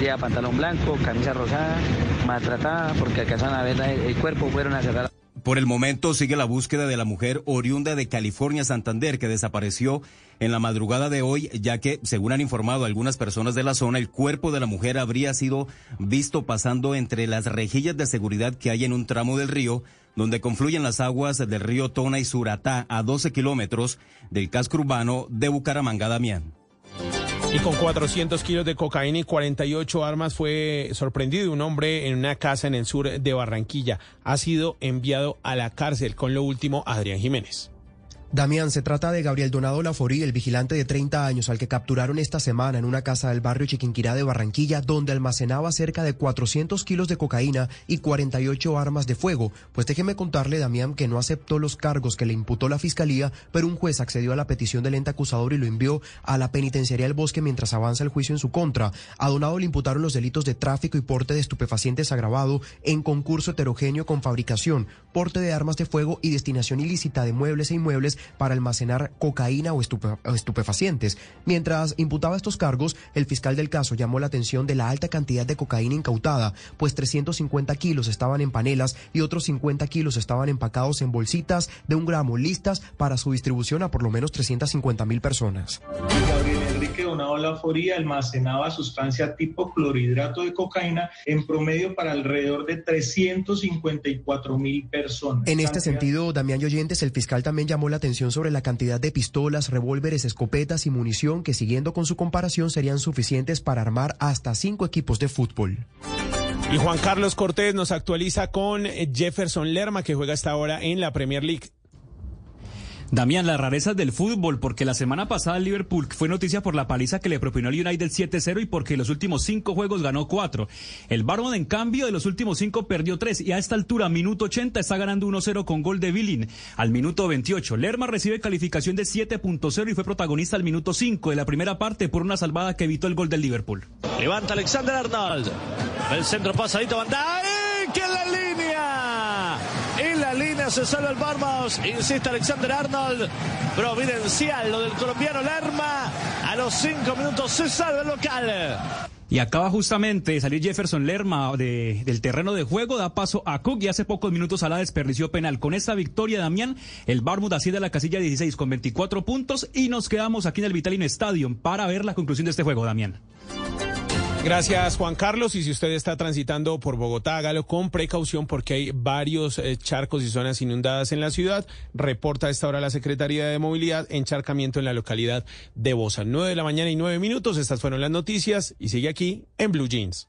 lleva pantalón blanco, camisa rosada, maltratada, porque alcanzaron a ver el, cuerpo, fueron a cerrar. Por el momento sigue la búsqueda de la mujer oriunda de California, Santander, que desapareció en la madrugada de hoy, ya que, según han informado algunas personas de la zona, el cuerpo de la mujer habría sido visto pasando entre las rejillas de seguridad que hay en un tramo del río, donde confluyen las aguas del río Tona y Suratá a 12 kilómetros del casco urbano de Bucaramanga, Damián. Y con 400 kilos de cocaína y 48 armas fue sorprendido un hombre en una casa en el sur de Barranquilla. Ha sido enviado a la cárcel con lo último Adrián Jiménez. Damián, se trata de Gabriel Donado Laforí, el vigilante de 30 años al que capturaron esta semana en una casa del barrio Chiquinquirá de Barranquilla, donde almacenaba cerca de 400 kilos de cocaína y 48 armas de fuego. Pues déjeme contarle, Damián, que no aceptó los cargos que le imputó la fiscalía, pero un juez accedió a la petición del ente acusador y lo envió a la penitenciaría del Bosque mientras avanza el juicio en su contra. A Donado le imputaron los delitos de tráfico y porte de estupefacientes agravado en concurso heterogéneo con fabricación, porte de armas de fuego y destinación ilícita de muebles e inmuebles para almacenar cocaína o, estupefacientes. Mientras imputaba estos cargos, el fiscal del caso llamó la atención de la alta cantidad de cocaína incautada, pues 350 kilos estaban en panelas y otros 50 kilos estaban empacados en bolsitas de un gramo listas para su distribución a por lo menos 350 mil personas. Gabriel Enrique Donado Laforía almacenaba sustancia tipo clorhidrato de cocaína en promedio para alrededor de 354 mil personas. En este sentido, Damián Yoyentes, el fiscal también llamó la atención sobre la cantidad de pistolas, revólveres, escopetas y munición que, siguiendo con su comparación, serían suficientes para armar hasta cinco equipos de fútbol. Y Juan Carlos Cortés nos actualiza con Jefferson Lerma, que juega hasta ahora en la Premier League. Damián, las rarezas del fútbol, porque la semana pasada el Liverpool fue noticia por la paliza que le propinó el United 7-0 y porque los últimos cinco juegos ganó cuatro. El Barman, en cambio, de los últimos cinco perdió tres y a esta altura, minuto 80, está ganando 1-0 con gol de Billing. Al minuto 28, Lerma recibe calificación de 7.0 y fue protagonista al minuto 5 de la primera parte por una salvada que evitó el gol del Liverpool. Levanta Alexander Arnold. El centro pasadito, Van que en la línea. Se salva el Barmaus. Insiste Alexander Arnold. Providencial lo del colombiano Lerma. A los cinco minutos se salva el local. Y acaba justamente de salir Jefferson Lerma del terreno de juego, da paso a Cook y hace pocos minutos a la desperdició penal. Con esta victoria, Damián, el Barmouth asciende a la casilla 16 con 24 puntos y nos quedamos aquí en el Vitalino Stadium para ver la conclusión de este juego, Damián. Gracias, Juan Carlos. Y si usted está transitando por Bogotá, hágalo con precaución porque hay varios eh, charcos y zonas inundadas en la ciudad. Reporta a esta hora la Secretaría de Movilidad encharcamiento en la localidad de Bosa. Nueve de la mañana y nueve minutos. Estas fueron las noticias y sigue aquí en Blue Jeans.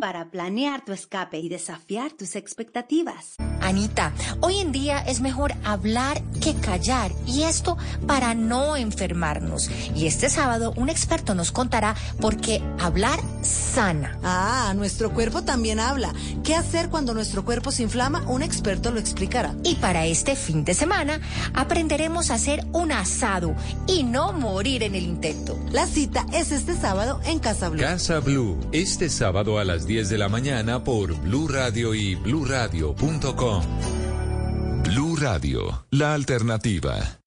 para planear tu escape y desafiar tus expectativas. Anita, hoy en día es mejor hablar que callar y esto para no enfermarnos. Y este sábado un experto nos contará por qué hablar sana. Ah, nuestro cuerpo también habla. ¿Qué hacer cuando nuestro cuerpo se inflama? Un experto lo explicará. Y para este fin de semana aprenderemos a hacer un asado y no morir en el intento. La cita es este sábado en Casa Blue. Casa Blue, este sábado a las 10 de la mañana por Blue Radio y bluradio.com. Blue Radio, la alternativa.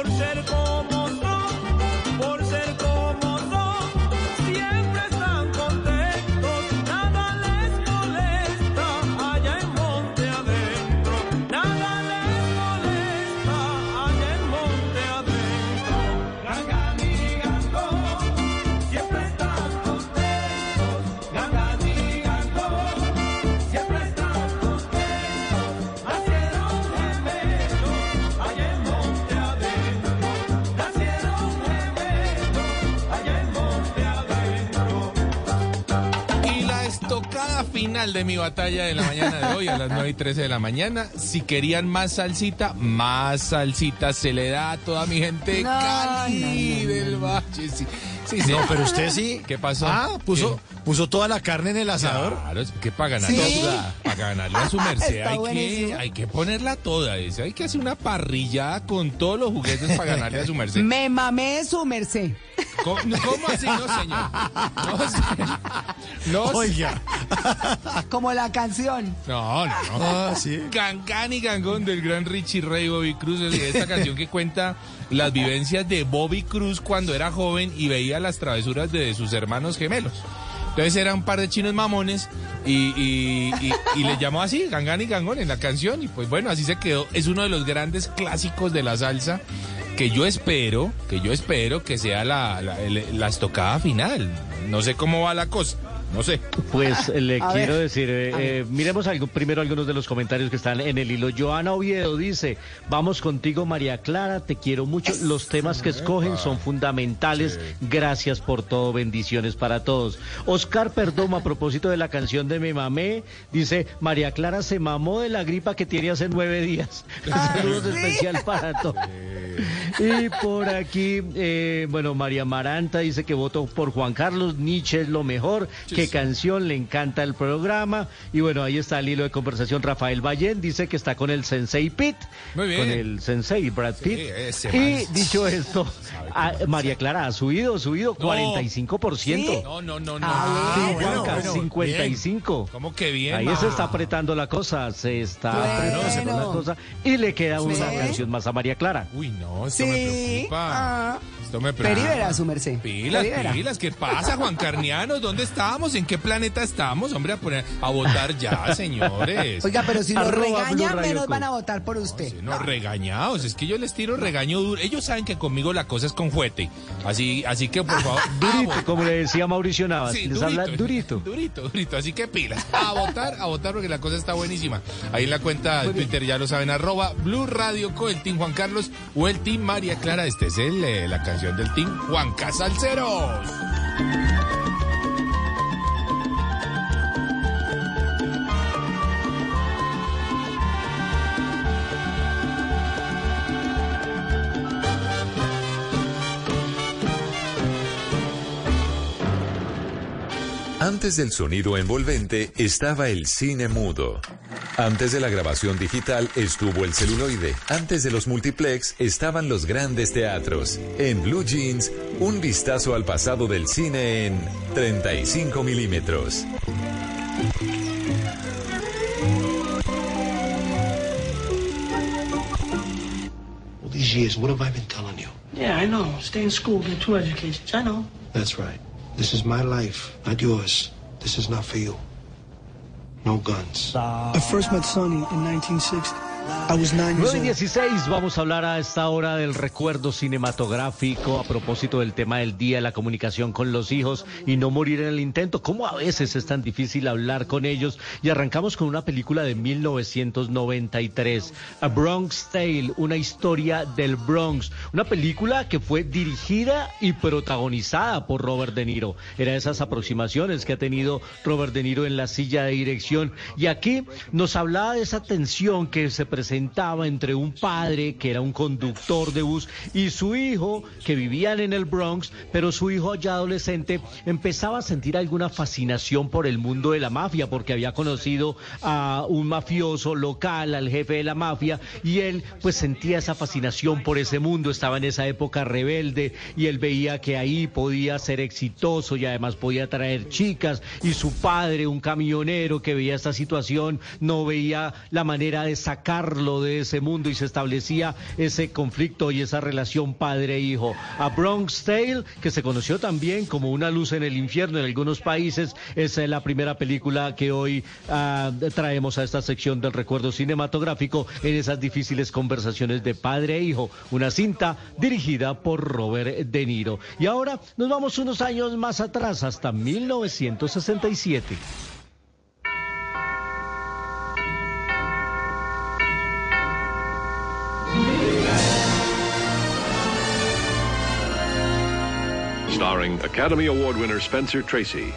Adentro. Por ser como final de mi batalla de la mañana de hoy a las 9 y 13 de la mañana. Si querían más salsita, más salsita se le da a toda mi gente de No, Cali no, no, del. Valle. Sí, sí, sí. No, pero usted sí. ¿Qué pasó? Ah, puso, puso toda la carne en el asador. Claro, es que para ganar ¿Sí? toda, para ganarle a su merced hay que, hay que ponerla toda. esa. Hay que hacer una parrillada con todos los juguetes para ganarle a su merced. Me mamé su merced. ¿Cómo, cómo así? No, señor. No, señor. No, Oiga. Como la canción. No, no, no. Ah, sí. Gangán y Gangón del gran Richie Ray Bobby Cruz. es Esta canción que cuenta las vivencias de Bobby Cruz cuando era joven y veía las travesuras de sus hermanos gemelos. Entonces eran un par de chinos mamones y, le llamó así, Gangán y Gangón en la canción. Y pues bueno, así se quedó. Es uno de los grandes clásicos de la salsa que yo espero, que yo espero que sea la, la, la estocada final. No sé cómo va la cosa. No sé. Pues eh, le A quiero ver, decir, eh, eh, miremos algo, primero algunos de los comentarios que están en el hilo. Joana Oviedo dice, vamos contigo María Clara, te quiero mucho. Los temas que escogen son fundamentales. Gracias por todo, bendiciones para todos. Oscar Perdomo, a propósito de la canción de Me Mamé, dice, María Clara se mamó de la gripa que tiene hace nueve días. Saludos especial para todos. Y por aquí, eh, bueno, María Maranta dice que votó por Juan Carlos, Nietzsche es lo mejor, qué canción, le encanta el programa. Y bueno, ahí está el hilo de conversación. Rafael Ballén dice que está con el Sensei Pitt, Muy bien. con el Sensei Brad Pitt. ese y man. dicho esto, a- María Clara ha subido, subido No. 45%. No, no, no, no. Sí, bueno, Juanca, bueno, 55. ¿Cómo que bien? Ahí ma? se está apretando la cosa, se está Bueno. apretando la cosa. Y le queda una Sí. canción más a María Clara. Uy, no, esto me preocupa. Ah. Esto me preocupa. verá, su merced. Pilas, pilas, ¿qué pasa, Juan Carnianos? ¿Dónde estamos? ¿En qué planeta estamos? Hombre, a, poner, a votar ya, señores. Oiga, pero si nos regañan, menos van a votar por usted. No, regañados, es que yo les tiro regaño duro. Ellos saben que conmigo la cosa es con juguete. Así, así que, por favor. Durito, como le decía Mauricio Navas, Sí, les habla durito. Durito, durito. Así que pilas. A votar, a votar porque la cosa está buenísima. Ahí en la cuenta de Twitter ya lo saben, arroba Blue Radio Co, el Team Juan Carlos o el Team María Clara. Este es el, eh, la canción del Team Juan Casalceros. Antes del sonido envolvente estaba el cine mudo. Antes de la grabación digital estuvo el celuloide. Antes de los multiplex estaban los grandes teatros. En Blue Jeans, un vistazo al pasado del cine en 35 milímetros. All these years, what have I been telling you? Yeah, I know. Stay in school, get two educations. I know. That's right. This is my life, not yours. This is not for you. No guns. I first met Sonny in 1960. I was nine years 9 y old. 16, vamos a hablar a esta hora del recuerdo cinematográfico a propósito del tema del día, la comunicación con los hijos y no morir en el intento. ¿Cómo a veces es tan difícil hablar con ellos? Y arrancamos con una película de 1993, A Bronx Tale, una historia del Bronx. Una película que fue dirigida y protagonizada por Robert De Niro. Era esas aproximaciones que ha tenido Robert De Niro en la silla de dirección. Y aquí nos hablaba de esa tensión que se presentaba entre un padre que era un conductor de bus y su hijo que vivían en el Bronx, pero su hijo ya adolescente empezaba a sentir alguna fascinación por el mundo de la mafia porque había conocido a un mafioso local, al jefe de la mafia y él pues sentía esa fascinación por ese mundo, estaba en esa época rebelde y él veía que ahí podía ser exitoso y además podía traer chicas. Y su padre, un camionero que veía esta situación, no veía la manera de sacarlo de ese mundo y se establecía ese conflicto y esa relación padre-hijo. A Bronx Tale, que se conoció también como Una luz en el infierno en algunos países, es eh, la primera película que hoy ah, traemos a esta sección del recuerdo cinematográfico en esas difíciles conversaciones de padre e hijo, una cinta dirigida por Robert De Niro. Y ahora nos vamos unos años más atrás, hasta 1967. Starring Academy Award winner Spencer Tracy,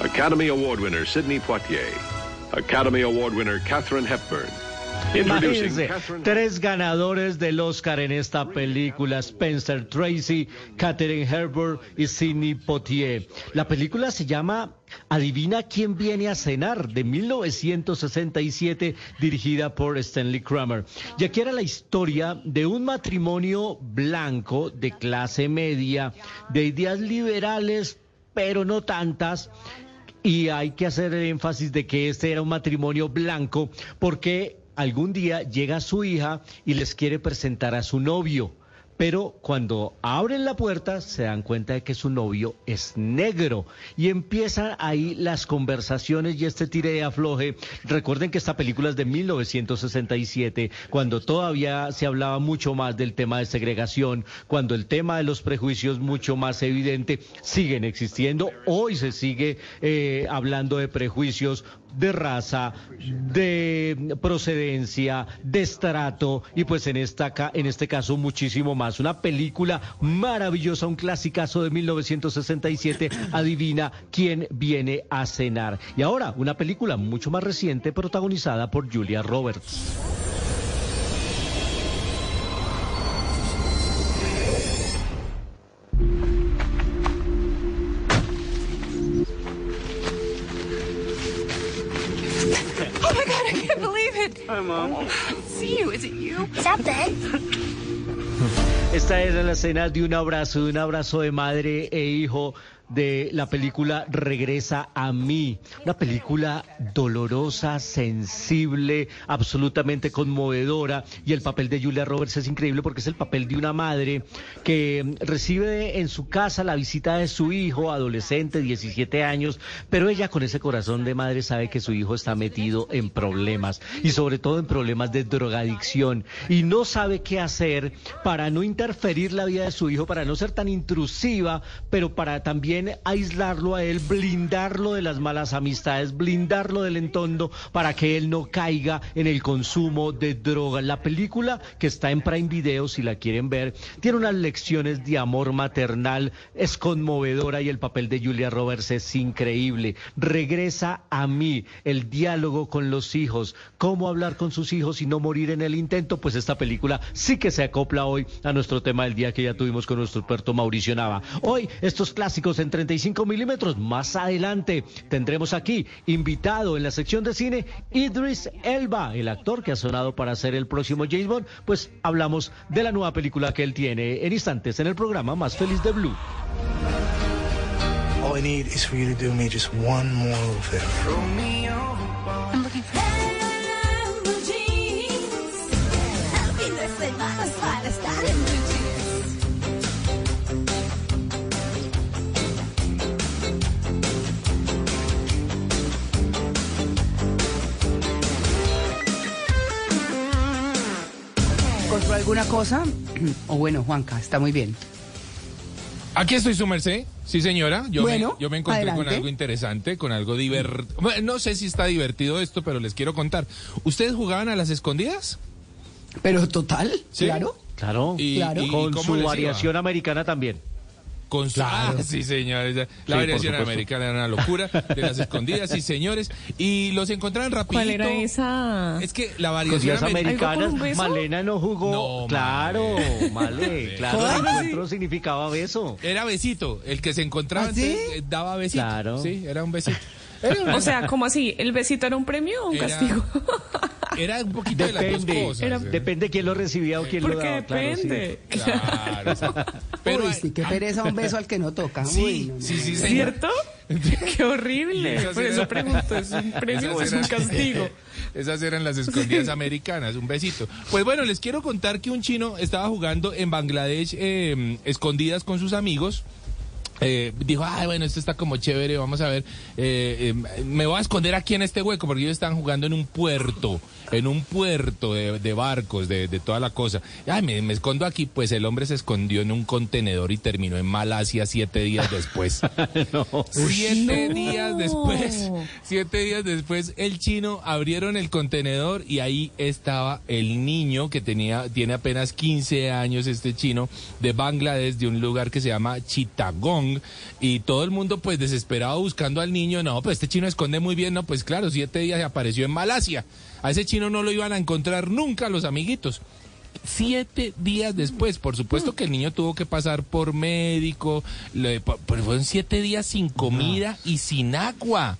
Academy Award winner Sidney Poitier, Academy Award winner Katherine Hepburn. Imagínense, Catherine tres ganadores del Oscar en esta película, Spencer Tracy, Katherine Herbert y Sidney Poitier. La película se llama Adivina quién viene a cenar, de 1967, dirigida por Stanley Kramer. Y aquí era la historia de un matrimonio blanco de clase media, de ideas liberales, pero no tantas, y hay que hacer el énfasis de que este era un matrimonio blanco porque algún día llega su hija y les quiere presentar a su novio. Pero cuando abren la puerta se dan cuenta de que su novio es negro y empiezan ahí las conversaciones y este tire de afloje. Recuerden que esta película es de 1967, cuando todavía se hablaba mucho más del tema de segregación, cuando el tema de los prejuicios mucho más evidente siguen existiendo. Hoy se sigue eh, hablando de prejuicios de raza, de procedencia, de estrato y pues en esta en este caso muchísimo más. Una película maravillosa, un clasicazo de 1967, adivina quién viene a cenar. Y ahora una película mucho más reciente protagonizada por Julia Roberts. Hi, Mom. See you, is it you? Stop that. Esta era la escena de un abrazo, de un abrazo de madre e hijo de la película Regresa a mí. Una película dolorosa, sensible, absolutamente conmovedora. Y el papel de Julia Roberts es increíble porque es el papel de una madre que recibe en su casa la visita de su hijo, adolescente, 17 años, pero ella con ese corazón de madre sabe que su hijo está metido en problemas y sobre todo en problemas de drogadicción y no sabe qué hacer para no interferir la vida de su hijo, para no ser tan intrusiva, pero para también aislarlo a él, blindarlo de las malas amistades, blindarlo del entorno para que él no caiga en el consumo de drogas. La película que está en Prime Video, si la quieren ver, tiene unas lecciones de amor maternal, es conmovedora y el papel de Julia Roberts es increíble. Regresa a mí el diálogo con los hijos, cómo hablar con sus hijos y no morir en el intento, pues esta película sí que se acopla hoy a nuestro tema del día que ya tuvimos con nuestro experto Mauricio Nava. Hoy estos clásicos en 35 milímetros, más adelante tendremos aquí invitado en la sección de cine Idris Elba, el actor que ha sonado para ser el próximo James Bond, pues hablamos de la nueva película que él tiene en instantes en el programa Más Feliz de Blue. All I need is for you to do me just one more favor. I'm looking for ¿Compró alguna cosa? O bueno, Juanca, está muy bien. Aquí estoy, su merced. Sí, señora. Yo, Bueno, me, yo me encontré con adelante. algo interesante, con algo divertido. no sé si está divertido esto, pero les quiero contar. ¿Ustedes jugaban a las escondidas? Pero total, Sí. claro. Claro, Y- Claro. y con cómo su variación americana también. Con su... Ah, sí, señores. La variación americana era una locura de las escondidas, sí, señores. Y los encontraron rapidito. ¿Cuál era esa? Es que la variación americana... Malena no jugó. No, claro, Male, claro, encuentro significaba beso. Era besito. El que se encontraba ¿Ah, sí? entonces, eh, daba besito. Claro. Sí, era un besito. O sea, ¿cómo así? ¿El besito era un premio o un Era- castigo? Era un poquito de las dos Depende, cosas. era- depende quién lo recibía o quién lo Porque daba. claro, sí. depende. Claro. Pero Uy, sí, qué pereza un beso al que no toca. Uy, Sí, no, no, sí, sí. ¿Cierto? Qué horrible. esas Por eso pregunto, ¿es un premio o es un castigo? Esas eran las escondidas americanas, un besito. Pues bueno, les quiero contar que un chino estaba jugando en Bangladesh eh, escondidas con sus amigos. Eh, dijo, ay, bueno, esto está como chévere, vamos a ver, eh, eh, me voy a esconder aquí en este hueco, porque ellos están jugando en un puerto, en un puerto de, de barcos, de, de toda la cosa. Ay, me, me escondo aquí, pues el hombre se escondió en un contenedor y terminó en Malasia siete días después. Siete No. días después, siete días después, el chino abrieron el contenedor y ahí estaba el niño que tenía, tiene apenas 15 años, este chino, de Bangladesh, de un lugar que se llama Chittagong, y todo el mundo pues desesperado buscando al niño, no, pues este chino esconde muy bien, no, pues claro, siete días apareció en Malasia. A ese chino no lo iban a encontrar nunca los amiguitos. Siete días después, por supuesto que el niño tuvo que pasar por médico, pero fueron siete días sin comida y sin agua.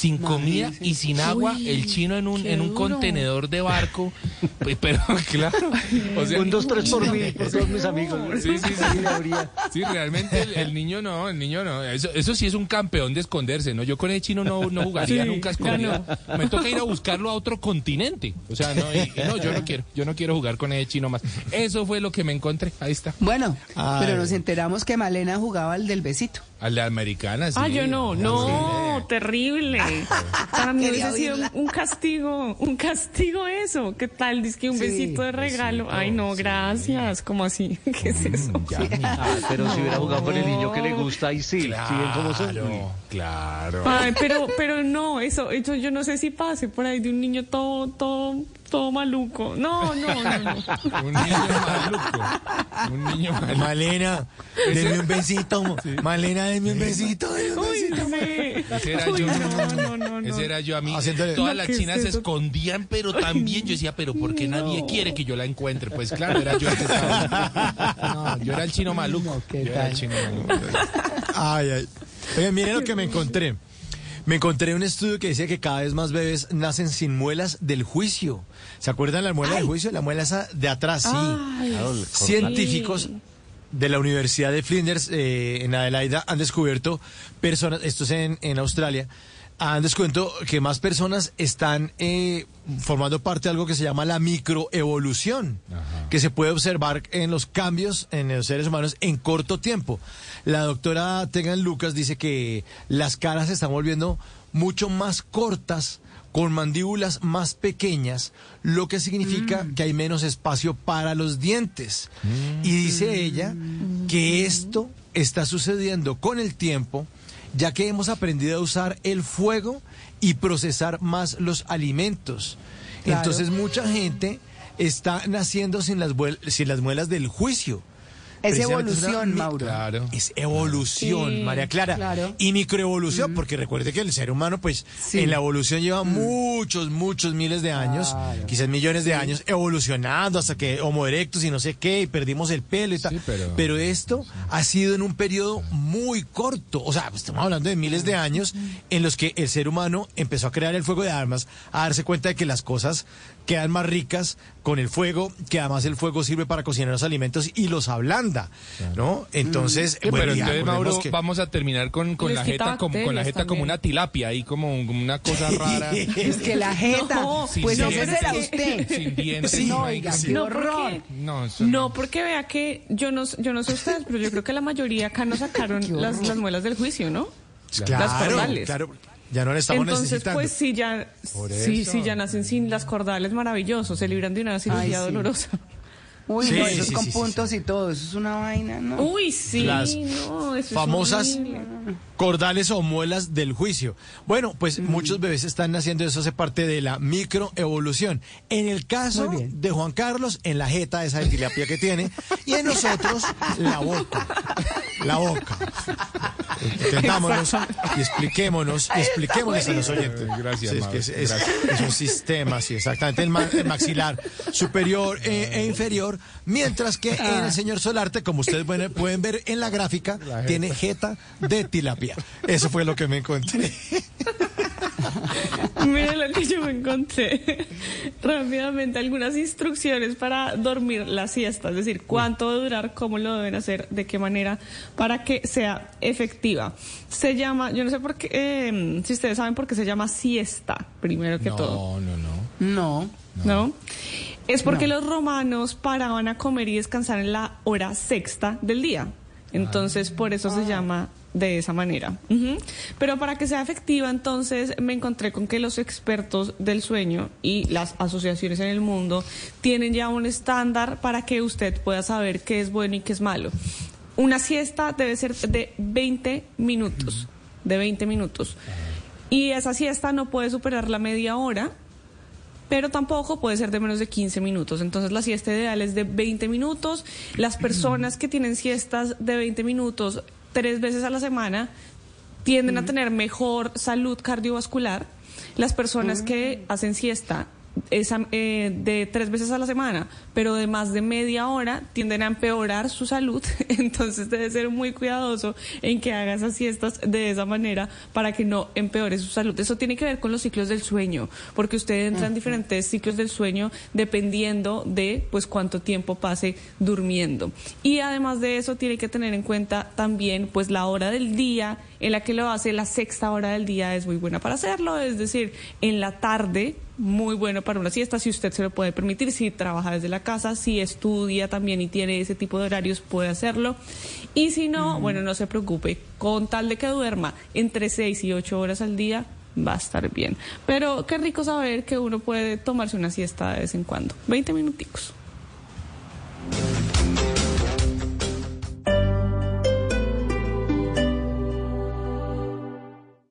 Sin comida y sin agua, Uy, el chino en un, en un duro. contenedor de barco. Pe- Pero claro, o sea, Un, dos, tres por mí, por todos mis amigos. Sí, sí, sí. Sí, realmente el, el niño no, el niño no. Eso, eso sí es un campeón de esconderse, ¿no? Yo con el chino no, no jugaría Sí, nunca escondido. Me toca ir a buscarlo a otro continente. O sea, no, y- y no, yo no quiero, yo no quiero jugar con el chino más. Eso fue lo que me encontré. Ahí está. Bueno, Ay. pero nos enteramos que Malena jugaba al del besito. A la americana, sí. Ah, yo no, no, terrible. Para mí hubiese sido oírla. un castigo, un castigo eso. ¿Qué tal? Dice que un Sí, besito de regalo. Ay, no, gracias. ¿Cómo así? ¿Qué es eso? Ah, pero si hubiera jugado con el niño que le gusta, ahí sí. ¿Sí? Claro, claro. Ay, pero, pero no, eso, eso yo no sé si pase por ahí de un niño todo, todo, todo maluco. No, no, no, no. Un niño maluco. Un niño maluco. Malena, denme un besito. Malena, denme un besito. denme un Uy, besito. sí. Ese era Uy, yo. no, no, no, no. Ese era yo a mí. Haciéndole- Todas No, las ¿qué es chinas se escondían, pero también yo decía, pero ¿por qué nadie quiere que yo la encuentre? Pues claro, era yo el que estaba. No, yo era el chino maluco. No, ¿qué yo era el chino maluco. Ay, ay. Oye, miren lo que me encontré. Me encontré un estudio que decía que cada vez más bebés nacen sin muelas del juicio. ¿Se acuerdan la muela del juicio? La muela esa de atrás, sí. Ay, Claro, sí. Científicos de la Universidad de Flinders eh, en Adelaida han descubierto personas, esto es en, en Australia, han descubierto que más personas están eh, formando parte de algo que se llama la microevolución, que se puede observar en los cambios en los seres humanos en corto tiempo. La doctora Tegan Lucas dice que las caras se están volviendo mucho más cortas, con mandíbulas más pequeñas, lo que significa que hay menos espacio para los dientes. Y dice ella que esto está sucediendo con el tiempo, ya que hemos aprendido a usar el fuego y procesar más los alimentos. Claro. Entonces mucha gente está naciendo sin las, sin las muelas del juicio. Es evolución, Mauro. Es evolución, Sí, María Clara. claro. Y microevolución, porque recuerde que el ser humano, pues, Sí. en la evolución lleva muchos, muchos miles de años, quizás millones de años, evolucionando hasta que Homo erectus y no sé qué, y perdimos el pelo y tal. pero... esto ha sido en un periodo muy corto. O sea, pues, estamos hablando de miles de años en los que el ser humano empezó a crear el fuego de armas, a darse cuenta de que las cosas quedan más ricas con el fuego, que además el fuego sirve para cocinar los alimentos y los ablanda, ¿no? Entonces, Sí, bueno, pero ya entonces, recordemos Mauro, que- vamos a terminar con, con la jeta como, con la jeta como una tilapia, ahí como una cosa rara. Es que la jeta, No, pues no será usted. Sin dientes. Sí, no, oiga, sí. qué No, horror. porque- No, porque vea que yo no, yo no sé ustedes, pero yo creo que la mayoría acá no sacaron las, las muelas del juicio, ¿no? Claro, las cordales. claro, ya no le estamos Entonces, necesitando. pues sí, ya, sí, sí, ya nacen sin las cordales, maravilloso, se libran de una cirugía Ay, sí. dolorosa. Uy, Sí, no, eso es sí, con sí, sí, puntos y todo, eso es una vaina, ¿no? Uy, sí, Las no, eso es famosas cordales o muelas del juicio. Bueno, pues muchos bebés están naciendo, eso hace parte de la microevolución. En el caso de Juan Carlos, en la jeta esa de tilapia que tiene, y en nosotros, la boca. La boca. Entendámonos y expliquémonos, y expliquémonos a los oyentes. Gracias, Sí, es, que es, Mauro, es- gracias. es un sistema, sí, exactamente. El, ma- el maxilar superior e, e inferior, mientras que en el señor Solarte, como ustedes pueden, ver en la gráfica, tiene jeta de tilapia. Eso fue lo que me encontré. Mira lo que yo me encontré. Rápidamente, algunas instrucciones para dormir la siesta, es decir, cuánto debe durar, cómo lo deben hacer, de qué manera, para que sea efectiva. Se llama, yo no sé por qué, eh, si ustedes saben por qué se llama siesta, primero que todo. No, no, no. No. ¿No? Es porque No. los romanos paraban a comer y descansar en la hora sexta del día. Entonces, por eso se llama de esa manera. Pero para que sea efectiva, entonces me encontré con que los expertos del sueño y las asociaciones en el mundo tienen ya un estándar para que usted pueda saber qué es bueno y qué es malo. Una siesta debe ser de 20 minutos, de 20 minutos. Y esa siesta no puede superar la media hora pero tampoco puede ser de menos de 15 minutos. Entonces la siesta ideal es de 20 minutos. Las personas que tienen siestas de 20 minutos tres veces a la semana tienden a tener mejor salud cardiovascular. Las personas que hacen siesta eh, de tres veces a la semana, pero de más de media hora, tienden a empeorar su salud. Entonces debe ser muy cuidadoso en que haga esas siestas de esa manera para que no empeore su salud. Eso tiene que ver con los ciclos del sueño, porque usted entra en diferentes ciclos del sueño dependiendo de pues cuánto tiempo pase durmiendo. Y además de eso tiene que tener en cuenta también pues la hora del día en la que lo hace, la sexta hora del día es muy buena para hacerlo, es decir, en la tarde muy bueno para una siesta si usted se lo puede permitir, si trabaja desde la casa, si estudia también y tiene ese tipo de horarios puede hacerlo. Y si no, bueno, no se preocupe, con tal de que duerma entre 6 y 8 horas al día va a estar bien. Pero qué rico saber que uno puede tomarse una siesta de vez en cuando, 20 minuticos.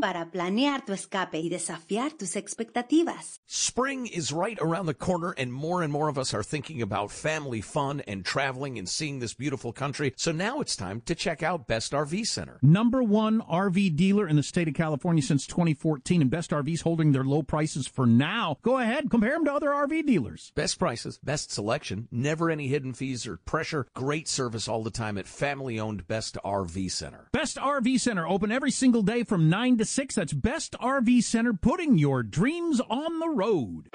para planear planear tu escape y desafiar tus expectativas. Spring is right around the corner, and more and more of us are thinking about family fun and traveling and seeing this beautiful country. So now it's time to check out Best RV Center. Number one RV dealer in the state of California since 2014, and Best RV's holding their low prices for now. Go ahead, compare them to other RV dealers. Best prices, best selection, never any hidden fees or pressure, great service all the time at family owned Best RV Center. Best RV Center open every single day from 9 to 6. That's Best RV Center, putting your dreams on the road.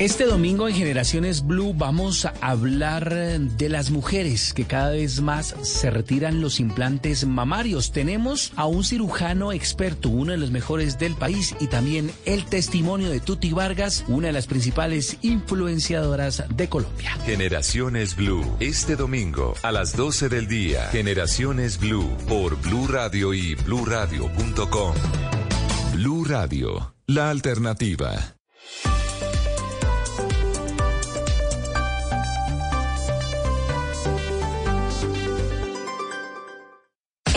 Este domingo en Generaciones Blue vamos a hablar de las mujeres que cada vez más se retiran los implantes mamarios. Tenemos a un cirujano experto, uno de los mejores del país, y también el testimonio de Tuti Vargas, una de las principales influenciadoras de Colombia. Generaciones Blue, este domingo a las 12 del día. Generaciones Blue por Blue Radio y bluradio.com. Blue Radio, la alternativa.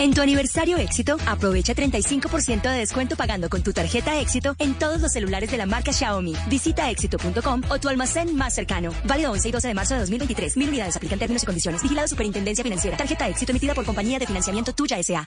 En tu aniversario éxito, aprovecha 35% de descuento pagando con tu tarjeta éxito en todos los celulares de la marca Xiaomi. Visita éxito.com o tu almacén más cercano. Válido 11 y 12 de marzo de 2023. Mil unidades aplican términos y condiciones. Vigilado Superintendencia Financiera. Tarjeta éxito emitida por compañía de financiamiento tuya S.A.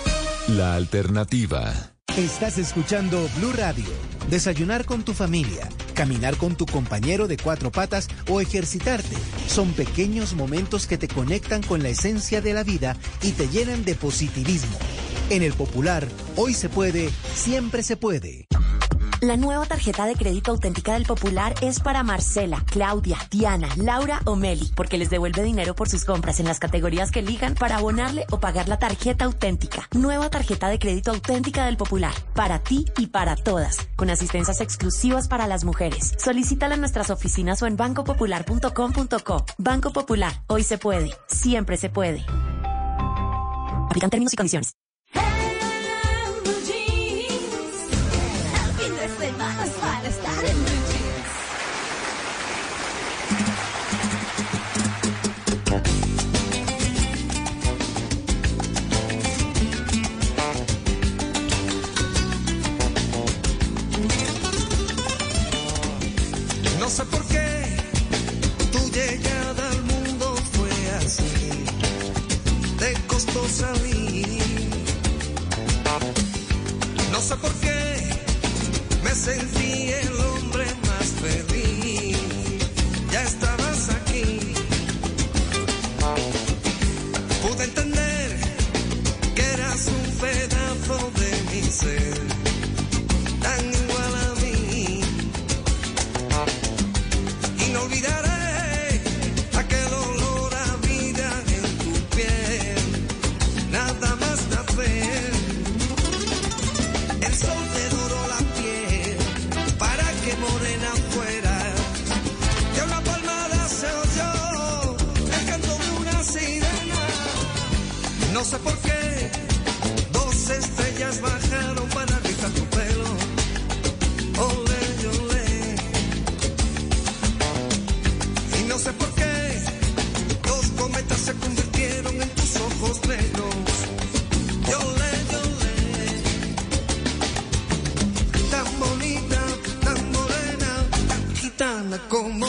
La alternativa. Estás escuchando Blue Radio. Desayunar con tu familia, caminar con tu compañero de cuatro patas o ejercitarte son pequeños momentos que te conectan con la esencia de la vida y te llenan de positivismo. En el Popular, hoy se puede, siempre se puede. La nueva tarjeta de crédito auténtica del Popular es para Marcela, Claudia, Diana, Laura o Meli, porque les devuelve dinero por sus compras en las categorías que elijan para abonarle o pagar la tarjeta auténtica. Nueva tarjeta de crédito auténtica del Popular, para ti y para todas, con asistencias exclusivas para las mujeres. Solicítala en nuestras oficinas o en bancopopular.com.co. Banco Popular, hoy se puede, siempre se puede. Aplican términos y condiciones. No sé por qué me sentí el hombre más feliz. Ya estabas aquí. Pude entender que eras un pedazo de mi ser. No sé por qué dos estrellas bajaron para rizar tu pelo. Ole, ole. Y no sé por qué dos cometas se convirtieron en tus ojos negros. Yole, yole. Tan bonita, tan morena, tan gitana como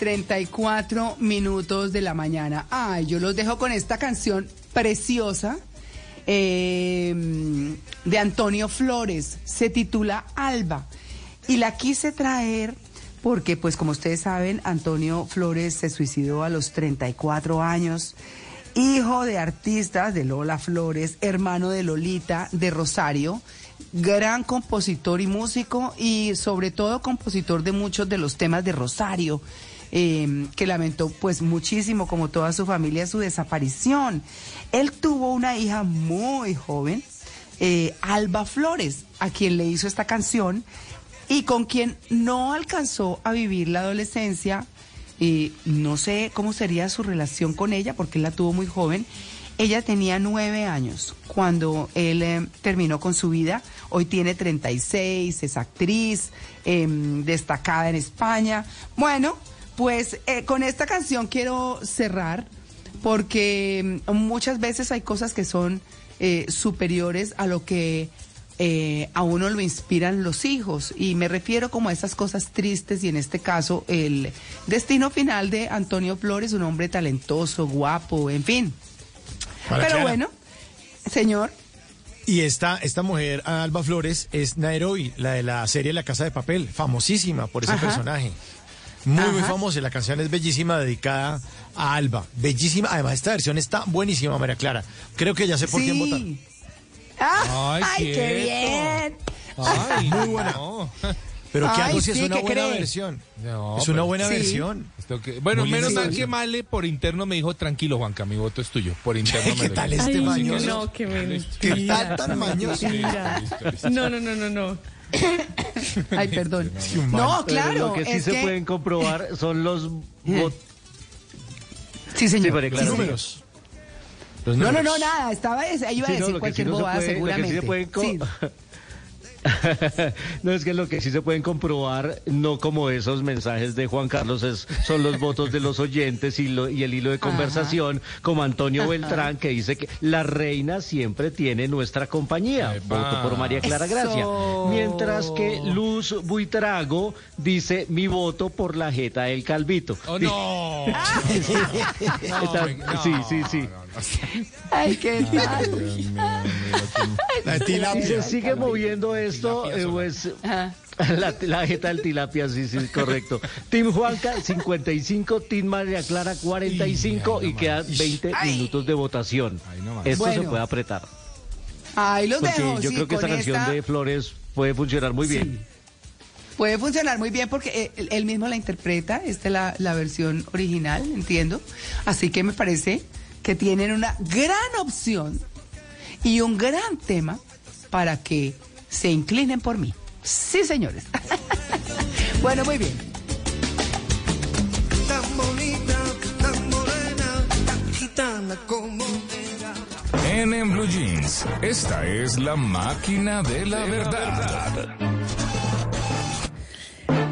34 minutos de la mañana. Ay, yo los dejo con esta canción preciosa eh, de Antonio Flores. Se titula Alba. Y la quise traer porque, pues como ustedes saben, Antonio Flores se suicidó a los 34 años. hijo de artistas de Lola Flores, hermano de Lolita, de Rosario, gran compositor y músico y sobre todo compositor de muchos de los temas de Rosario. Eh, que lamentó pues muchísimo como toda su familia su desaparición. Él tuvo una hija muy joven, eh, Alba Flores, a quien le hizo esta canción y con quien no alcanzó a vivir la adolescencia. eh, no sé cómo sería su relación con ella porque él la tuvo muy joven. Ella tenía nueve años cuando él eh, terminó con su vida. Hoy tiene 36, es actriz, em, destacada en España. Bueno, pues eh, con esta canción quiero cerrar porque mm, muchas veces hay cosas que son eh, superiores a lo que eh, a uno lo inspiran los hijos. Y me refiero como a esas cosas tristes y en este caso el destino final de Antonio Flores, un hombre talentoso, guapo, en fin. Para Pero Clara. bueno, señor. Y esta, esta mujer, Alba Flores, es Nairobi, la de la serie La Casa de Papel, famosísima por ese Ajá. personaje. Muy, muy famosa. y La canción es bellísima, dedicada a Alba. Bellísima. Además, esta versión está buenísima, María Clara. Creo que ya sé por quién Sí. votar. Ah, Ay, ¡Ay, qué bien! Ay, muy buena. Pero que Ay, algo sí es sí, una ¿qué buena cree? versión. No, es una buena Sí. versión. Esto que- bueno, Muy menos mal que Male por interno me dijo, tranquilo Juanca, mi voto es tuyo. Por interno me ¿Qué tal dijo. este Ay, mañoso? no, qué Listo. ¿Qué mentira. tal tan mañoso? Mentira. No, no, no, no, no. Ay, perdón. No, Pero claro. lo que sí es se que- pueden comprobar son los votos. Sí, señor. Sí, Clara, Sí. Números. Los No, no, números. no, nada. Estaba, ahí iba a Sí, no, decir sí cualquier no se bobada, puede- lo que sí seguramente. se pueden co- Sí. no es que lo que sí se pueden comprobar, no como esos mensajes de Juan Carlos, es, son los votos de los oyentes y, lo- y el hilo de conversación, como Antonio Beltrán, que dice que la reina siempre tiene nuestra compañía. Epa. Voto por María Clara Eso. Gracia. Mientras que Luz Buitrago dice mi voto por la jeta del Calvito. Oh, no, sí, sí, sí. Ay, qué tal. Se sigue moviendo esto, eh, pues la, la jeta del tilapia, sí, sí, correcto. Team Juanca, 55, Team María Clara, 45 Y quedan 20 Ay. minutos de votación. Esto se puede apretar. Ahí los Porque dejo. yo sí, creo que esta canción esta de Flores puede funcionar muy bien. Sí. Puede funcionar muy bien porque eh, él, él mismo la interpreta, esta es la, la versión original, entiendo. Así que me parece que tienen una gran opción y un gran tema para que se inclinen por mí. Sí, señores. bueno, muy bien. Tan bonita, tan morena, tan gitana como era. En, en Blue Jeans, esta es la máquina de la verdad.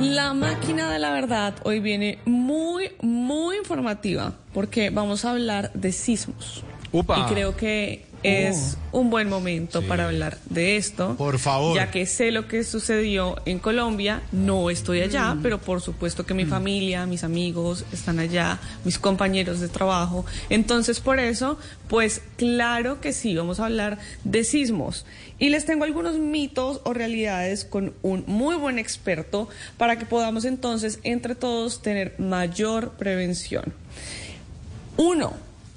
La máquina de la verdad hoy viene muy, muy informativa porque vamos a hablar de sismos. Upa. Y creo que es un buen momento para hablar de esto. Por favor. Ya que sé lo que sucedió en Colombia, no estoy allá, pero por supuesto que mi familia, mis amigos están allá, mis compañeros de trabajo. Entonces, por eso, pues claro que sí, vamos a hablar de sismos. Y les tengo algunos mitos o realidades con un muy buen experto para que podamos entonces entre todos tener mayor prevención. Uno,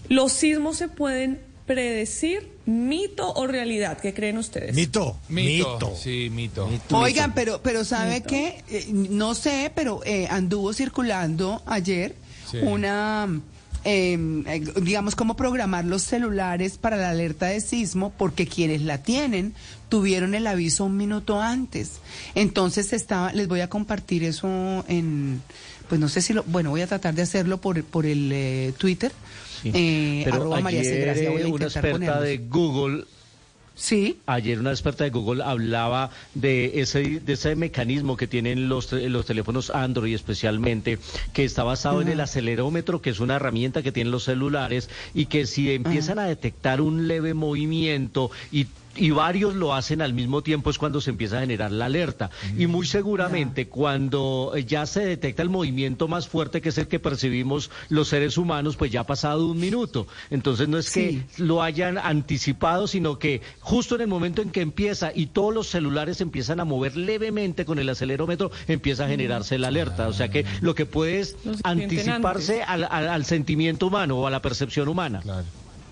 los sismos se pueden predecir, mito o realidad. ¿Qué creen ustedes? Mito. Mito. Mito. Sí, mito. Oigan, pero, pero ¿sabe qué? Eh, no sé, pero eh, anduvo circulando ayer Sí. una, eh, eh, digamos, cómo programar los celulares para la alerta de sismo, porque quienes la tienen tuvieron el aviso un minuto antes. Entonces estaba, les voy a compartir eso en, pues no sé si lo, bueno, voy a tratar de hacerlo por, por el eh, Twitter. Sí. eh, Pero María ayer Gracia, eh, una experta de Google. Sí. Ayer una experta de Google hablaba de ese, de ese mecanismo que tienen los, los teléfonos Android especialmente, que está basado en el acelerómetro, que es una herramienta que tienen los celulares y que si empiezan a detectar un leve movimiento y y varios lo hacen al mismo tiempo es cuando se empieza a generar la alerta. Y muy seguramente cuando eh, ya se detecta el movimiento más fuerte, que es el que percibimos los seres humanos, pues ya ha pasado un minuto. Entonces no es que lo hayan anticipado, sino que justo en el momento en que empieza y todos los celulares empiezan a mover levemente con el acelerómetro, empieza a generarse la alerta. O sea que lo que puede es Los anticiparse al, al- al sentimiento humano o a la percepción humana.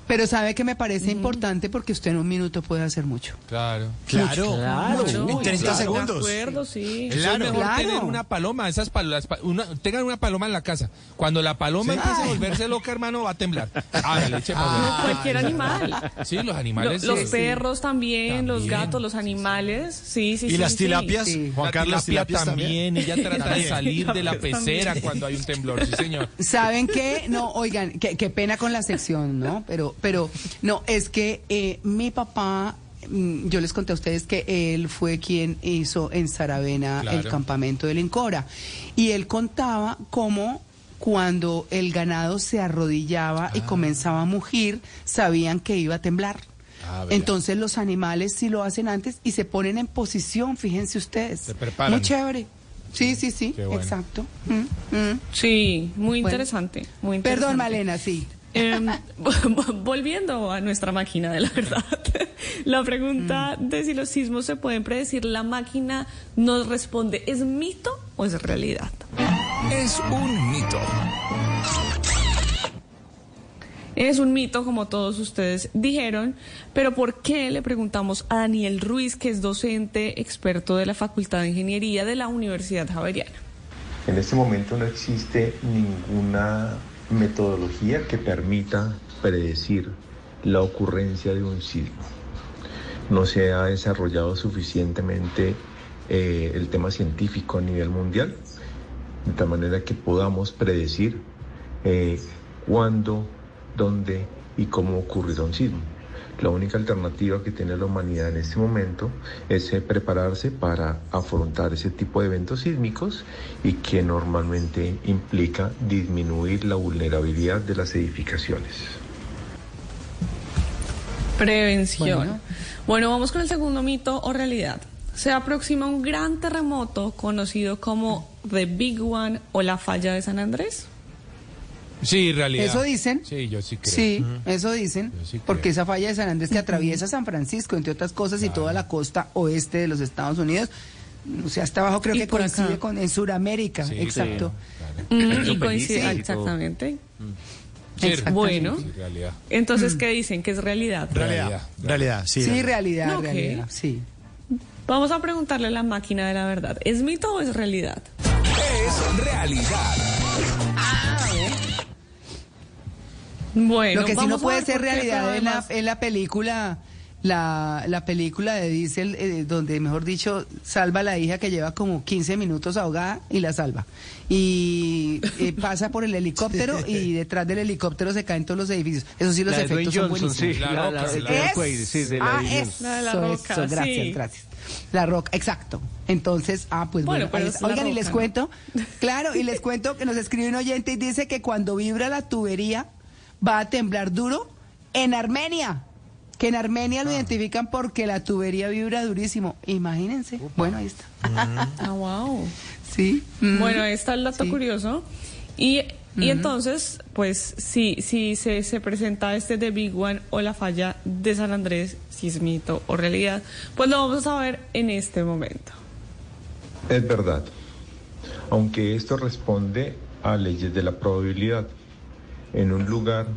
Pero sabe que me parece importante porque usted en un minuto puede hacer mucho. Claro. Claro, Claro. en 30 De segundos. acuerdo, sí. Eso es mejor Claro. tener una paloma, esas palomas, una, tengan una paloma en la casa. Cuando la paloma empiece a volverse loca, hermano, va a temblar. Hágale, eche pa' Como allá. cualquier animal. Sí, los Lo- animales. los sí, sí. perros también, los gatos, los animales. Sí, sí, Y sí. las sí. tilapias, Sí. Juan La Carlos, tilapia tilapias también, ella trata de salir de la pecera cuando hay un temblor, sí señor. ¿Saben qué? No, oigan, qué, qué pena con la sección, ¿no? Pero, pero, no, es que eh, mi papá, mm, yo les conté a ustedes que él fue quien hizo en Saravena el campamento del Incora. Y él contaba cómo cuando el ganado se arrodillaba y comenzaba a mugir, sabían que iba a temblar. Ah. Entonces los animales sí lo hacen antes y se ponen en posición, fíjense ustedes. Se preparan. Muy chévere. Sí, sí, sí, bueno. exacto. Mm, mm. Sí, muy Bueno. interesante. Muy interesante. Perdón, Malena, sí. Em, volviendo a nuestra máquina de la verdad, la pregunta de si los sismos se pueden predecir, la máquina nos responde, ¿es mito o es realidad? Es un mito. Es un mito, como todos ustedes dijeron, pero ¿por qué le preguntamos a Daniel Ruiz, que es docente experto de la Facultad de Ingeniería de la Universidad Javeriana? En este momento no existe ninguna metodología que permita predecir la ocurrencia de un sismo. No se ha desarrollado suficientemente eh, el tema científico a nivel mundial, de tal manera que podamos predecir eh, cuándo, dónde y cómo ocurrirá un sismo. La única alternativa que tiene la humanidad en este momento es eh, prepararse para afrontar ese tipo de eventos sísmicos y que normalmente implica disminuir la vulnerabilidad de las edificaciones. Prevención. Bueno. Bueno. vamos con el segundo mito o realidad. Se aproxima un gran terremoto conocido como The Big One o la falla de San Andrés. Sí, realidad. Eso dicen. Sí, yo sí creo. Sí, eso dicen. Yo sí creo. porque esa falla de San Andrés que atraviesa San Francisco, entre otras cosas, y toda la costa oeste de los Estados Unidos. O sea, hasta abajo creo que por acá. coincide con en Sudamérica. Sí, exacto. Mm, y coincide exactamente. Sí, Exactamente. Bueno, entonces, ¿qué dicen? Que es realidad. Realidad. Realidad, sí. Sí, realidad, realidad. Sí. Vamos a preguntarle a la máquina de la verdad. ¿Es mito o es realidad? Es realidad. Bueno, Lo que sí no puede ser realidad es la, la película, la, la película de Diesel, eh, donde, mejor dicho, salva a la hija que lleva como 15 minutos ahogada y la salva. Y eh, pasa por el helicóptero y detrás del helicóptero se caen todos los edificios. Eso sí, los La efectos son Johnson, sí. buenísimos. La, la, Roca, sí, la ah, de La eso, Roca, eso, gracias, gracias. La roca, exacto. Entonces, ah, pues Bueno, bueno, es oigan, y Roca, les ¿no? cuento, claro, y les cuento que nos escribe un oyente y dice que cuando vibra la tubería va a temblar duro en Armenia. Que en Armenia lo identifican porque la tubería vibra durísimo. Imagínense. Bueno, ahí está. Ah, wow. Sí. mm. Bueno, ahí está el dato Sí. curioso. Y, y Ujú. entonces, pues, si, si se, se presenta este The Big One o la falla de San Andrés, si es mito o realidad, pues lo vamos a ver en este momento. Es verdad, aunque esto responde a leyes de la probabilidad. En un lugar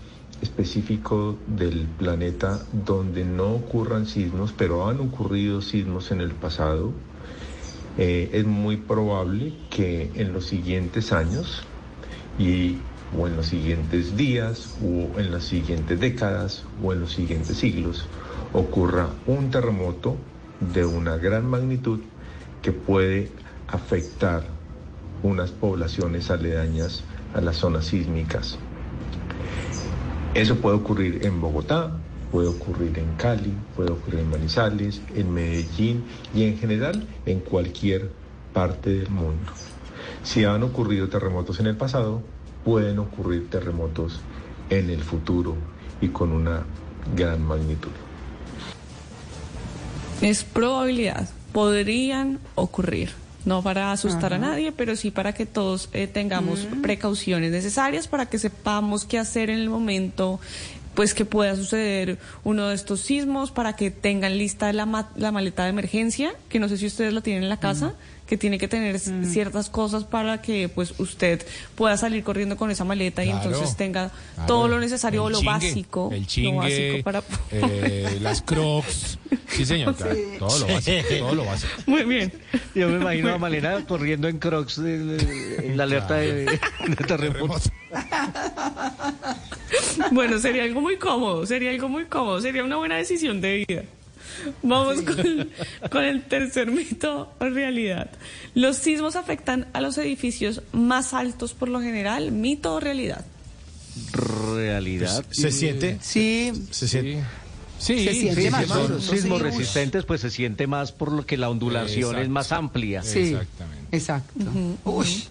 específico del planeta donde no ocurran sismos, pero han ocurrido sismos en el pasado, eh, es muy probable que en los siguientes años y o en los siguientes días o en las siguientes décadas o en los siguientes siglos ocurra un terremoto de una gran magnitud que puede afectar unas poblaciones aledañas a las zonas sísmicas. Eso puede ocurrir en Bogotá, puede ocurrir en Cali, puede ocurrir en Manizales, en Medellín y en general en cualquier parte del mundo. Si han ocurrido terremotos en el pasado, pueden ocurrir terremotos en el futuro y con una gran magnitud. Es probabilidad. Podrían ocurrir. No para asustar a nadie, pero sí para que todos eh, tengamos precauciones necesarias para que sepamos qué hacer en el momento pues que pueda suceder uno de estos sismos para que tengan lista la, ma- la maleta de emergencia, que no sé si ustedes la tienen en la casa, que tiene que tener s- ciertas cosas para que pues usted pueda salir corriendo con esa maleta y entonces tenga claro. todo lo necesario o El lo chingue, básico, el lo chingue, básico para eh, las crocs. Sí, señor, claro, Sí. todo lo básico, todo lo básico. Muy bien. Yo me imagino a Malena corriendo en Crocs en, en la alerta de, de terremoto. Bueno, sería algo muy cómodo, sería algo muy cómodo, sería una buena decisión de vida. Vamos con, con el tercer mito o realidad. ¿Los sismos afectan a los edificios más altos por lo general? ¿Mito o realidad? Realidad. Pues, ¿Se siente? Sí. Se siente. Sí, Se siente sí, más si son sismos resistentes, pues se siente más por lo que la ondulación es más amplia. Sí, exacto. Uy,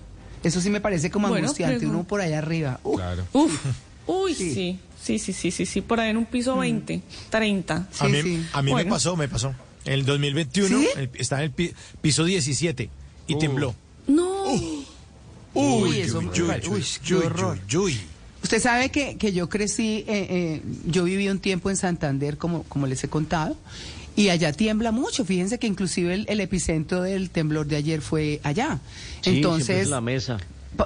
eso sí me parece como Bueno, angustiante, pero- uno por allá arriba. Uf. Uf, uy, sí. sí, sí, sí, sí, sí, por ahí en un piso 20, 30. a mí, a mí me Bueno. pasó, me pasó. En el 2021 ¿Sí? el- estaba en el pi- piso 17 y tembló. No. Uy, eso me uy, pare- uy, uy, qué uy, horror. uy, uy. Usted sabe que, que yo crecí, eh, eh, yo viví un tiempo en Santander, como, como les he contado, y allá tiembla mucho. Fíjense que inclusive el, el epicentro del temblor de ayer fue allá. Sí, siempre Entonces, es la mesa.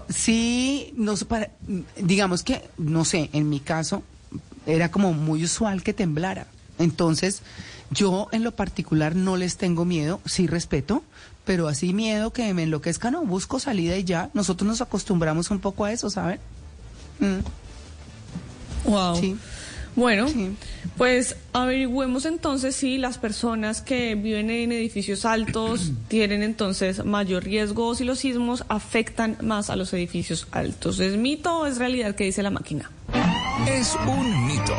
Sí, no para, digamos que, no sé, en mi caso era como muy usual que temblara. Entonces, yo en lo particular no les tengo miedo, sí respeto, pero así miedo que me enloquezca, no, busco salida y ya. Nosotros nos acostumbramos un poco a eso, ¿saben? Mm. Wow. Bueno, pues averigüemos entonces si las personas que viven en edificios altos tienen entonces mayor riesgo o si los sismos afectan más a los edificios altos. ¿Es mito o es realidad que dice la máquina? Es un mito.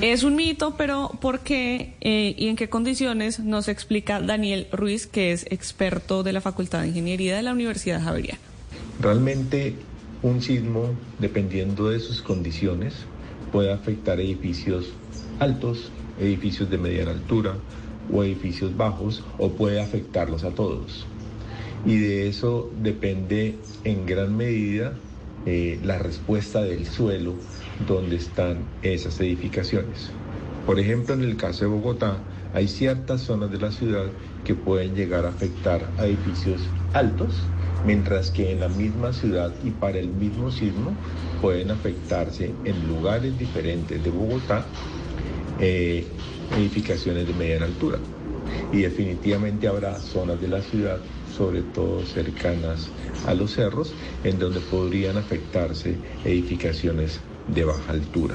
Es un mito, pero ¿por qué eh, y en qué condiciones nos explica Daniel Ruiz, que es experto de la Facultad de Ingeniería de la Universidad Javeriana? Realmente un sismo, dependiendo de sus condiciones, puede afectar edificios altos, edificios de mediana altura o edificios bajos o puede afectarlos a todos. Y de eso depende en gran medida eh, la respuesta del suelo donde están esas edificaciones. Por ejemplo, en el caso de Bogotá, hay ciertas zonas de la ciudad que pueden llegar a afectar a edificios altos, mientras que en la misma ciudad y para el mismo sismo pueden afectarse en lugares diferentes de Bogotá eh, edificaciones de mediana altura. Y definitivamente habrá zonas de la ciudad, sobre todo cercanas a los cerros, en donde podrían afectarse edificaciones de baja altura.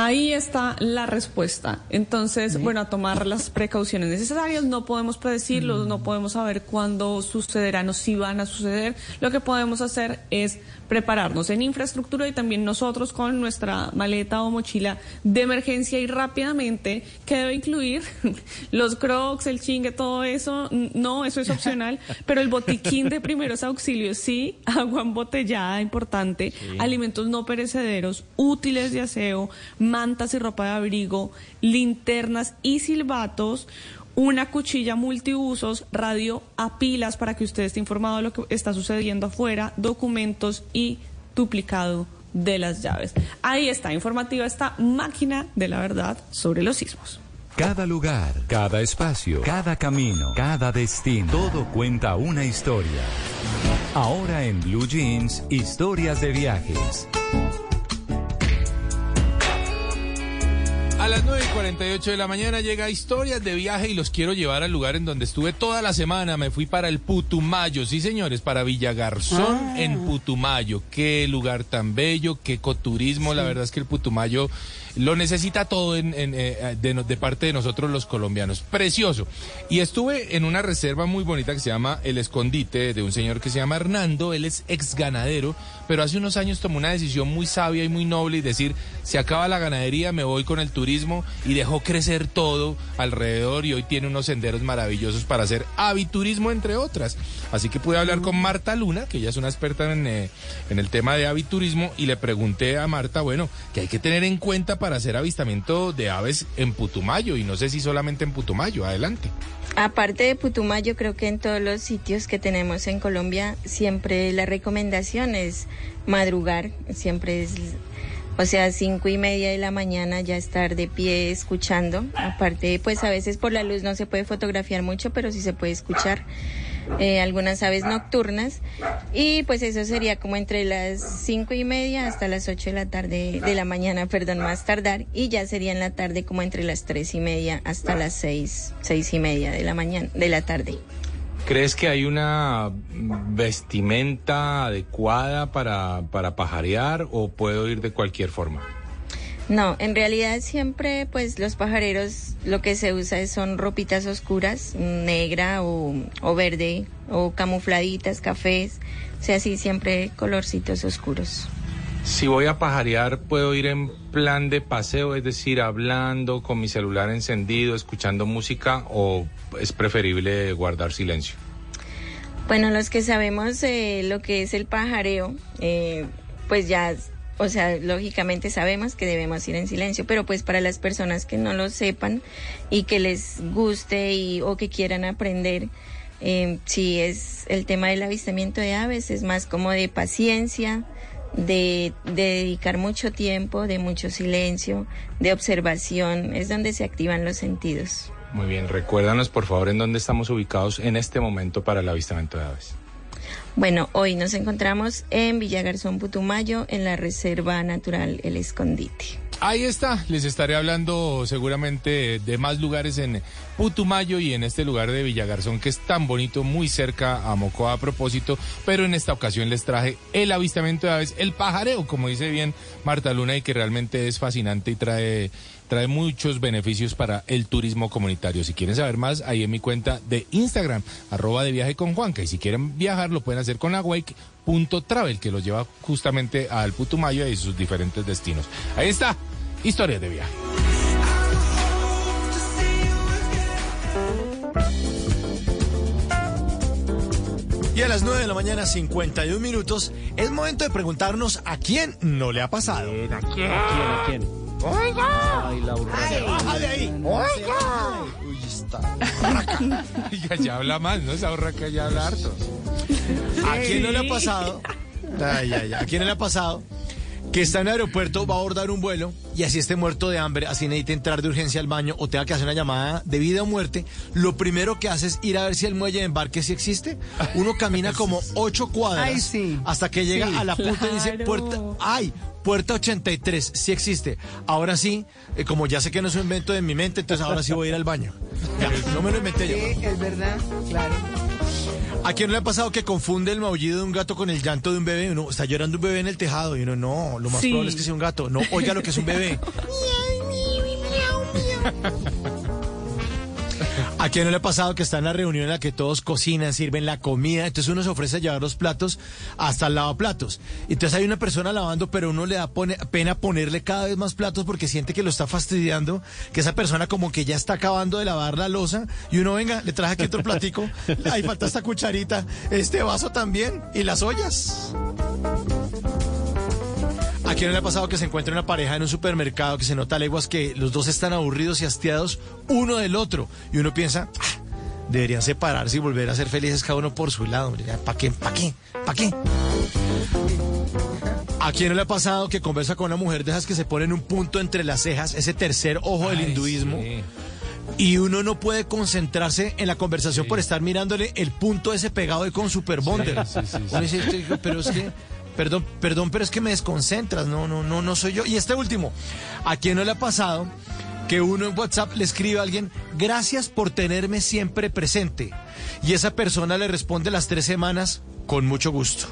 Ahí está la respuesta. Entonces, bueno, a tomar las precauciones necesarias. No podemos predecirlos, no podemos saber cuándo sucederán o si van a suceder. Lo que podemos hacer es prepararnos en infraestructura y también nosotros con nuestra maleta o mochila de emergencia y rápidamente, que debe incluir los crocs, el chingue, todo eso. No, eso es opcional, pero el botiquín de primeros auxilios sí, agua embotellada, importante, alimentos no perecederos, útiles de aseo, mantas y ropa de abrigo, linternas y silbatos, una cuchilla multiusos, radio a pilas para que usted esté informado de lo que está sucediendo afuera, documentos y duplicado de las llaves. Ahí está, informativa esta máquina de la verdad sobre los sismos. Cada lugar, cada espacio, cada camino, cada destino, todo cuenta una historia. Ahora en Blue Jeans, historias de viajes. A las 9 y 48 de la mañana llega Historias de Viaje y los quiero llevar al lugar en donde estuve toda la semana. Me fui para el Putumayo, sí señores, para Villagarzón Ah. en Putumayo. Qué lugar tan bello, qué ecoturismo. La verdad es que el Putumayo lo necesita todo en, eh, de, parte de nosotros los colombianos. Precioso. Y estuve en una reserva muy bonita que se llama El Escondite de un señor que se llama Hernando. Él es ex ganadero, pero hace unos años tomó una decisión muy sabia y muy noble y decir, se acaba la ganadería, me voy con el turismo turismo y dejó crecer todo alrededor y hoy tiene unos senderos maravillosos para hacer aviturismo, entre otras. Así que pude hablar con Marta Luna, que ella es una experta en, eh, en el tema de aviturismo, y le pregunté a Marta, bueno, que hay que tener en cuenta para hacer avistamiento de aves en Putumayo, y no sé si solamente en Putumayo. Adelante. Aparte de Putumayo, creo que en todos los sitios que tenemos en Colombia, siempre la recomendación es madrugar, siempre es, o sea, cinco y media de la mañana ya estar de pie escuchando. Aparte, pues a veces por la luz no se puede fotografiar mucho, pero sí se puede escuchar eh, algunas aves nocturnas. Y pues eso sería como entre las cinco y media hasta las ocho de la tarde, de la mañana, perdón, más tardar. Y ya sería en la tarde como entre las tres y media hasta las seis, seis y media de la mañana, de la tarde. ¿Crees que hay una vestimenta adecuada para, para pajarear o puedo ir de cualquier forma? No, en realidad siempre pues los pajareros lo que se usa es- son ropitas oscuras, negra o, o verde o camufladitas, cafés, o sea, sí, siempre colorcitos oscuros. Si voy a pajarear, puedo ir en plan de paseo, es decir, hablando con mi celular encendido, escuchando música o es preferible guardar silencio. Bueno, los que sabemos eh, lo que es el pajareo, eh, pues ya, o sea, lógicamente sabemos que debemos ir en silencio, pero pues para las personas que no lo sepan y que les guste y, o que quieran aprender, eh, si es el tema del avistamiento de aves, es más como de paciencia, de dedicar mucho tiempo, de mucho silencio, de observación, es donde se activan los sentidos. Muy bien, recuérdanos por favor en dónde estamos ubicados en este momento para el avistamiento de aves. Bueno, hoy nos encontramos en Villagarzón Putumayo, en la Reserva Natural El Escondite. Ahí está, les estaré hablando seguramente de más lugares en Putumayo y en este lugar de Villagarzón que es tan bonito, muy cerca a Mocoa a propósito, pero en esta ocasión les traje el avistamiento de aves, el pajareo, como dice bien Marta Luna, y que realmente es fascinante y trae, trae muchos beneficios para el turismo comunitario. Si quieren saber más, ahí en mi cuenta de Instagram, arroba de viaje con Juanca, y si quieren viajar lo pueden hacer con awake.travel, que los lleva justamente al Putumayo y sus diferentes destinos. Ahí está, historias de viaje. Y a las 9 de la mañana, 51 minutos, es momento de preguntarnos a quién no le ha pasado. ¿A quién? ¿A quién? ¡Oiga! Ay, Laura. Se baja de ahí. ¡Oiga! Uy, está. Oiga, ya habla mal, ¿no? Esa que ya habla harto. ¿A quién no le ha pasado? Ay, ay, ay. ¿A quién no le ha pasado? Que está en el aeropuerto, va a abordar un vuelo y así esté muerto de hambre, así necesita entrar de urgencia al baño o tenga que hacer una llamada de vida o muerte, lo primero que hace es ir a ver si el muelle de embarque sí existe. Uno camina como ocho cuadras Ay, sí. hasta que llega Sí, a la punta y dice claro. puerta, ay, puerta 83, sí existe. Ahora sí, eh, como ya sé que no es un invento de mi mente, entonces ahora sí voy a ir al baño. Ya, no me lo inventé yo. Sí, es verdad, claro. ¿A quién no le ha pasado que confunde el maullido de un gato con el llanto de un bebé? Uno está llorando un bebé en el tejado y uno no, lo más Sí. probable es que sea un gato. No, oiga lo que es un bebé. ¿A quién no le ha pasado que está en la reunión en la que todos cocinan, sirven la comida? Entonces uno se ofrece a llevar los platos hasta el lavaplatos. Entonces hay una persona lavando, pero uno le da pena ponerle cada vez más platos porque siente que lo está fastidiando, que esa persona como que ya está acabando de lavar la losa y uno, venga, le traje aquí otro platico. Ahí falta esta cucharita, este vaso también y las ollas. ¿A quién no le ha pasado que se encuentre una pareja en un supermercado que se nota a leguas que los dos están aburridos y hastiados uno del otro? Y uno piensa, "Ah, deberían separarse y volver a ser felices cada uno por su lado. ¿Para qué? ¿Para qué? ¿Para qué? ¿A quién no le ha pasado que conversa con una mujer de esas que se ponen un punto entre las cejas, ese tercer ojo del Ay, hinduismo? sí. Y uno no puede concentrarse en la conversación por estar mirándole el punto ese pegado ahí con Super Bonder. Sí, "Este, pero es que, perdón, perdón, pero es que me desconcentras, no, no, no, no soy yo. Y este último, ¿a quién no le ha pasado que uno en WhatsApp le escribe a alguien, gracias por tenerme siempre presente? Y esa persona le responde las tres semanas, con mucho gusto.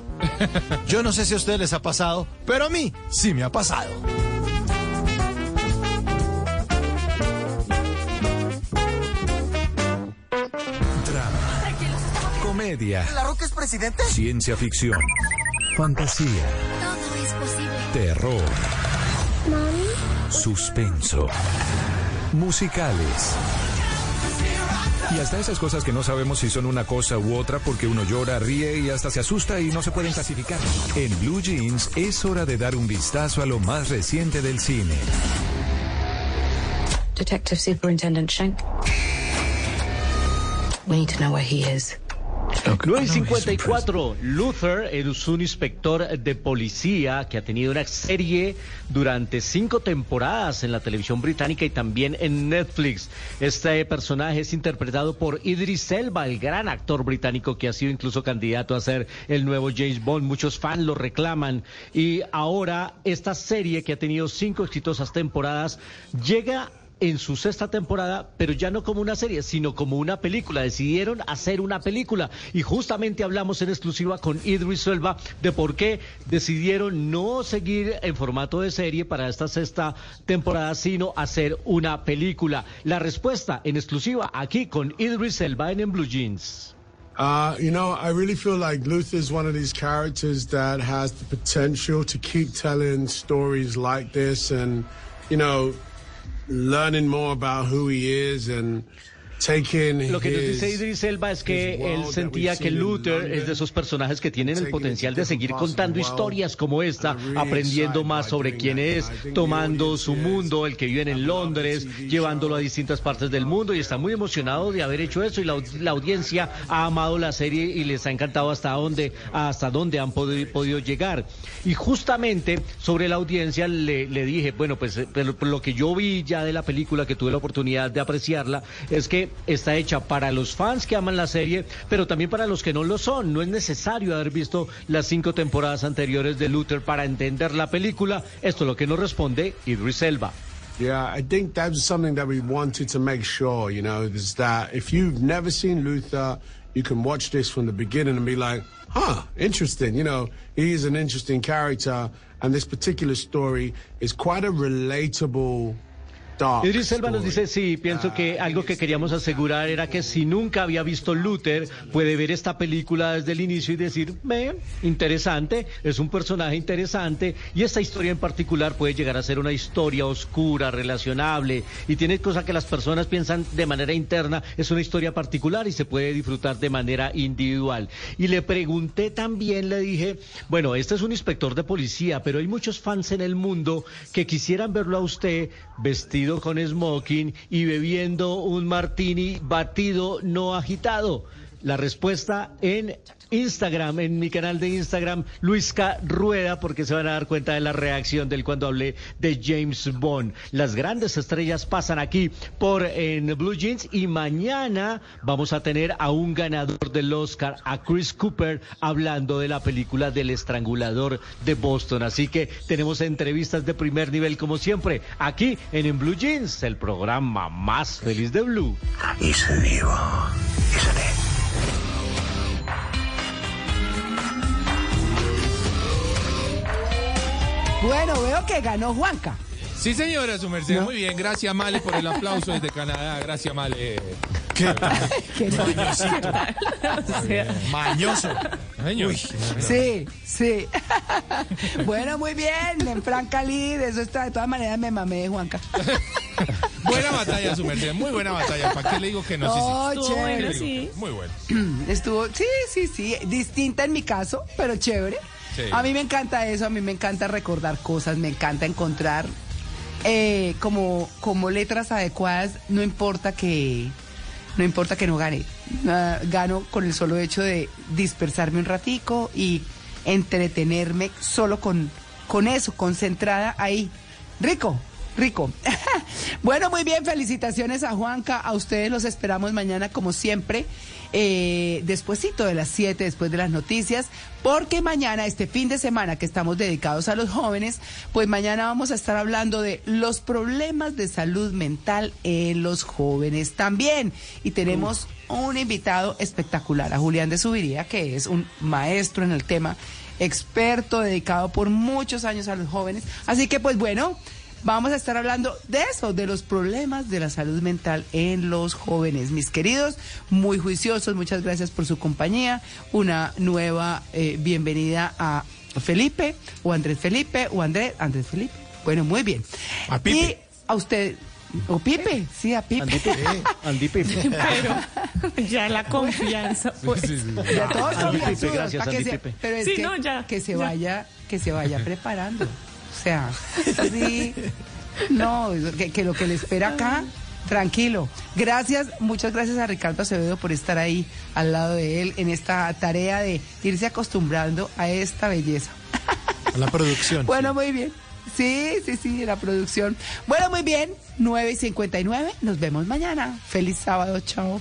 Yo no sé si a ustedes les ha pasado, pero a mí sí me ha pasado. Drama, comedia, ¿La Roca es presidente? ciencia ficción, fantasía, Todo es posible. terror. ¿Mami? suspenso, musicales. Y hasta esas cosas que no sabemos si son una cosa u otra porque uno llora, ríe y hasta se asusta y no se pueden clasificar. En Blue Jeans es hora de dar un vistazo a lo más reciente del cine. Detective Superintendent Schenk. We need to know where he is. 954, Luther es un inspector de policía que ha tenido una serie durante cinco temporadas en la televisión británica y también en Netflix. Este personaje es interpretado por Idris Elba, el gran actor británico que ha sido incluso candidato a ser el nuevo James Bond. Muchos fans lo reclaman y ahora esta serie que ha tenido cinco exitosas temporadas llega en su sexta temporada, pero ya no como una serie, sino como una película. Decidieron hacer una película y justamente hablamos en exclusiva con Idris Elba de por qué decidieron no seguir en formato de serie para esta sexta temporada, sino hacer una película. La respuesta en exclusiva aquí con Idris Elba en, en Blue Jeans. Uh, you know, I really feel like Luther is one of these characters that has the potential to keep telling stories like this and, you know, learning more about who he is and Lo que nos dice Idris Elba es que él sentía que Luther es de esos personajes que tienen el potencial de seguir contando historias como esta, aprendiendo más sobre quién es, tomando su mundo, el que vive en Londres, llevándolo a distintas partes del mundo y está muy emocionado de haber hecho eso y la, la audiencia ha amado la serie y les ha encantado hasta dónde, hasta dónde han podi- podido llegar. Y justamente sobre la audiencia le, le dije, bueno, pues eh, pero lo que yo vi ya de la película, que tuve la oportunidad de apreciarla, es que está hecha para los fans que aman la serie, pero también para los que no lo son. No es necesario haber visto las cinco temporadas anteriores de Luther para entender la película. Esto es lo que nos responde Idris Elba. Yeah, I think that was something that we wanted to make sure, you know, is that if you've never seen Luther, you can watch this from the beginning and be like, huh, interesting. You know, he is an interesting character, and this particular story is quite a relatable. Idris Elba nos dice, sí, pienso que algo que queríamos asegurar era que si nunca había visto Luther, puede ver esta película desde el inicio y decir, ve, interesante, es un personaje interesante y esta historia en particular puede llegar a ser una historia oscura, relacionable y tiene cosas que las personas piensan de manera interna, es una historia particular y se puede disfrutar de manera individual. Y le pregunté también, le dije, bueno, este es un inspector de policía, pero hay muchos fans en el mundo que quisieran verlo a usted vestido con smoking y bebiendo un martini batido no agitado. La respuesta en Instagram, en mi canal de Instagram, Luisca Rueda, porque se van a dar cuenta de la reacción del cuando hablé de James Bond. Las grandes estrellas pasan aquí por en Blue Jeans y mañana vamos a tener a un ganador del Oscar, a Chris Cooper, hablando de la película del estrangulador de Boston. Así que tenemos entrevistas de primer nivel como siempre, aquí en, en Blue Jeans, el programa más feliz de Blue. He's who you are, isn't Bueno, veo que ganó Juanca. Sí, señora, su merced. Muy bien. Gracias, Male, por el aplauso desde Canadá. Gracias, Male. ¿Qué Mañosito. Mañoso. Sí, sí. bueno, muy bien. En Franca Lid, eso está. De todas maneras, me mamé de Juanca. Buena batalla, su merced. Muy buena batalla. ¿Para qué le digo que no? Sí, sí. No, ¿Para qué chévere. que Sí. Muy bueno. Estuvo, sí, sí, sí. Distinta en mi caso, pero chévere. A mí me encanta eso, a mí me encanta recordar cosas, me encanta encontrar eh, como, como letras adecuadas, no importa que no importa que no gane. Ah, gano con el solo hecho de dispersarme un ratico y entretenerme solo con, con eso, concentrada ahí. Rico, rico. bueno, muy bien, felicitaciones a Juanca, a ustedes los esperamos mañana como siempre, eh, despuesito de las 7, después de las noticias, porque mañana, este fin de semana que estamos dedicados a los jóvenes, pues mañana vamos a estar hablando de los problemas de salud mental en los jóvenes también. Y tenemos un invitado espectacular, a Julián de Subiría, que es un maestro en el tema, experto, dedicado por muchos años a los jóvenes. Así que pues bueno, vamos a estar hablando de eso, de los problemas de la salud mental en los jóvenes. Mis queridos, muy juiciosos, muchas gracias por su compañía. Una nueva eh, bienvenida a Felipe, o Andrés Felipe, o Andrés, Andrés Felipe. Bueno, muy bien. A Pipe. Y a usted, o Pipe, sí, a Pipe. Andy Pipe. Pero ya la confianza, pues. Ya todos son Andy Pipe, gracias, Andy se- Pipe. Pero es Sí, que, no, ya, que se ya. vaya, que se vaya preparando. O sea, sí, no, que, que lo que le espera acá, tranquilo. Gracias, muchas gracias a Ricardo Acevedo por estar ahí al lado de él en esta tarea de irse acostumbrando a esta belleza. A la producción. Bueno, muy bien. Sí, sí, sí, la producción. Bueno, muy bien. 9 y 59. Nos vemos mañana. Feliz sábado. Chao.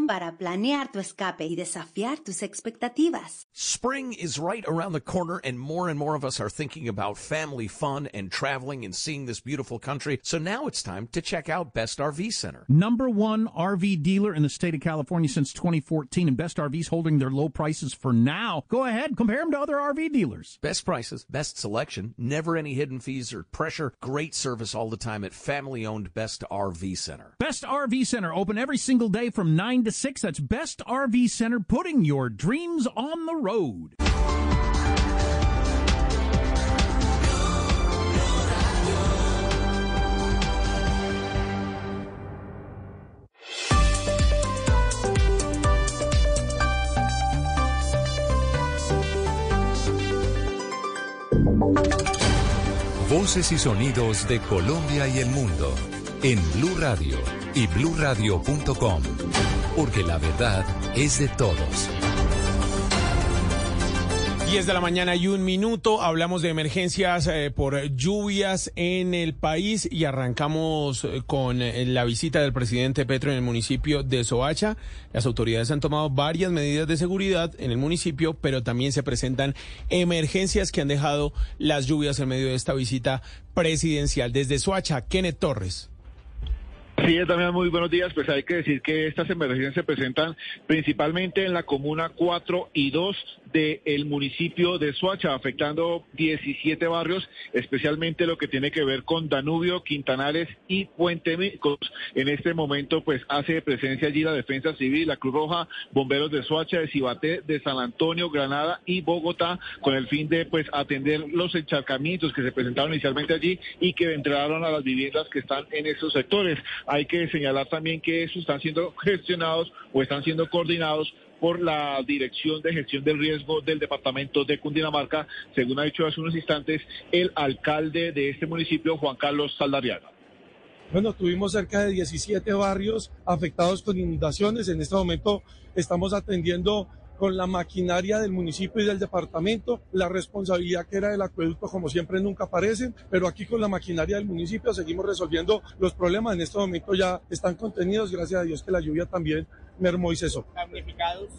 para planear tu escape y desafiar tus expectativas. Spring is right around the corner, and more and more of us are thinking about family fun and traveling and seeing this beautiful country. So now it's time to check out Best RV Center. Number one RV dealer in the state of California since 2014, and Best RV's holding their low prices for now. Go ahead, compare them to other RV dealers. Best prices, best selection, never any hidden fees or pressure, great service all the time at family owned Best RV Center. Best RV Center open every single day from 9 to 6. That's Best RV Center putting your dreams on the road. Voces y sonidos de Colombia y el mundo en Blue Radio y bluradio.com, porque la verdad es de todos. 10 de la mañana y un minuto. Hablamos de emergencias eh, por lluvias en el país y arrancamos eh, con eh, la visita del presidente Petro en el municipio de Soacha. Las autoridades han tomado varias medidas de seguridad en el municipio, pero también se presentan emergencias que han dejado las lluvias en medio de esta visita presidencial. Desde Soacha, Kenneth Torres. Sí, también muy buenos días. Pues hay que decir que estas emergencias se presentan principalmente en la comuna 4 y 2 del municipio de Soacha, afectando 17 barrios, especialmente lo que tiene que ver con Danubio, Quintanales y Puente Micos. En este momento, pues hace presencia allí la Defensa Civil, la Cruz Roja, bomberos de Soacha, de Cibaté, de San Antonio, Granada y Bogotá, con el fin de pues atender los encharcamientos que se presentaron inicialmente allí y que entraron a las viviendas que están en esos sectores. Hay que señalar también que estos están siendo gestionados o están siendo coordinados por la Dirección de Gestión del Riesgo del Departamento de Cundinamarca, según ha dicho hace unos instantes el alcalde de este municipio, Juan Carlos Saldariaga. Bueno, tuvimos cerca de 17 barrios afectados con inundaciones. En este momento estamos atendiendo con la maquinaria del municipio y del departamento, la responsabilidad que era del acueducto, como siempre, nunca aparece, pero aquí con la maquinaria del municipio seguimos resolviendo los problemas. En este momento ya están contenidos, gracias a Dios que la lluvia también mermó y cesó. ¿Damnificados?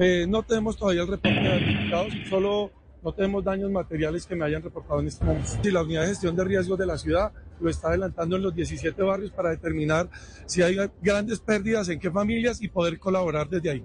Eh, no tenemos todavía el reporte de damnificados, solo no tenemos daños materiales que me hayan reportado en este momento. Si la unidad de gestión de riesgos de la ciudad lo está adelantando en los 17 barrios para determinar si hay grandes pérdidas, en qué familias y poder colaborar desde ahí.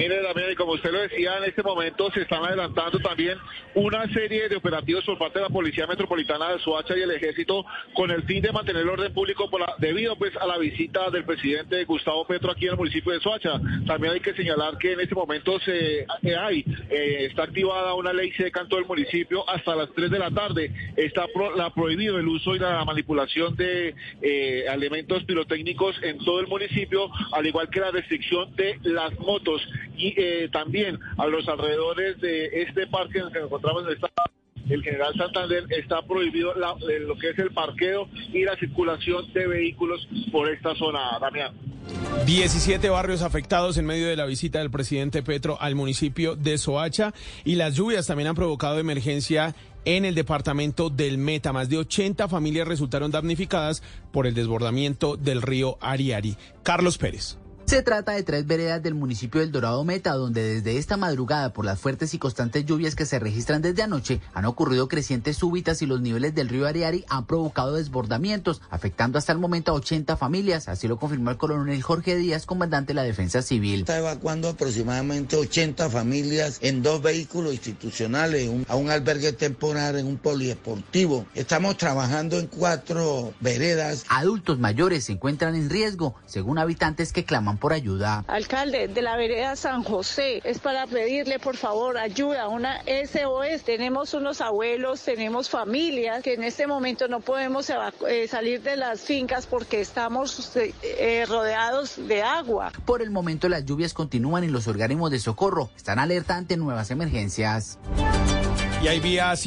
Mire, Damián, y como usted lo decía, en este momento se están adelantando también una serie de operativos por parte de la Policía Metropolitana de Soacha y el Ejército con el fin de mantener el orden público debido pues a la visita del presidente Gustavo Petro aquí en el municipio de Soacha. También hay que señalar que en este momento se eh, hay eh, está activada una ley seca en todo el municipio hasta las 3 de la tarde. Está la prohibido el uso y la manipulación de eh, elementos pirotécnicos en todo el municipio, al igual que la restricción de las motos y eh, también a los alrededores de este parque en el que nos encontramos el General Santander está prohibido lo que es el parqueo y la circulación de vehículos por esta zona, Damián. 17 barrios afectados en medio de la visita del presidente Petro al municipio de Soacha y las lluvias también han provocado emergencia en el departamento del Meta. Más de 80 familias resultaron damnificadas por el desbordamiento del río Ariari. Carlos Pérez. Se trata de tres veredas del municipio del Dorado Meta, donde desde esta madrugada, por las fuertes y constantes lluvias que se registran desde anoche, han ocurrido crecientes súbitas y los niveles del río Ariari han provocado desbordamientos, afectando hasta el momento a 80 familias. Así lo confirmó el coronel Jorge Díaz, comandante de la Defensa Civil. Está evacuando aproximadamente 80 familias en dos vehículos institucionales, un- a un albergue temporal en un poliesportivo. Estamos trabajando en cuatro veredas. Adultos mayores se encuentran en riesgo, según habitantes que claman por ayuda. Alcalde de la vereda San José, es para pedirle por favor ayuda, una SOS. Tenemos unos abuelos, tenemos familias que en este momento no podemos eh, salir de las fincas porque estamos eh, eh, rodeados de agua. Por el momento las lluvias continúan y los organismos de socorro están alerta ante nuevas emergencias. Y hay vías